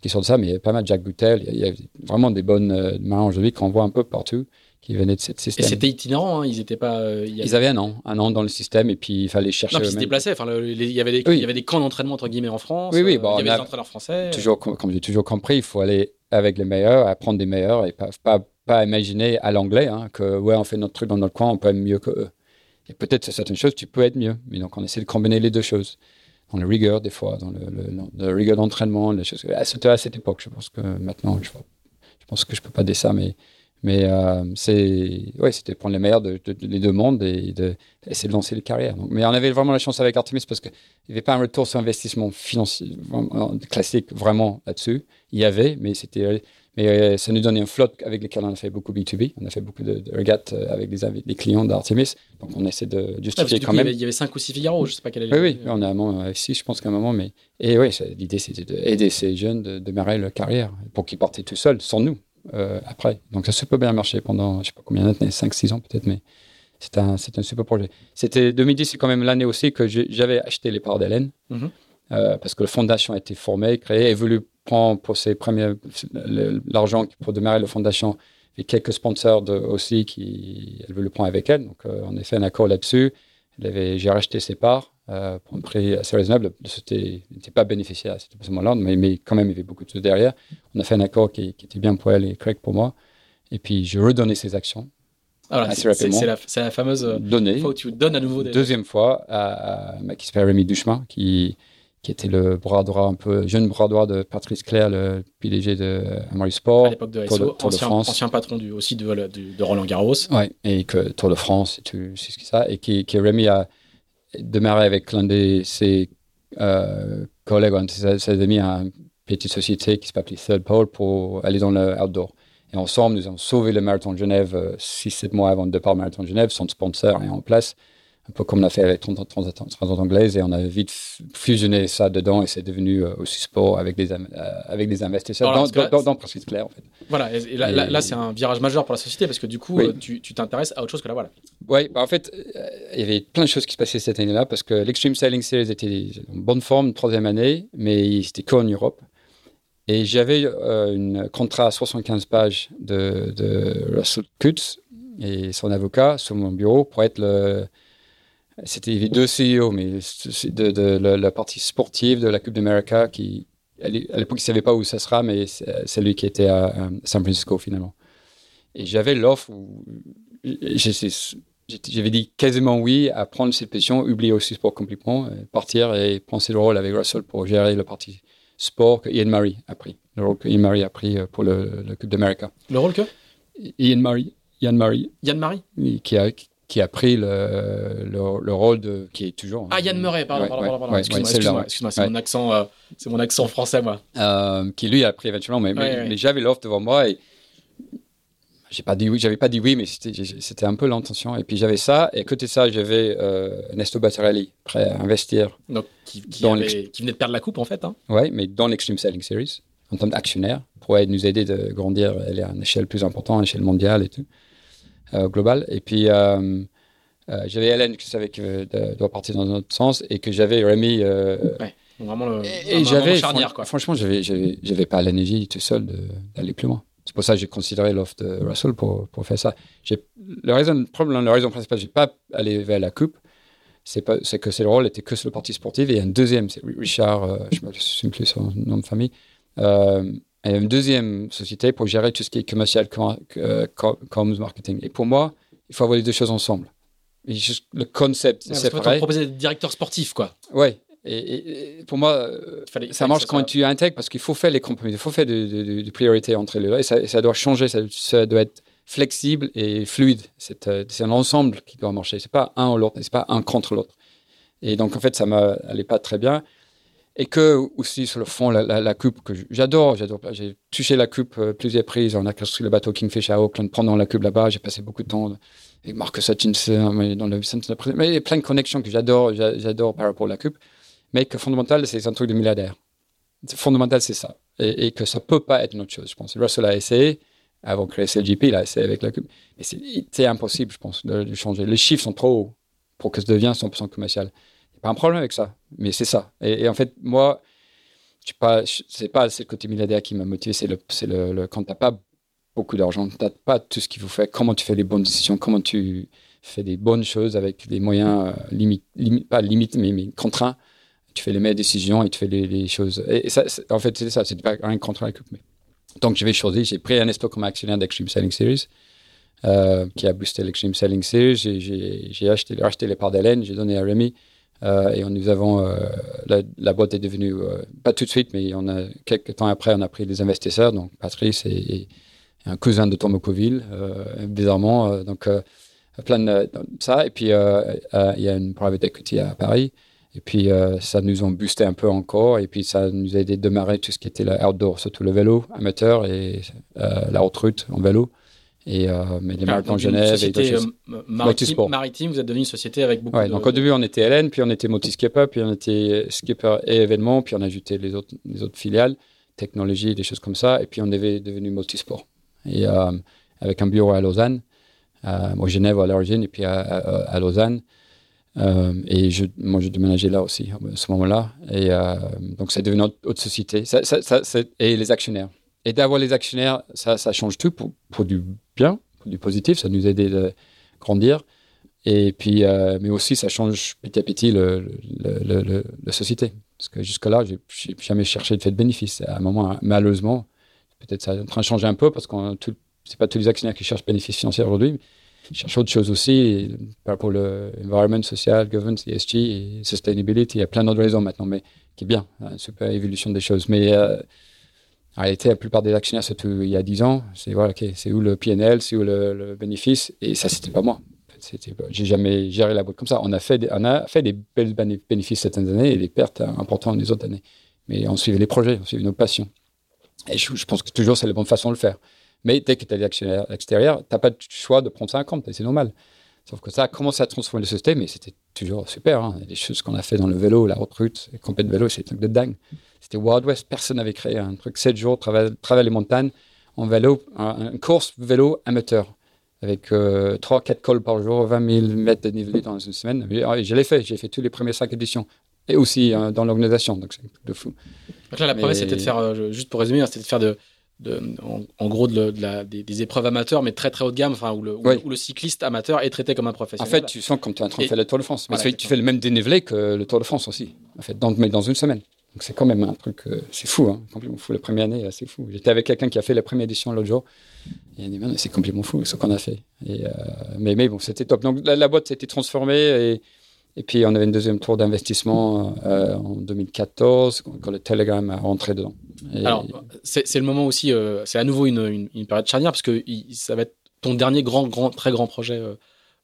qui sort de ça, mais il y a pas mal de Jack Boutel. Il y, a vraiment des bonnes euh, marins aujourd'hui qu'on voit un peu partout qui venaient de cette système. Et c'était itinérant, hein, ils étaient pas. Euh, ils avaient un an, un an dans le système, et puis il fallait chercher. Non, ils se déplaçaient. Enfin, il y avait des, il y avait des camps d'entraînement entre guillemets en France. Oui, oui. Bon, il y avait des entraîneurs français. Toujours, comme j'ai toujours compris, il faut aller avec les meilleurs, apprendre des meilleurs, et pas, pas, pas imaginer à l'anglais hein, que ouais, on fait notre truc dans notre coin, on peut être mieux que eux. Et peut-être certaines choses, tu peux être mieux. Mais donc, on essaie de combiner les deux choses. Dans le rigueur, des fois, dans le, rigueur d'entraînement, les choses. C'était à cette époque, je pense que maintenant, je, je pense que je peux pas dire ça, mais, mais euh, c'est, ouais, c'était prendre les meilleurs de, deux mondes et essayer de lancer les carrières. Donc, mais on avait vraiment la chance avec Artemis parce qu'il n'y avait pas un retour sur investissement financier classique vraiment là-dessus. Il y avait, mais c'était mais euh, ça nous donnait un flotte avec lequel on a fait beaucoup B2B. On a fait beaucoup de, de regattes euh, avec des, clients d'Artemis. Donc on essaie de justifier quand même. Il y avait 5 ou 6 Figaro, je ne sais pas quelle est Oui, oui, on a un moment, 6, je pense qu'à un moment. Mais... Et oui, l'idée c'était d'aider ces jeunes de démarrer leur carrière pour qu'ils partaient tout seuls, sans nous, euh, après. Donc ça a super bien marché pendant, je ne sais pas combien d'années, 5-6 ans peut-être, mais c'est un, un super projet. C'était 2010, c'est quand même l'année aussi que j'avais acheté les parts d'Hélène. Mm-hmm. parce que la fondation a été formée, créée, évolue prend pour ses premiers l'argent pour démarrer la fondation et quelques sponsors de, aussi qui elle veut le prendre avec elle. Donc on a fait un accord là-dessus. J'ai racheté ses parts euh, pour un prix assez raisonnable. C'était n'était pas bénéficiaire à ce moment-là, mais, mais, quand même il y avait beaucoup de choses derrière. On a fait un accord qui, qui était bien pour elle et correct pour moi. Et puis j'ai redonné ses actions c'est la, la, fameuse euh, Donnée. fois où tu donnes à nouveau des... Deuxième fois à, à, qui s'appelle Rémi Duchemin, qui, qui était le bras droit, un peu jeune bras droit de Patrice Claire, le PDG de Amaury Sport. À l'époque de de, Tour ancien, de France. ancien patron du, aussi de, de, Roland Garros. Oui, et que Tour de France, et tout, c'est ce que ça. Et qui, qui Rémi a démarré avec l'un de ses euh, collègues, un de ses, amis, à une petite société qui s'appelle Third Pole pour aller dans le outdoor. Et ensemble, nous avons sauvé le marathon de Genève 6-7 euh, mois avant le départ du marathon de Genève. Son sponsor est en place, un peu comme on a fait avec Transat Anglaise. Et on a vite fusionné ça dedans et c'est devenu euh, aussi sport avec des, euh, avec des investisseurs dans, dans, dans, Clair, en fait. Voilà, et là, c'est un virage majeur pour la société parce que du coup, tu t'intéresses à autre chose que la voile. Oui, bah en fait, il y avait plein de choses qui se passaient cette année-là parce que l'Extreme Sailing Series était en bonne forme, troisième année, mais c'était qu'en Europe. Et j'avais euh, un contrat à 75 pages de, de, Russell Kutz et son avocat sur mon bureau pour être le. C'était deux CEO, mais de, de, la partie sportive de la Coupe d'Amérique qui, à l'époque, il ne savait pas où ça sera, mais c'est lui qui était à, San Francisco finalement. Et j'avais l'offre où j'avais dit quasiment oui à prendre cette position, oublier aussi sport complètement, partir et prendre le rôle avec Russell pour gérer le parti sport que Ian Murray a pris. Le rôle que Ian Murray a pris euh, pour le, Coupe d'Amérique. Le rôle que? Ian Murray. Ian Murray. Ian Qui a, qui a pris le, le, rôle de. qui est toujours. Ah, Ian Murray, pardon, pardon, pardon. excuse-moi, excuse c'est mon, accent, euh, c'est mon accent français, moi. Euh, qui lui a pris éventuellement, mais, mais j'avais l'offre devant moi et j'ai pas dit oui, j'avais pas dit oui, mais c'était un peu l'intention. Et puis j'avais ça, et à côté de ça, j'avais euh, Nesto Battarelli, prêt à investir. Donc, qui, qui, avait, qui, venait de perdre la coupe, en fait. Hein. Oui, mais dans l'Extreme Selling Series, en tant qu'actionnaire, pour nous aider de grandir, à une échelle plus importante, à une échelle mondiale et tout, euh, globale. Et puis, euh, euh, j'avais Hélène qui savait qu'elle doit partir dans un autre sens, et que j'avais remis. ouais, vraiment le. Et, j'avais, franchement, j'avais, j'avais pas l'énergie tout seul d'aller plus loin. C'est pour ça que j'ai considéré l'offre de Russell pour, pour faire ça. Le raison, problème, la raison principale, je n'ai pas allé vers la coupe, c'est que ce rôle était que sur le parti sportif. Et un deuxième, c'est Richard, euh, je ne me souviens plus son nom de famille, euh, et une deuxième société pour gérer tout ce qui est commercial, comms, marketing. Et pour moi, il faut avoir les deux choses ensemble. le concept, c'est séparé. proposer des directeurs sportifs, quoi. Oui, et, pour moi, euh, ça marche quand tu intègres parce qu'il faut faire les compromis, il faut faire des priorités entre les deux. Et ça, doit changer, ça, doit être flexible et fluide. Euh, c'est un ensemble qui doit marcher. C'est pas un ou l'autre, c'est pas un contre l'autre. Et donc, en fait, ça m'allait pas très bien. Et que aussi sur le fond, la, coupe que j'adore, j'adore. J'ai touché la coupe euh, plusieurs prises. On a construit le bateau Kingfish à Auckland pendant la coupe là-bas. J'ai passé beaucoup de temps avec Marcus Hutchinson, dans le mais il y a plein de connexions que j'adore, j'adore par rapport à la coupe mais que fondamental, c'est un truc de milliardaire. Fondamental, c'est ça. Et, que ça peut pas être une autre chose, je pense. Russell a essayé, avant de créer CLGP, il a essayé avec la coupe. Mais c'est impossible, je pense, de, changer. Les chiffres sont trop hauts pour que ça devienne 100% commercial. Pas un problème avec ça, mais c'est ça. Et, en fait, moi, c'est pas le côté milliardaire qui m'a motivé, c'est le, le, le, quand tu n'as pas beaucoup d'argent, tu n'as pas tout ce qu'il faut faire, comment tu fais les bonnes décisions, comment tu fais des bonnes choses avec des moyens euh, limites, pas limites, mais, mais contraints tu fais les meilleures décisions et tu fais les, choses. Et, en fait, c'est ça, c'est pas contre la coupe. Mais... Donc, je vais choisir, j'ai pris un esto comme actionnaire d'Extreme Selling Series, euh, qui a boosté l'Extreme Selling Series. J'ai acheté, acheté les parts d'Hélène, j'ai donné à Rémi. Euh, et nous avons, euh, la, boîte est devenue, pas tout de suite, mais on a, quelques temps après, on a pris des investisseurs, donc Patrice et, un cousin de Tom bizarrement. donc, plein de ça. Et puis, il y a une private equity à Paris et puis, euh, ça nous a boosté un peu encore. Et puis, ça nous a aidé à démarrer tout ce qui était l'outdoor, surtout le vélo amateur et euh, la haute route en vélo. Et, euh, mais les marathons Genève et maritime, maritime, vous êtes devenu une société avec beaucoup ouais, Donc, au début, on était Hélène, puis on était Multiskipper, puis on était Skipper et événements, puis on a ajouté les autres, les autres filiales, technologie, des choses comme ça. Et puis, on est devenu multisport. Et avec un bureau à Lausanne, à Genève à l'origine, et puis à, à Lausanne. et je, moi, je déménageais là aussi à ce moment-là. Et donc, c'est devenu autre, société. Ça, et les actionnaires. Et d'avoir les actionnaires, ça, ça change tout pour, pour, du bien, du positif. Ça nous aide à grandir. Et puis, mais aussi, ça change petit à petit la société. Parce que jusque-là, je n'ai jamais cherché de faire de bénéfice. À un moment, malheureusement, peut-être ça est en train de changer un peu parce que ce n'est pas tous les actionnaires qui cherchent bénéfice financier aujourd'hui. Ils cherchent autre chose aussi par rapport l'environnement social, governance, ESG et sustainability. Il y a plein d'autres raisons maintenant, mais qui est bien, une hein, super évolution des choses. Mais euh, en réalité, la plupart des actionnaires, surtout il y a 10 ans, c'est voilà, c'est où le PNL, c'est où le, bénéfice, et ça, c'était pas moi. J'ai jamais géré la boîte comme ça. On a fait des, on a fait des belles bénéfices cette année et des pertes importantes les autres années. Mais on suivait les projets, on suivait nos passions. Et je, pense que toujours c'est la bonne façon de le faire. Mais dès que tu as des actionnaires extérieurs, tu n'as pas le choix de prendre ça en compte et c'est normal. Sauf que ça a commencé à transformer le système et c'était toujours super. Hein. Les choses qu'on a fait dans le vélo, la route, les compètes de vélo, c'est un truc de dingue. C'était Wild West, personne n'avait créé un truc 7 jours, travailler, les montagnes en vélo, une course vélo amateur avec euh, 3-4 cols par jour, 20 000 mètres de dénivelé dans une semaine. Et je l'ai fait, j'ai fait tous les premiers 5 éditions. Et aussi hein, dans l'organisation, donc c'est un truc de fou. Donc là, la promesse, c'était de faire, euh, juste pour résumer, hein, c'était de faire de, de en, gros de, la, des, épreuves amateurs, mais très très haut de gamme, enfin, où le, où, le, cycliste amateur est traité comme un professionnel. En fait, tu sens comme tu es en train de faire le Tour de France. Mais tu fais le même dénivelé que le Tour de France aussi, en fait, dans, mais dans une semaine. Donc c'est quand même un truc, euh, c'est fou, hein, complètement fou. La première année, c'est fou. J'étais avec quelqu'un qui a fait la première édition l'autre jour. Et il dit, c'est complètement fou ce qu'on a fait. Et, euh, mais, mais bon, c'était top. Donc la, boîte s'était transformée et, et, puis on avait une deuxième tour d'investissement euh, en 2014 quand, le Telegram a rentré dedans. Alors, c'est le moment aussi, c'est à nouveau une, une, période charnière parce que ça va être ton dernier grand, grand, très grand projet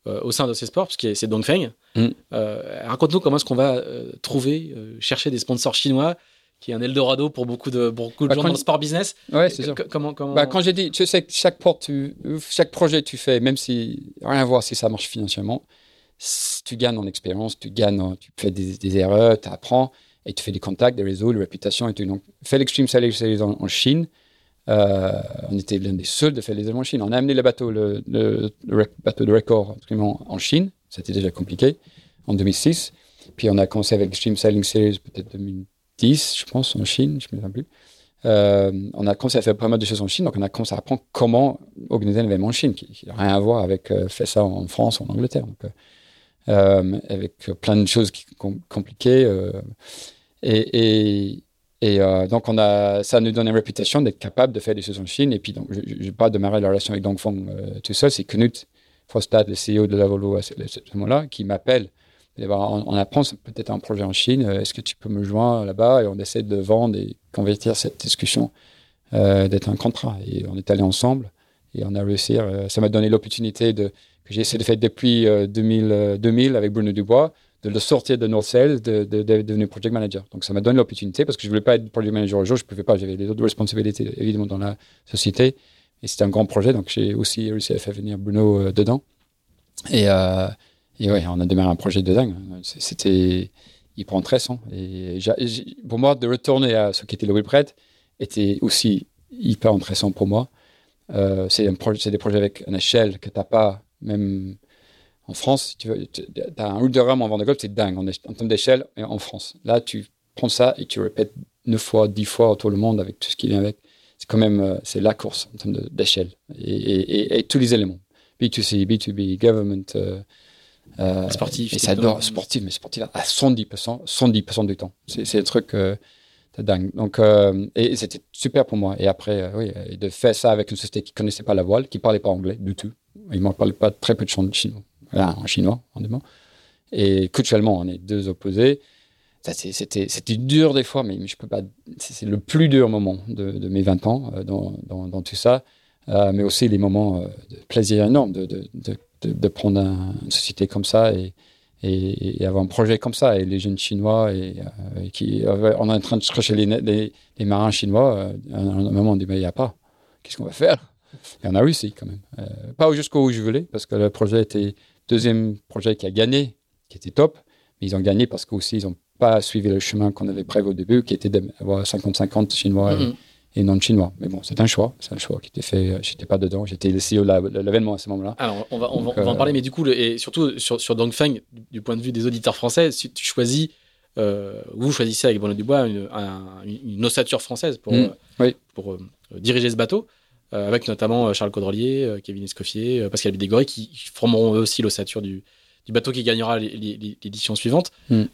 euh, au sein de ces sports, parce que c'est Dongfeng. Mm. Euh, raconte-nous comment est-ce qu'on va euh, trouver, chercher des sponsors chinois qui est un Eldorado pour beaucoup de, beaucoup de bah, gens dans le sport business. Ouais, c'est sûr. Comment, comment... Bah, quand j'ai dit, tu sais, chaque, porte, tu, chaque projet tu fais, même si rien à voir si ça marche financièrement, tu gagnes en expérience, tu gagnes, tu fais des, erreurs, tu apprends et tu fais des contacts, des réseaux, des réputations et tout. Donc, fais l'Extreme Sailing Series en, Chine. Euh, on était l'un des seuls de faire les événements en Chine. On a amené le bateau, le, bateau de record en Chine. C'était déjà compliqué en 2006. Puis on a commencé avec Extreme Sailing Series peut-être 2010, je pense, en Chine, je ne me souviens plus. Euh, on a commencé à faire pas mal de choses en Chine, donc on a commencé à apprendre comment organiser un événement en Chine, qui n'a rien à voir avec euh, faire ça en France ou en Angleterre. Avec plein de choses compliquées. et, et euh, donc, on a, ça nous donne une réputation d'être capable de faire des choses en Chine. Et puis, donc, je n'ai pas démarré la relation avec Dongfeng euh, tout seul. C'est Knut Frostad, le CEO de la Volvo à ce, moment-là, qui m'appelle. On, apprend peut-être un projet en Chine. Euh, est-ce que tu peux me joindre là-bas Et on essaie de vendre et convertir cette discussion d'être un contrat. Et on est allé ensemble et on a réussi. ça m'a donné l'opportunité de, j'ai essayé de faire depuis 2000, 2000 avec Bruno Dubois de le sortir de North Sales, de, de, devenir project manager. Donc ça m'a donné l'opportunité parce que je voulais pas être project manager au jour, je pouvais pas, j'avais les autres responsabilités évidemment dans la société. Et c'était un grand projet, donc j'ai aussi réussi à faire venir Bruno euh, dedans. Et, euh, et ouais, on a démarré un projet de dingue. C'était hyper intéressant. Et pour moi, de retourner à ce qui était le WebRed était aussi hyper intéressant pour moi. Euh, c'est des projets avec une échelle que tu n'as pas, même en France, tu as un rame en Vendée c'est dingue en, en termes d'échelle en France. Là, tu prends ça et tu répètes 9 fois, 10 fois autour du monde avec tout ce qui vient avec. C'est quand même, euh, c'est la course en termes d'échelle et, tous les éléments. B2C, B2B, government, euh, euh sportif. Et ça adore sportif, mais sportif à 110%, 110% du temps. C'est un truc euh, dingue. Donc, et, c'était super pour moi. Et après, oui, de faire ça avec une société qui connaissait pas la voile, qui parlait pas anglais du tout. Ils ne parlaient pas très peu de chinois en chinois, en allemand. Et culturellement, on est deux opposés. C'était dur des fois, mais je peux pas. C'est le plus dur moment de, mes 20 ans euh, dans, dans, tout ça, euh, mais aussi les moments euh, de plaisir énorme de, de, de prendre une société comme ça et, et, avoir un projet comme ça. Et les jeunes chinois, et, qui, on est en train de chercher les, marins chinois, à un moment on dit mais il n'y a pas. Qu'est-ce qu'on va faire? Et on a réussi quand même. pas jusqu'où je voulais, parce que le projet était Deuxième projet qui a gagné, qui était top, mais ils ont gagné parce qu'aussi ils n'ont pas suivi le chemin qu'on avait prévu au début, qui était d'avoir 50-50 Chinois et non chinois. Mais bon, c'est un choix, c'est un choix qui était fait. J'étais pas dedans, j'étais le CEO de l'événement à ce moment-là. Alors, on va, on va, en parler, mais du coup, et surtout sur, sur Dongfeng, du point de vue des auditeurs français, si tu choisis, vous choisissez avec Bruno Dubois une, une, ossature française pour, mm. pour diriger ce bateau. avec notamment Charles Caudrelier, Kevin Escoffier, Pascal Bidégory, qui formeront eux aussi l'ossature du, du bateau qui gagnera l'édition suivante. Hmm.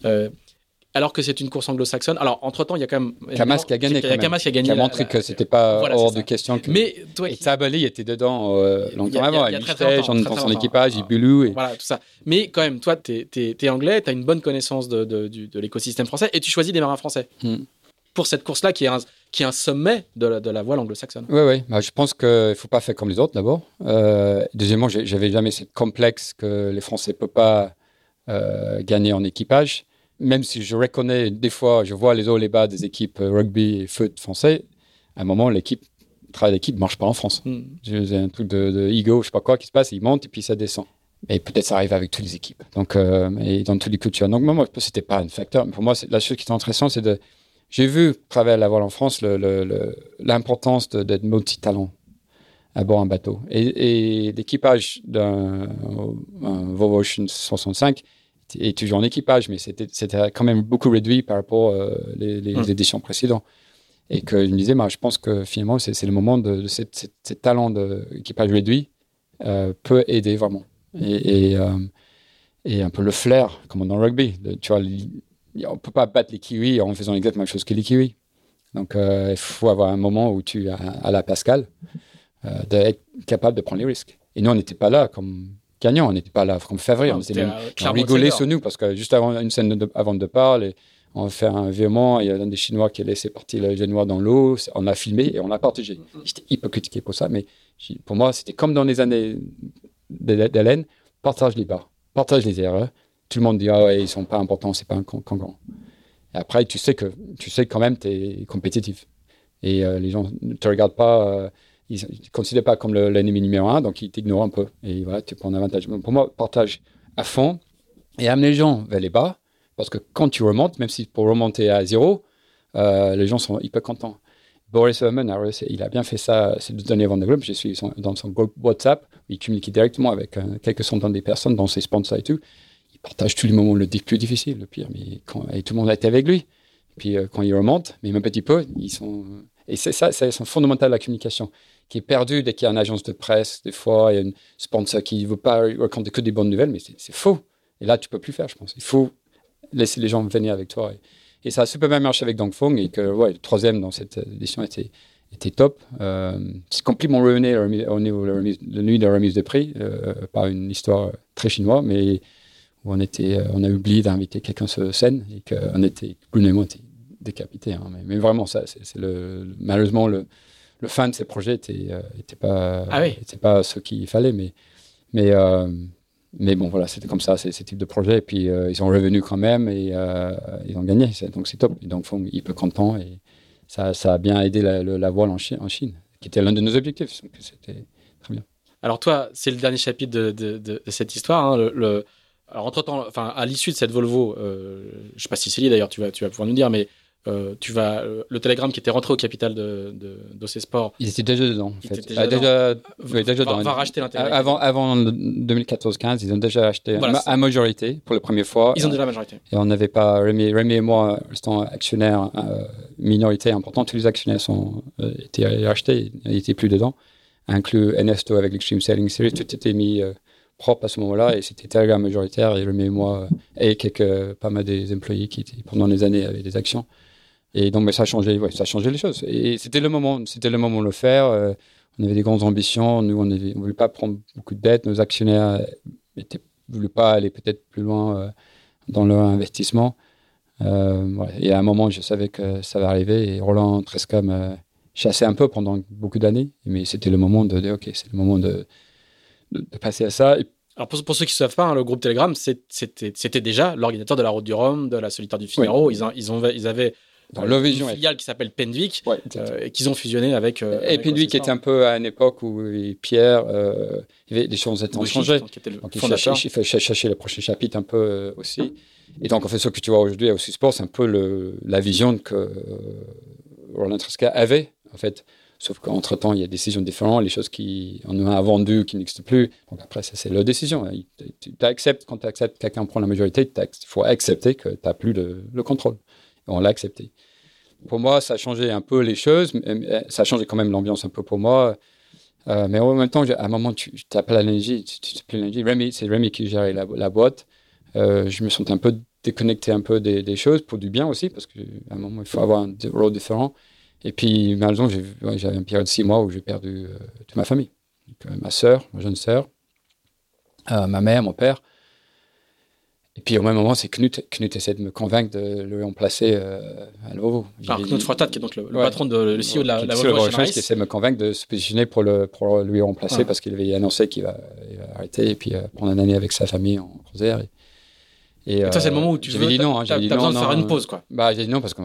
Alors que c'est une course anglo-saxonne. Alors, entre-temps, il y a quand même. Kamas qui a gagné. Il y a Kamas qui a gagné. Qui a montré que c'était pas hors de question. Que... Mais toi. Et Tabali était dedans euh, longtemps avant. Il, il dans son équipage, il Bulu. Et... Voilà, tout ça. Mais quand même, toi, tu es, anglais, tu as une bonne connaissance de, de, l'écosystème français et tu choisis des marins français. Hmm. Pour cette course-là, qui est un, qui est un sommet de la, de la voile anglo-saxonne. Oui, oui. Bah, je pense qu'il ne faut pas faire comme les autres, d'abord. Euh, deuxièmement, j'avais jamais cette complexe que les Français ne peuvent pas euh, gagner en équipage. Même si je reconnais, des fois, je vois les hauts et les bas des équipes rugby et foot français, à un moment, l'équipe, le travail d'équipe ne marche pas en France. Mm. J'ai un truc de, de, ego, je sais pas quoi, qui se passe, il monte et puis ça descend. Et peut-être ça arrive avec toutes les équipes. Donc, euh, et dans toutes les cultures. Donc, moi, c'était pas un facteur. Pour moi, la chose qui est intéressante, c'est de. J'ai vu, à la voile en France, l'importance d'être multi-talent à bord d'un bateau. Et, l'équipage d'un Volvo Ocean 65 est toujours en équipage, mais c'était quand même beaucoup réduit par rapport aux euh, les, hum. éditions précédentes. Et que je me disais, bah, je pense que finalement, c'est le moment de, de cette, talent d'équipage réduit euh, peut aider vraiment. Et, euh, et, un peu le flair, comme dans le rugby. tu vois, on ne peut pas battre les Kiwis en faisant exactement la même chose que les Kiwis. Donc, il faut avoir un moment où tu as à la Pascal euh, d'être capable de prendre les risques. Et nous, on n'était pas là comme gagnant, on n'était pas là comme favori, on, était on rigolait sur nous parce que juste avant une scène de, avant de parler, on fait un virement, il y a un des Chinois qui a laissé partir le génois dans l'eau, on a filmé et on a partagé. J'étais hypocritique pour ça, mais pour moi, c'était comme dans les années d'Hélène, partage les bas, partage les erreurs. Tout le monde dit, ah ouais, ils sont pas importants, c'est pas un concurrent. Et après, tu sais que, tu sais quand même, tu es compétitif. Et euh, les gens ne te regardent pas. Euh, ils ne considèrent pas comme l'ennemi numéro un, donc ils t'ignorent un peu. Et voilà, tu prends un avantage. pour moi, partage à fond et amener les gens vers les bas, parce que quand tu remontes, même si pour remonter à zéro, euh, les gens sont hyper contents. Boris Herman, il a bien fait ça ces deux derniers Vendée Globe. Je suis dans son groupe WhatsApp. Il communique directement avec euh, quelques centaines de personnes, dans ses sponsors et tout. Il partage tous les moments le plus difficile, le pire. Mais et tout le monde a été avec lui. Et puis euh, quand il remonte, même un petit peu, ils sont. Et c'est ça, c'est fondamental la communication qui est perdu dès qu'il y a une agence de presse. Des fois, il y a une sponsor qui ne veut pas raconter que des bonnes nouvelles, mais c'est faux. Et là, tu peux plus faire, je pense. Il faut laisser les gens venir avec toi. Et, ça a super bien marché avec Dongfeng et que ouais, le troisième dans cette édition était, était top. Euh, c'est complètement ruiné au niveau de la, nuit de la remise de prix euh, par une histoire très chinoise, mais où on, était, euh, on a oublié d'inviter quelqu'un sur scène et qu'on était, Bruno et moi, décapité. Hein. mais, vraiment, ça, c'est le, malheureusement le, le fin de ces projets était, euh, était pas, ah était pas ce qu'il fallait, mais, mais, euh, mais bon, voilà, c'était comme ça, c'est ce type de projet. Et puis, euh, ils sont revenus quand même et ils ont gagné. Donc, c'est top. Et donc, ils sont hyper contents et ça, ça a bien aidé la, la voile en Chine, en Chine, qui était l'un de nos objectifs. Donc, c'était très bien. Alors, toi, c'est le dernier chapitre de, de, cette histoire. Hein, le, Alors, entre-temps, enfin, à l'issue de cette Volvo, je ne sais pas si c'est lié d'ailleurs, tu vas, tu vas pouvoir nous dire, mais euh, tu vas euh, le télégramme qui était rentré au capital de, de, Sport. Ils étaient déjà dedans. En fait. déjà, ah, déjà, déjà va, va racheter. Avant, avant 2014-15, ils ont déjà acheté à majorité pour la première fois. Ils ont déjà la majorité. Et on n'avait pas Rémi, Rémi et moi restant actionnaires euh, minorité importante. Tous les actionnaires sont euh, étaient rachetés, ils n'étaient plus dedans, inclus Ernesto avec l'Extreme Sailing Series. Tout était mis propre à ce moment-là et c'était Telegram majoritaire et Rémi et moi et quelques pas mal des employés qui étaient pendant des années avaient des actions. Et donc, mais ça a changé, ouais, ça a changé les choses. Et c'était le moment, c'était le moment de le faire. Euh, on avait des grandes ambitions. Nous, on ne voulait pas prendre beaucoup de dettes. Nos actionnaires ne voulaient pas aller peut-être plus loin euh, dans leur investissement. Euh, Et à un moment, je savais que ça va arriver. Et Roland Tresca me chassait un peu pendant beaucoup d'années. Mais c'était le moment de dire, OK, c'est le moment de, de, passer à ça. alors pour, pour, ceux qui ne savent pas, hein, le groupe Telegram, c'était déjà l'organisateur de la Route du Rhum, de la Solitaire du Figaro. Ils, ils, ont, ils avaient dans leur vision, une filiale qui s'appelle Pendwick, euh, et qu'ils ont fusionné avec. Euh, et Pendwick était un peu à une époque où Pierre, euh, les choses étaient changé. Donc, il cherchait, le prochain chapitre un peu aussi. Et donc, en fait, ce que tu vois aujourd'hui à Aussi Sport, c'est un peu le, la vision que Roland Tresca avait en fait. Sauf qu'entre-temps, il y a des décisions différentes, les choses qui on a vendues qui n'existent plus. Donc après, ça, c'est leur décision. Tu acceptes, quand tu acceptes, quelqu'un prend la majorité, il faut accepter que tu n'as plus le, contrôle. On l'a accepté. Pour moi, ça a changé un peu les choses. Ça a changé quand même l'ambiance un peu pour moi. Euh, mais en même temps, à un moment, tu n'as pas l'énergie. L'énergie. c'est Rémi qui gérait la, boîte. Euh, je me sentais un peu déconnecté un peu des, choses pour du bien aussi, parce qu'à un moment, il faut avoir un rôle différent. Et puis, malheureusement, j'avais une période de six mois où j'ai perdu euh, toute ma famille. Ma sœur, ma jeune sœur, ma mère, mon père. Et puis au même moment, c'est Knut. Knut essaie de me convaincre de le remplacer euh, à nouveau. Alors Knut Frotat, qui est donc le, patron de le CEO de la, la Volvo qui essaie de me convaincre de se positionner pour, le, pour lui remplacer parce qu'il avait annoncé qu'il va, arrêter et puis euh, prendre une année avec sa famille en croisière. Et, et, toi, c'est le moment où tu veux. dit non. Hein, as, dit besoin de faire une pause, quoi. Bah, j'ai dit non parce que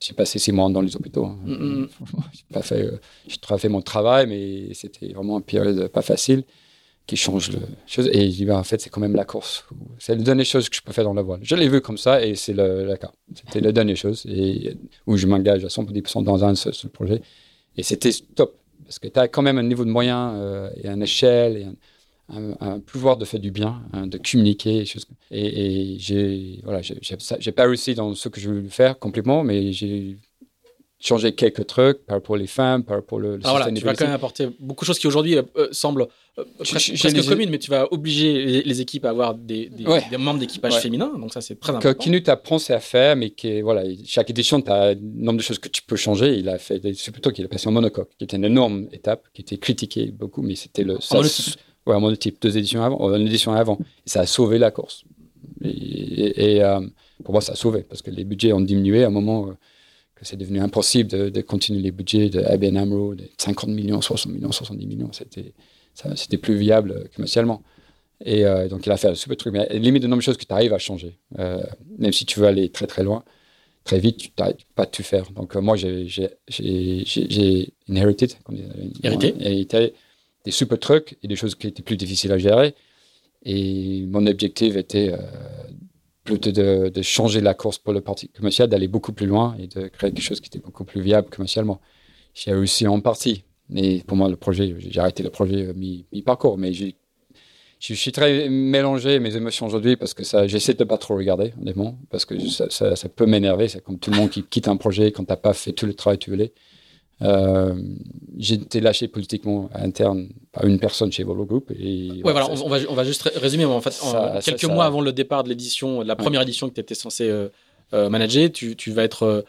j'ai passé six mois dans les hôpitaux. Hein. Mm, mm, j'ai pas fait, euh, j'ai fait mon travail, mais c'était vraiment une période pas facile qui change le chose. Et il dit, bah, en fait, c'est quand même la course. C'est la dernière chose que je peux faire dans la voile. Je l'ai vu comme ça et c'est le, cas. C'était la dernière chose et, où je m'engage à 110% dans un seul, projet. Et c'était top parce que tu as quand même un niveau de moyens euh, et une échelle et un, pouvoir de faire du bien, hein, de communiquer. Et, et j'ai voilà, j'ai pas réussi dans ce que je voulais faire complètement, mais j'ai changer quelques trucs par rapport aux femmes, par rappres le, le ah voilà, Tu vas quand même apporter beaucoup de choses qui aujourd'hui euh, semblent euh, presque, communes, mais tu vas obliger les, équipes à avoir des, des, membres d'équipage féminins, donc ça c'est très important. Qui nous t'apprend, c'est à faire, mais qui voilà, chaque édition, tu as un nombre de choses que tu peux changer. Il a fait, c'est plutôt qu'il a passé en monocoque, qui était une énorme étape, qui était critiquée beaucoup, mais c'était le. Ça, en monotype. Ouais, en monotype, deux éditions avant, une édition avant. Et ça a sauvé la course. Et, euh, pour moi, ça a sauvé, parce que les budgets ont diminué à un moment c'est devenu impossible de, continuer les budgets de ABN AMRO, de 50 millions, 60 millions, 70 millions. C'était, c'était plus viable commercialement. Et euh, donc, il a fait un super truc. Mais limite, de nombre de choses que tu arrives à changer. Euh, même si tu veux aller très, très loin, très vite, tu n'arrives pas à tout faire. Donc, euh, moi, j'ai, j'ai, j'ai, inherited, hérité. hérité des super trucs et des choses qui étaient plus difficiles à gérer. Et mon objectif était de, changer la course pour le parti commercial, d'aller beaucoup plus loin et de créer quelque chose qui était beaucoup plus viable commercialement. J'ai réussi en partie. Mais pour moi, le projet, j'ai arrêté le projet euh, mi-parcours. mais je suis très mélangé mes émotions aujourd'hui parce que j'essaie de pas trop regarder, honnêtement, parce que ça, ça, peut m'énerver. C'est comme tout le monde qui quitte un projet quand tu n'as pas fait tout le travail que tu voulais. Euh, j'ai été lâché politiquement interne par une personne chez Volvo Group. Et voilà, on, va, on va juste résumer. En fait, quelques mois avant le départ de l'édition, de la première édition que tu étais censé euh, euh, manager, tu, tu, vas être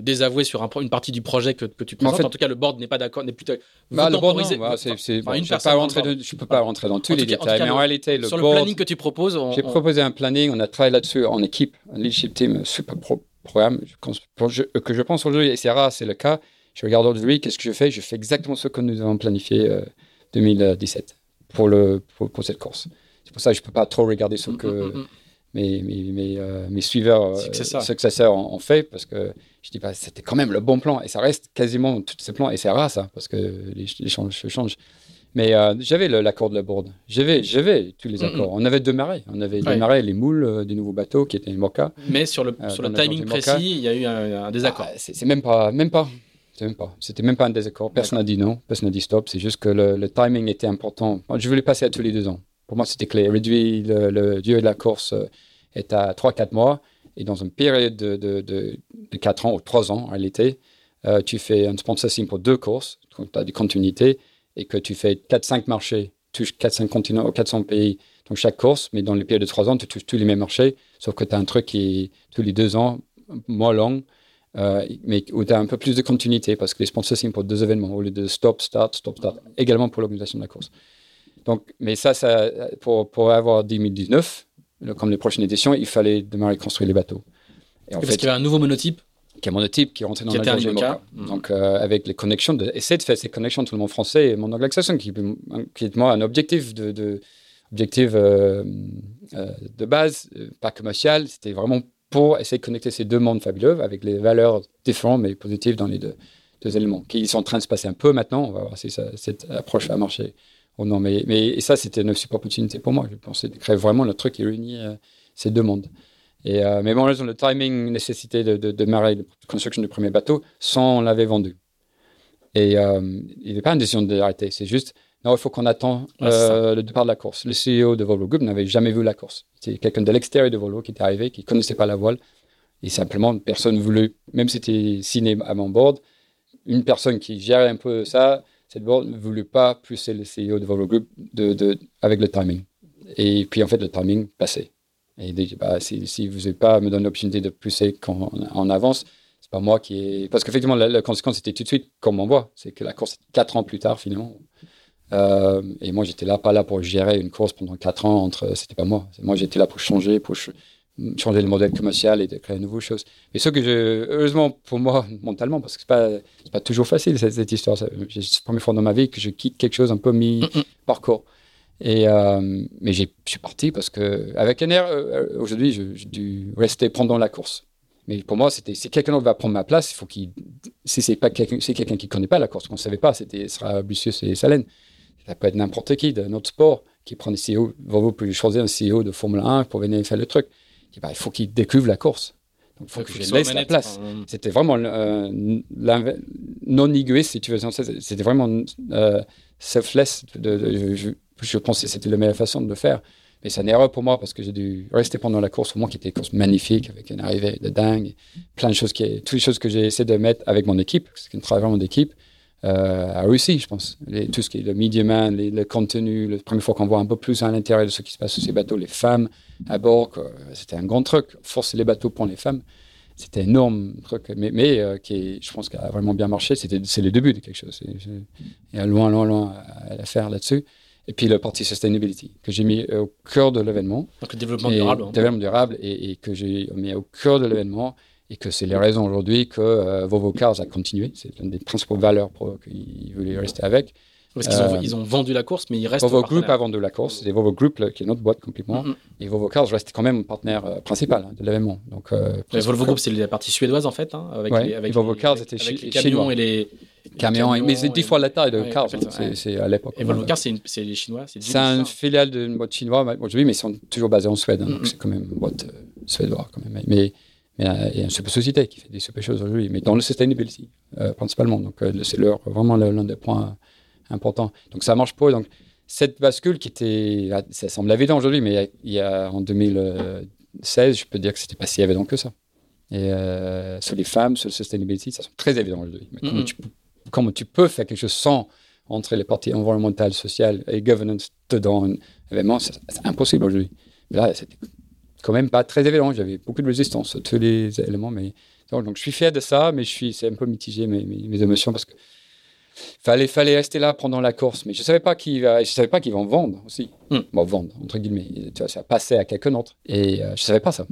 désavoué sur un, une partie du projet que, que tu présentes. En, en, tout cas, le board n'est pas d'accord, n'est plutôt bah, le board, bah, c'est, je ne peux pas rentrer dans tous les détails, mais en réalité, le sur le planning que tu proposes, j'ai proposé un planning. On a travaillé là-dessus en équipe, un leadership team super pro programme que je pense aujourd'hui, et c'est rare, c'est le cas. Je regarde aujourd'hui, qu'est-ce que je fais? Je fais exactement ce que nous avons planifié euh, 2017 pour, le, pour, cette course. C'est pour ça que je ne peux pas trop regarder ce mm, que mm, mm, mes, mes, mes, euh, mes, suiveurs, euh, successeurs ont, fait, parce que je dis, bah, c'était quand même le bon plan, et ça reste quasiment tous ces plans, et c'est rare ça, parce que les, les changes changent. Mais euh, j'avais l'accord de la bourde. J'avais, j'avais tous les accords. On avait démarré. On avait démarré les moules euh, des nouveaux bateaux qui étaient les Moka. Mais sur le, euh, sur le timing précis, il y a eu un, désaccord. Ah, c'est même pas, même pas. Même pas. C'était même pas un désaccord. Personne n'a dit non. Personne n'a dit stop. C'est juste que le, timing était important. je voulais passer à tous les deux ans. Pour moi, c'était clair. Réduire le, le durée de la course est à 3-4 mois. Et dans une période de, de, de, 4 ans ou 3 ans, en réalité, tu fais un sponsoring pour deux courses. Tu as des continuités et que tu fais 4-5 marchés, touches 4-5 continents ou 400 pays, donc chaque course, mais dans les périodes de 3 ans, tu touches tous les mêmes marchés, sauf que tu as un truc qui est tous les 2 ans, moins long, euh, mais où tu as un peu plus de continuité parce que les sponsors pour deux événements au lieu de stop, start, stop, start, également pour l'organisation de la course. Donc, mais ça, ça pour, pour avoir 2019, comme les prochaines éditions, il fallait démarrer construire les bateaux. Et en parce qu'il y avait un nouveau monotype qui est monotype, qui est rentré dans la Moka. Mm. Donc, euh, avec les connexions, de, essayer de faire ces connexions tout le monde français et mon anglo-saxon, qui, qui est moi un objectif de, de objectif euh, euh, de base, pas commercial, c'était vraiment pour essayer de connecter ces deux mondes fabuleux avec les valeurs différentes mais positives dans les deux, deux éléments, qui sont en train de se passer un peu maintenant. On va voir si ça, cette approche va marcher ou non. Mais, mais et ça, c'était une super opportunité pour moi. Je pensais de créer vraiment le truc qui réunit ces deux mondes. Et, euh, mais bon, le timing nécessitait de, de, démarrer la construction du premier bateau sans on l'avait vendu. Et euh, il n'y avait pas une décision d'arrêter. C'est juste, non, il faut qu'on attend euh, le départ de la course. Le CEO de Volvo Group n'avait jamais vu la course. C'était quelqu'un de l'extérieur de Volvo qui était arrivé, qui connaissait pas la voile. Et simplement, personne voulait, même si c'était signé à mon board, une personne qui gérait un peu ça, cette board ne voulait pas pousser le CEO de Volvo Group de, de, avec le timing. Et puis, en fait, le timing passait. Et dit, bah, si, si vous n'avez pas me donné l'opportunité de pousser quand en avance, c'est pas moi qui est. Parce qu'effectivement, la, conséquence était tout de suite, comme on voit, c'est que la course, quatre ans plus tard, finalement. Euh, et moi, j'étais là, pas là pour gérer une course pendant quatre ans. Entre, c'était pas moi. Moi, j'étais là pour changer, pour changer le modèle commercial et de créer de nouvelles choses. Et ce que je, heureusement pour moi, mentalement, parce que c'est pas, c'est pas toujours facile cette, cette histoire. C'est la première fois dans ma vie que je quitte quelque chose un peu mi-parcours. Et euh, mais j'ai, je suis parti parce que avec NR, euh, aujourd'hui, j'ai dû rester pendant la course. Mais pour moi, c'était si quelqu'un va prendre ma place, il faut qu'il. Si c'est pas quelqu'un, c'est quelqu'un qui connaît pas la course, qu'on ne savait pas, c'était sera Bussius et Salène. Ça peut être n'importe qui de notre sport qui prend des CEO. Volvo peut choisir un CEO de Formule 1 pour venir faire le truc. bah, il faut qu'il découvre la course. Donc, il faut que je laisse la place. C'était vraiment euh, non égoïste, si tu veux. C'était vraiment euh, selfless. De, je pensais que c'était la meilleure façon de le faire. Mais c'est une erreur pour moi parce que j'ai dû rester pendant la course, au moins qui était une course magnifique, avec une arrivée de dingue, plein de choses, qui, toutes les choses que j'ai essayé de mettre avec mon équipe, c'est un travail vraiment d'équipe, euh, a réussi, je pense. Les, tout ce qui est le media man, le contenu, la première fois qu'on voit un peu plus à l'intérieur de ce qui se passe sur ces bateaux, les femmes à bord, c'était un grand truc. Forcer les bateaux pour les femmes, c'était énorme truc, mais, mais euh, je pense, qui a vraiment bien marché. C'était, c'est le début de quelque chose. Il y a loin, loin, loin à faire là-dessus. Et puis le parti sustainability, que j'ai mis au cœur de l'événement. Donc le développement durable. Le développement durable, et, que j'ai mis au cœur de l'événement, et que c'est les raisons aujourd'hui que euh, Volvo Cars a continué. C'est une des principales valeurs qu'ils voulaient rester avec. Parce qu'ils ont, euh, ils ont, vendu la course, mais ils restent. Volvo Group a vendu la course. C'est Volvo Group qui est notre boîte complètement. Mm-hmm. Et Volvo Cars reste quand même partenaire euh, principal hein, de l'événement. Donc, Volvo Group, c'est la partie suédoise en fait. Hein, avec, les, avec Volvo Cars, c'était les camions et les, Camion, mais c'est dix fois la taille de Cars, c'est à l'époque. Et Volvo Cars, c'est les Chinois C'est une filiale d'une boîte chinoise aujourd'hui, mais ils sont toujours basés en Suède, hein, donc c'est quand même une boîte euh, suédoise quand même. Mais, euh, il y a une super société qui fait des super choses aujourd'hui, mais dans le sustainability euh, principalement. Donc c'est leur vraiment l'un des points importants. Donc ça marche pas. Donc cette bascule qui était, ça semble évident aujourd'hui, mais il y, a, en 2016, je peux dire que c'était pas si évident que ça. Et sur les femmes, sur le sustainability, ça semble très évident aujourd'hui. Mais comment tu comment tu peux faire quelque chose sans entrer les parties environnementales, sociales et governance dedans un événement, c'est impossible aujourd'hui. Là, c'était quand même pas très évident. J'avais beaucoup de résistance sur tous les éléments. Mais... Donc, je suis fier de ça, mais je suis, c'est un peu mitigé mes, mes, émotions parce que fallait, fallait rester là pendant la course. Mais je savais pas qui va, je savais pas qu'ils vont vendre aussi. Hmm. Bon, vendre, entre guillemets. Tu vois, ça passait à quelqu'un d'autre. Et euh, je savais pas ça.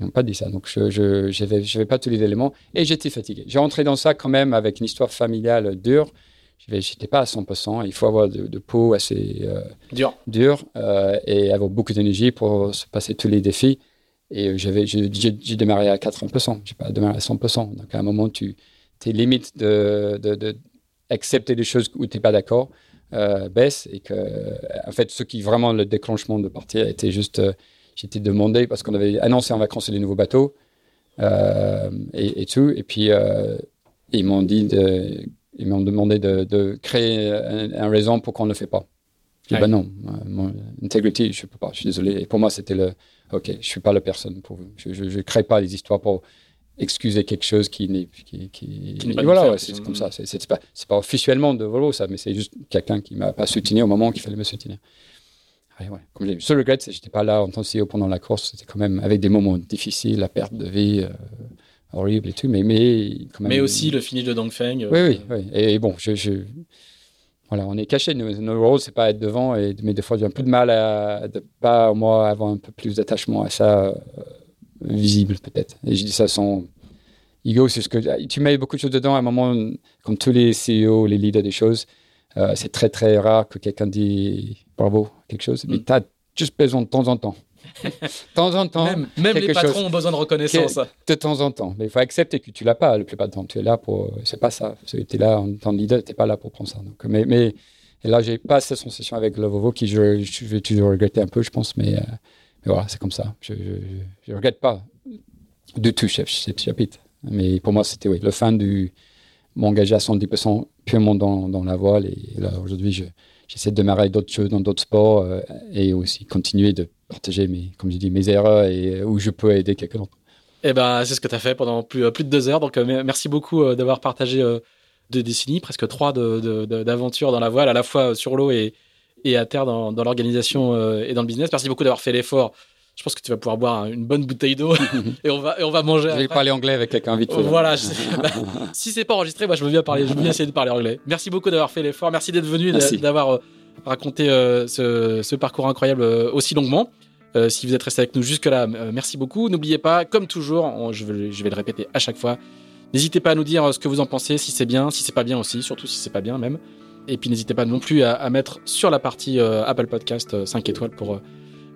Ils n'ont pas dit ça. Donc, je n'avais pas tous les éléments et j'étais fatigué. J'ai rentré dans ça quand même avec une histoire familiale dure. Je n'étais pas à 100%. Il faut avoir de, peau assez euh, dur, dur euh, et avoir beaucoup d'énergie pour se passer tous les défis. Et j'avais, j'ai, démarré à 80%. Je n'ai pas démarré à 100%. Donc, à un moment, tu, tes limites de, de, accepter des choses où tu n'es pas d'accord euh, baissent. Et que, en fait, ce qui vraiment le déclenchement de partir était juste J'étais demandé parce qu'on avait annoncé en vacances les nouveaux bateaux euh, et, tout. Et puis, euh, ils m'ont dit de, ils m'ont demandé de, créer un, raison pour qu'on ne le fait pas. J'ai dit, ben non, mon integrity, je peux pas, je suis désolé. Et pour moi, c'était le, ok, je suis pas la personne pour vous. Je ne crée pas des histoires pour excuser quelque chose qui n'est qui, qui, voilà c'est comme ça c'est pas c'est pas officiellement de Volvo ça mais c'est juste quelqu'un qui m'a pas soutenu au moment qu'il fallait me soutenir comme j'ai le seul regret, c'est que j'étais pas là en tant que CEO pendant la course. C'était quand même avec des moments difficiles, la perte de vie euh, horrible et tout, mais mais quand même. Mais aussi le finish de Dongfeng. Euh, oui, oui, oui. Et bon, je, voilà, on est caché. Nos, rôles, c'est pas être devant, et, mais des fois, j'ai un peu de mal à de pas moi avoir un peu plus d'attachement à ça euh, visible peut-être. Et je dis ça sans ego, c'est ce que tu mets beaucoup de choses dedans à un moment, comme tous les CEO, les leaders des choses. c'est très très rare que quelqu'un dit bravo, quelque chose. Mais mm. tu as juste besoin de temps en temps. de temps en temps. Même, les patrons ont besoin de reconnaissance. De temps en temps. Mais il faut accepter que tu l'as pas le plus du temps. Tu es là pour. C'est pas ça. Tu es là en tant que leader, tu n'es pas là pour prendre ça. Donc, mais, mais et là, j'ai pas cette sensation avec le Vovo qui je, je, vais toujours regretter un peu, je pense. Mais, euh, mais voilà, c'est comme ça. Je ne regrette pas du tout chef, ce chapitre. Mais pour moi, c'était oui, le fin du m'engager à 110% purement dans, dans la voile. Et là, aujourd'hui, je, j'essaie de démarrer d'autres choses dans d'autres sports euh, et aussi continuer de partager mes, comme je dis, mes erreurs et où je peux aider quelqu'un d'autre. Eh ben, c'est ce que tu as fait pendant plus, plus de deux heures. Donc, merci beaucoup d'avoir partagé deux décennies, presque trois d'aventures dans la voile, à la fois sur l'eau et, et à terre dans l'organisation et dans le business. Merci beaucoup d'avoir fait l'effort je pense que tu vas pouvoir boire une bonne bouteille d'eau et on va et on va manger. Je vais parler anglais avec quelqu'un vite fait. Voilà. bah, si c'est pas enregistré, moi je veux bien parler. Je veux bien essayer de parler anglais. Merci beaucoup d'avoir fait l'effort. Merci d'être venu, d'avoir euh, raconté euh, ce, ce, parcours incroyable euh, aussi longuement. si vous êtes resté avec nous jusque-là, merci beaucoup. N'oubliez pas, comme toujours, je, vais, je vais le répéter à chaque fois, n'hésitez pas à nous dire ce que vous en pensez, si c'est bien, si c'est pas bien aussi, surtout si c'est pas bien même. Et puis n'hésitez pas non plus à, à, mettre sur la partie Apple Podcast 5 étoiles pour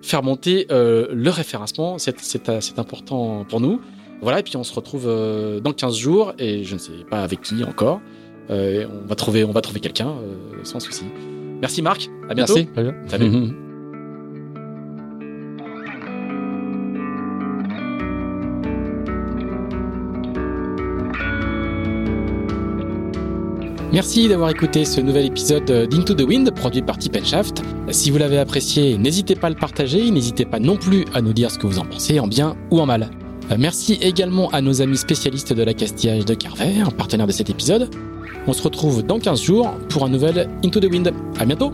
faire monter euh, le référencement. C'est important pour nous. Voilà, et puis on se retrouve euh, dans 15 jours, et je ne sais pas avec qui encore. Euh, on va trouver, on va trouver quelqu'un sans souci. Merci Marc, à bientôt. Merci. Salut. Merci d'avoir écouté ce nouvel épisode d'Into the Wind produit par Tip Shaft. Si vous l'avez apprécié, n'hésitez pas à le partager, n'hésitez pas non plus à nous dire ce que vous en pensez, en bien ou en mal. Merci également à nos amis spécialistes de la castillage de Carver, partenaire de cet épisode. On se retrouve dans 15 jours pour un nouvel Into the Wind. À bientôt!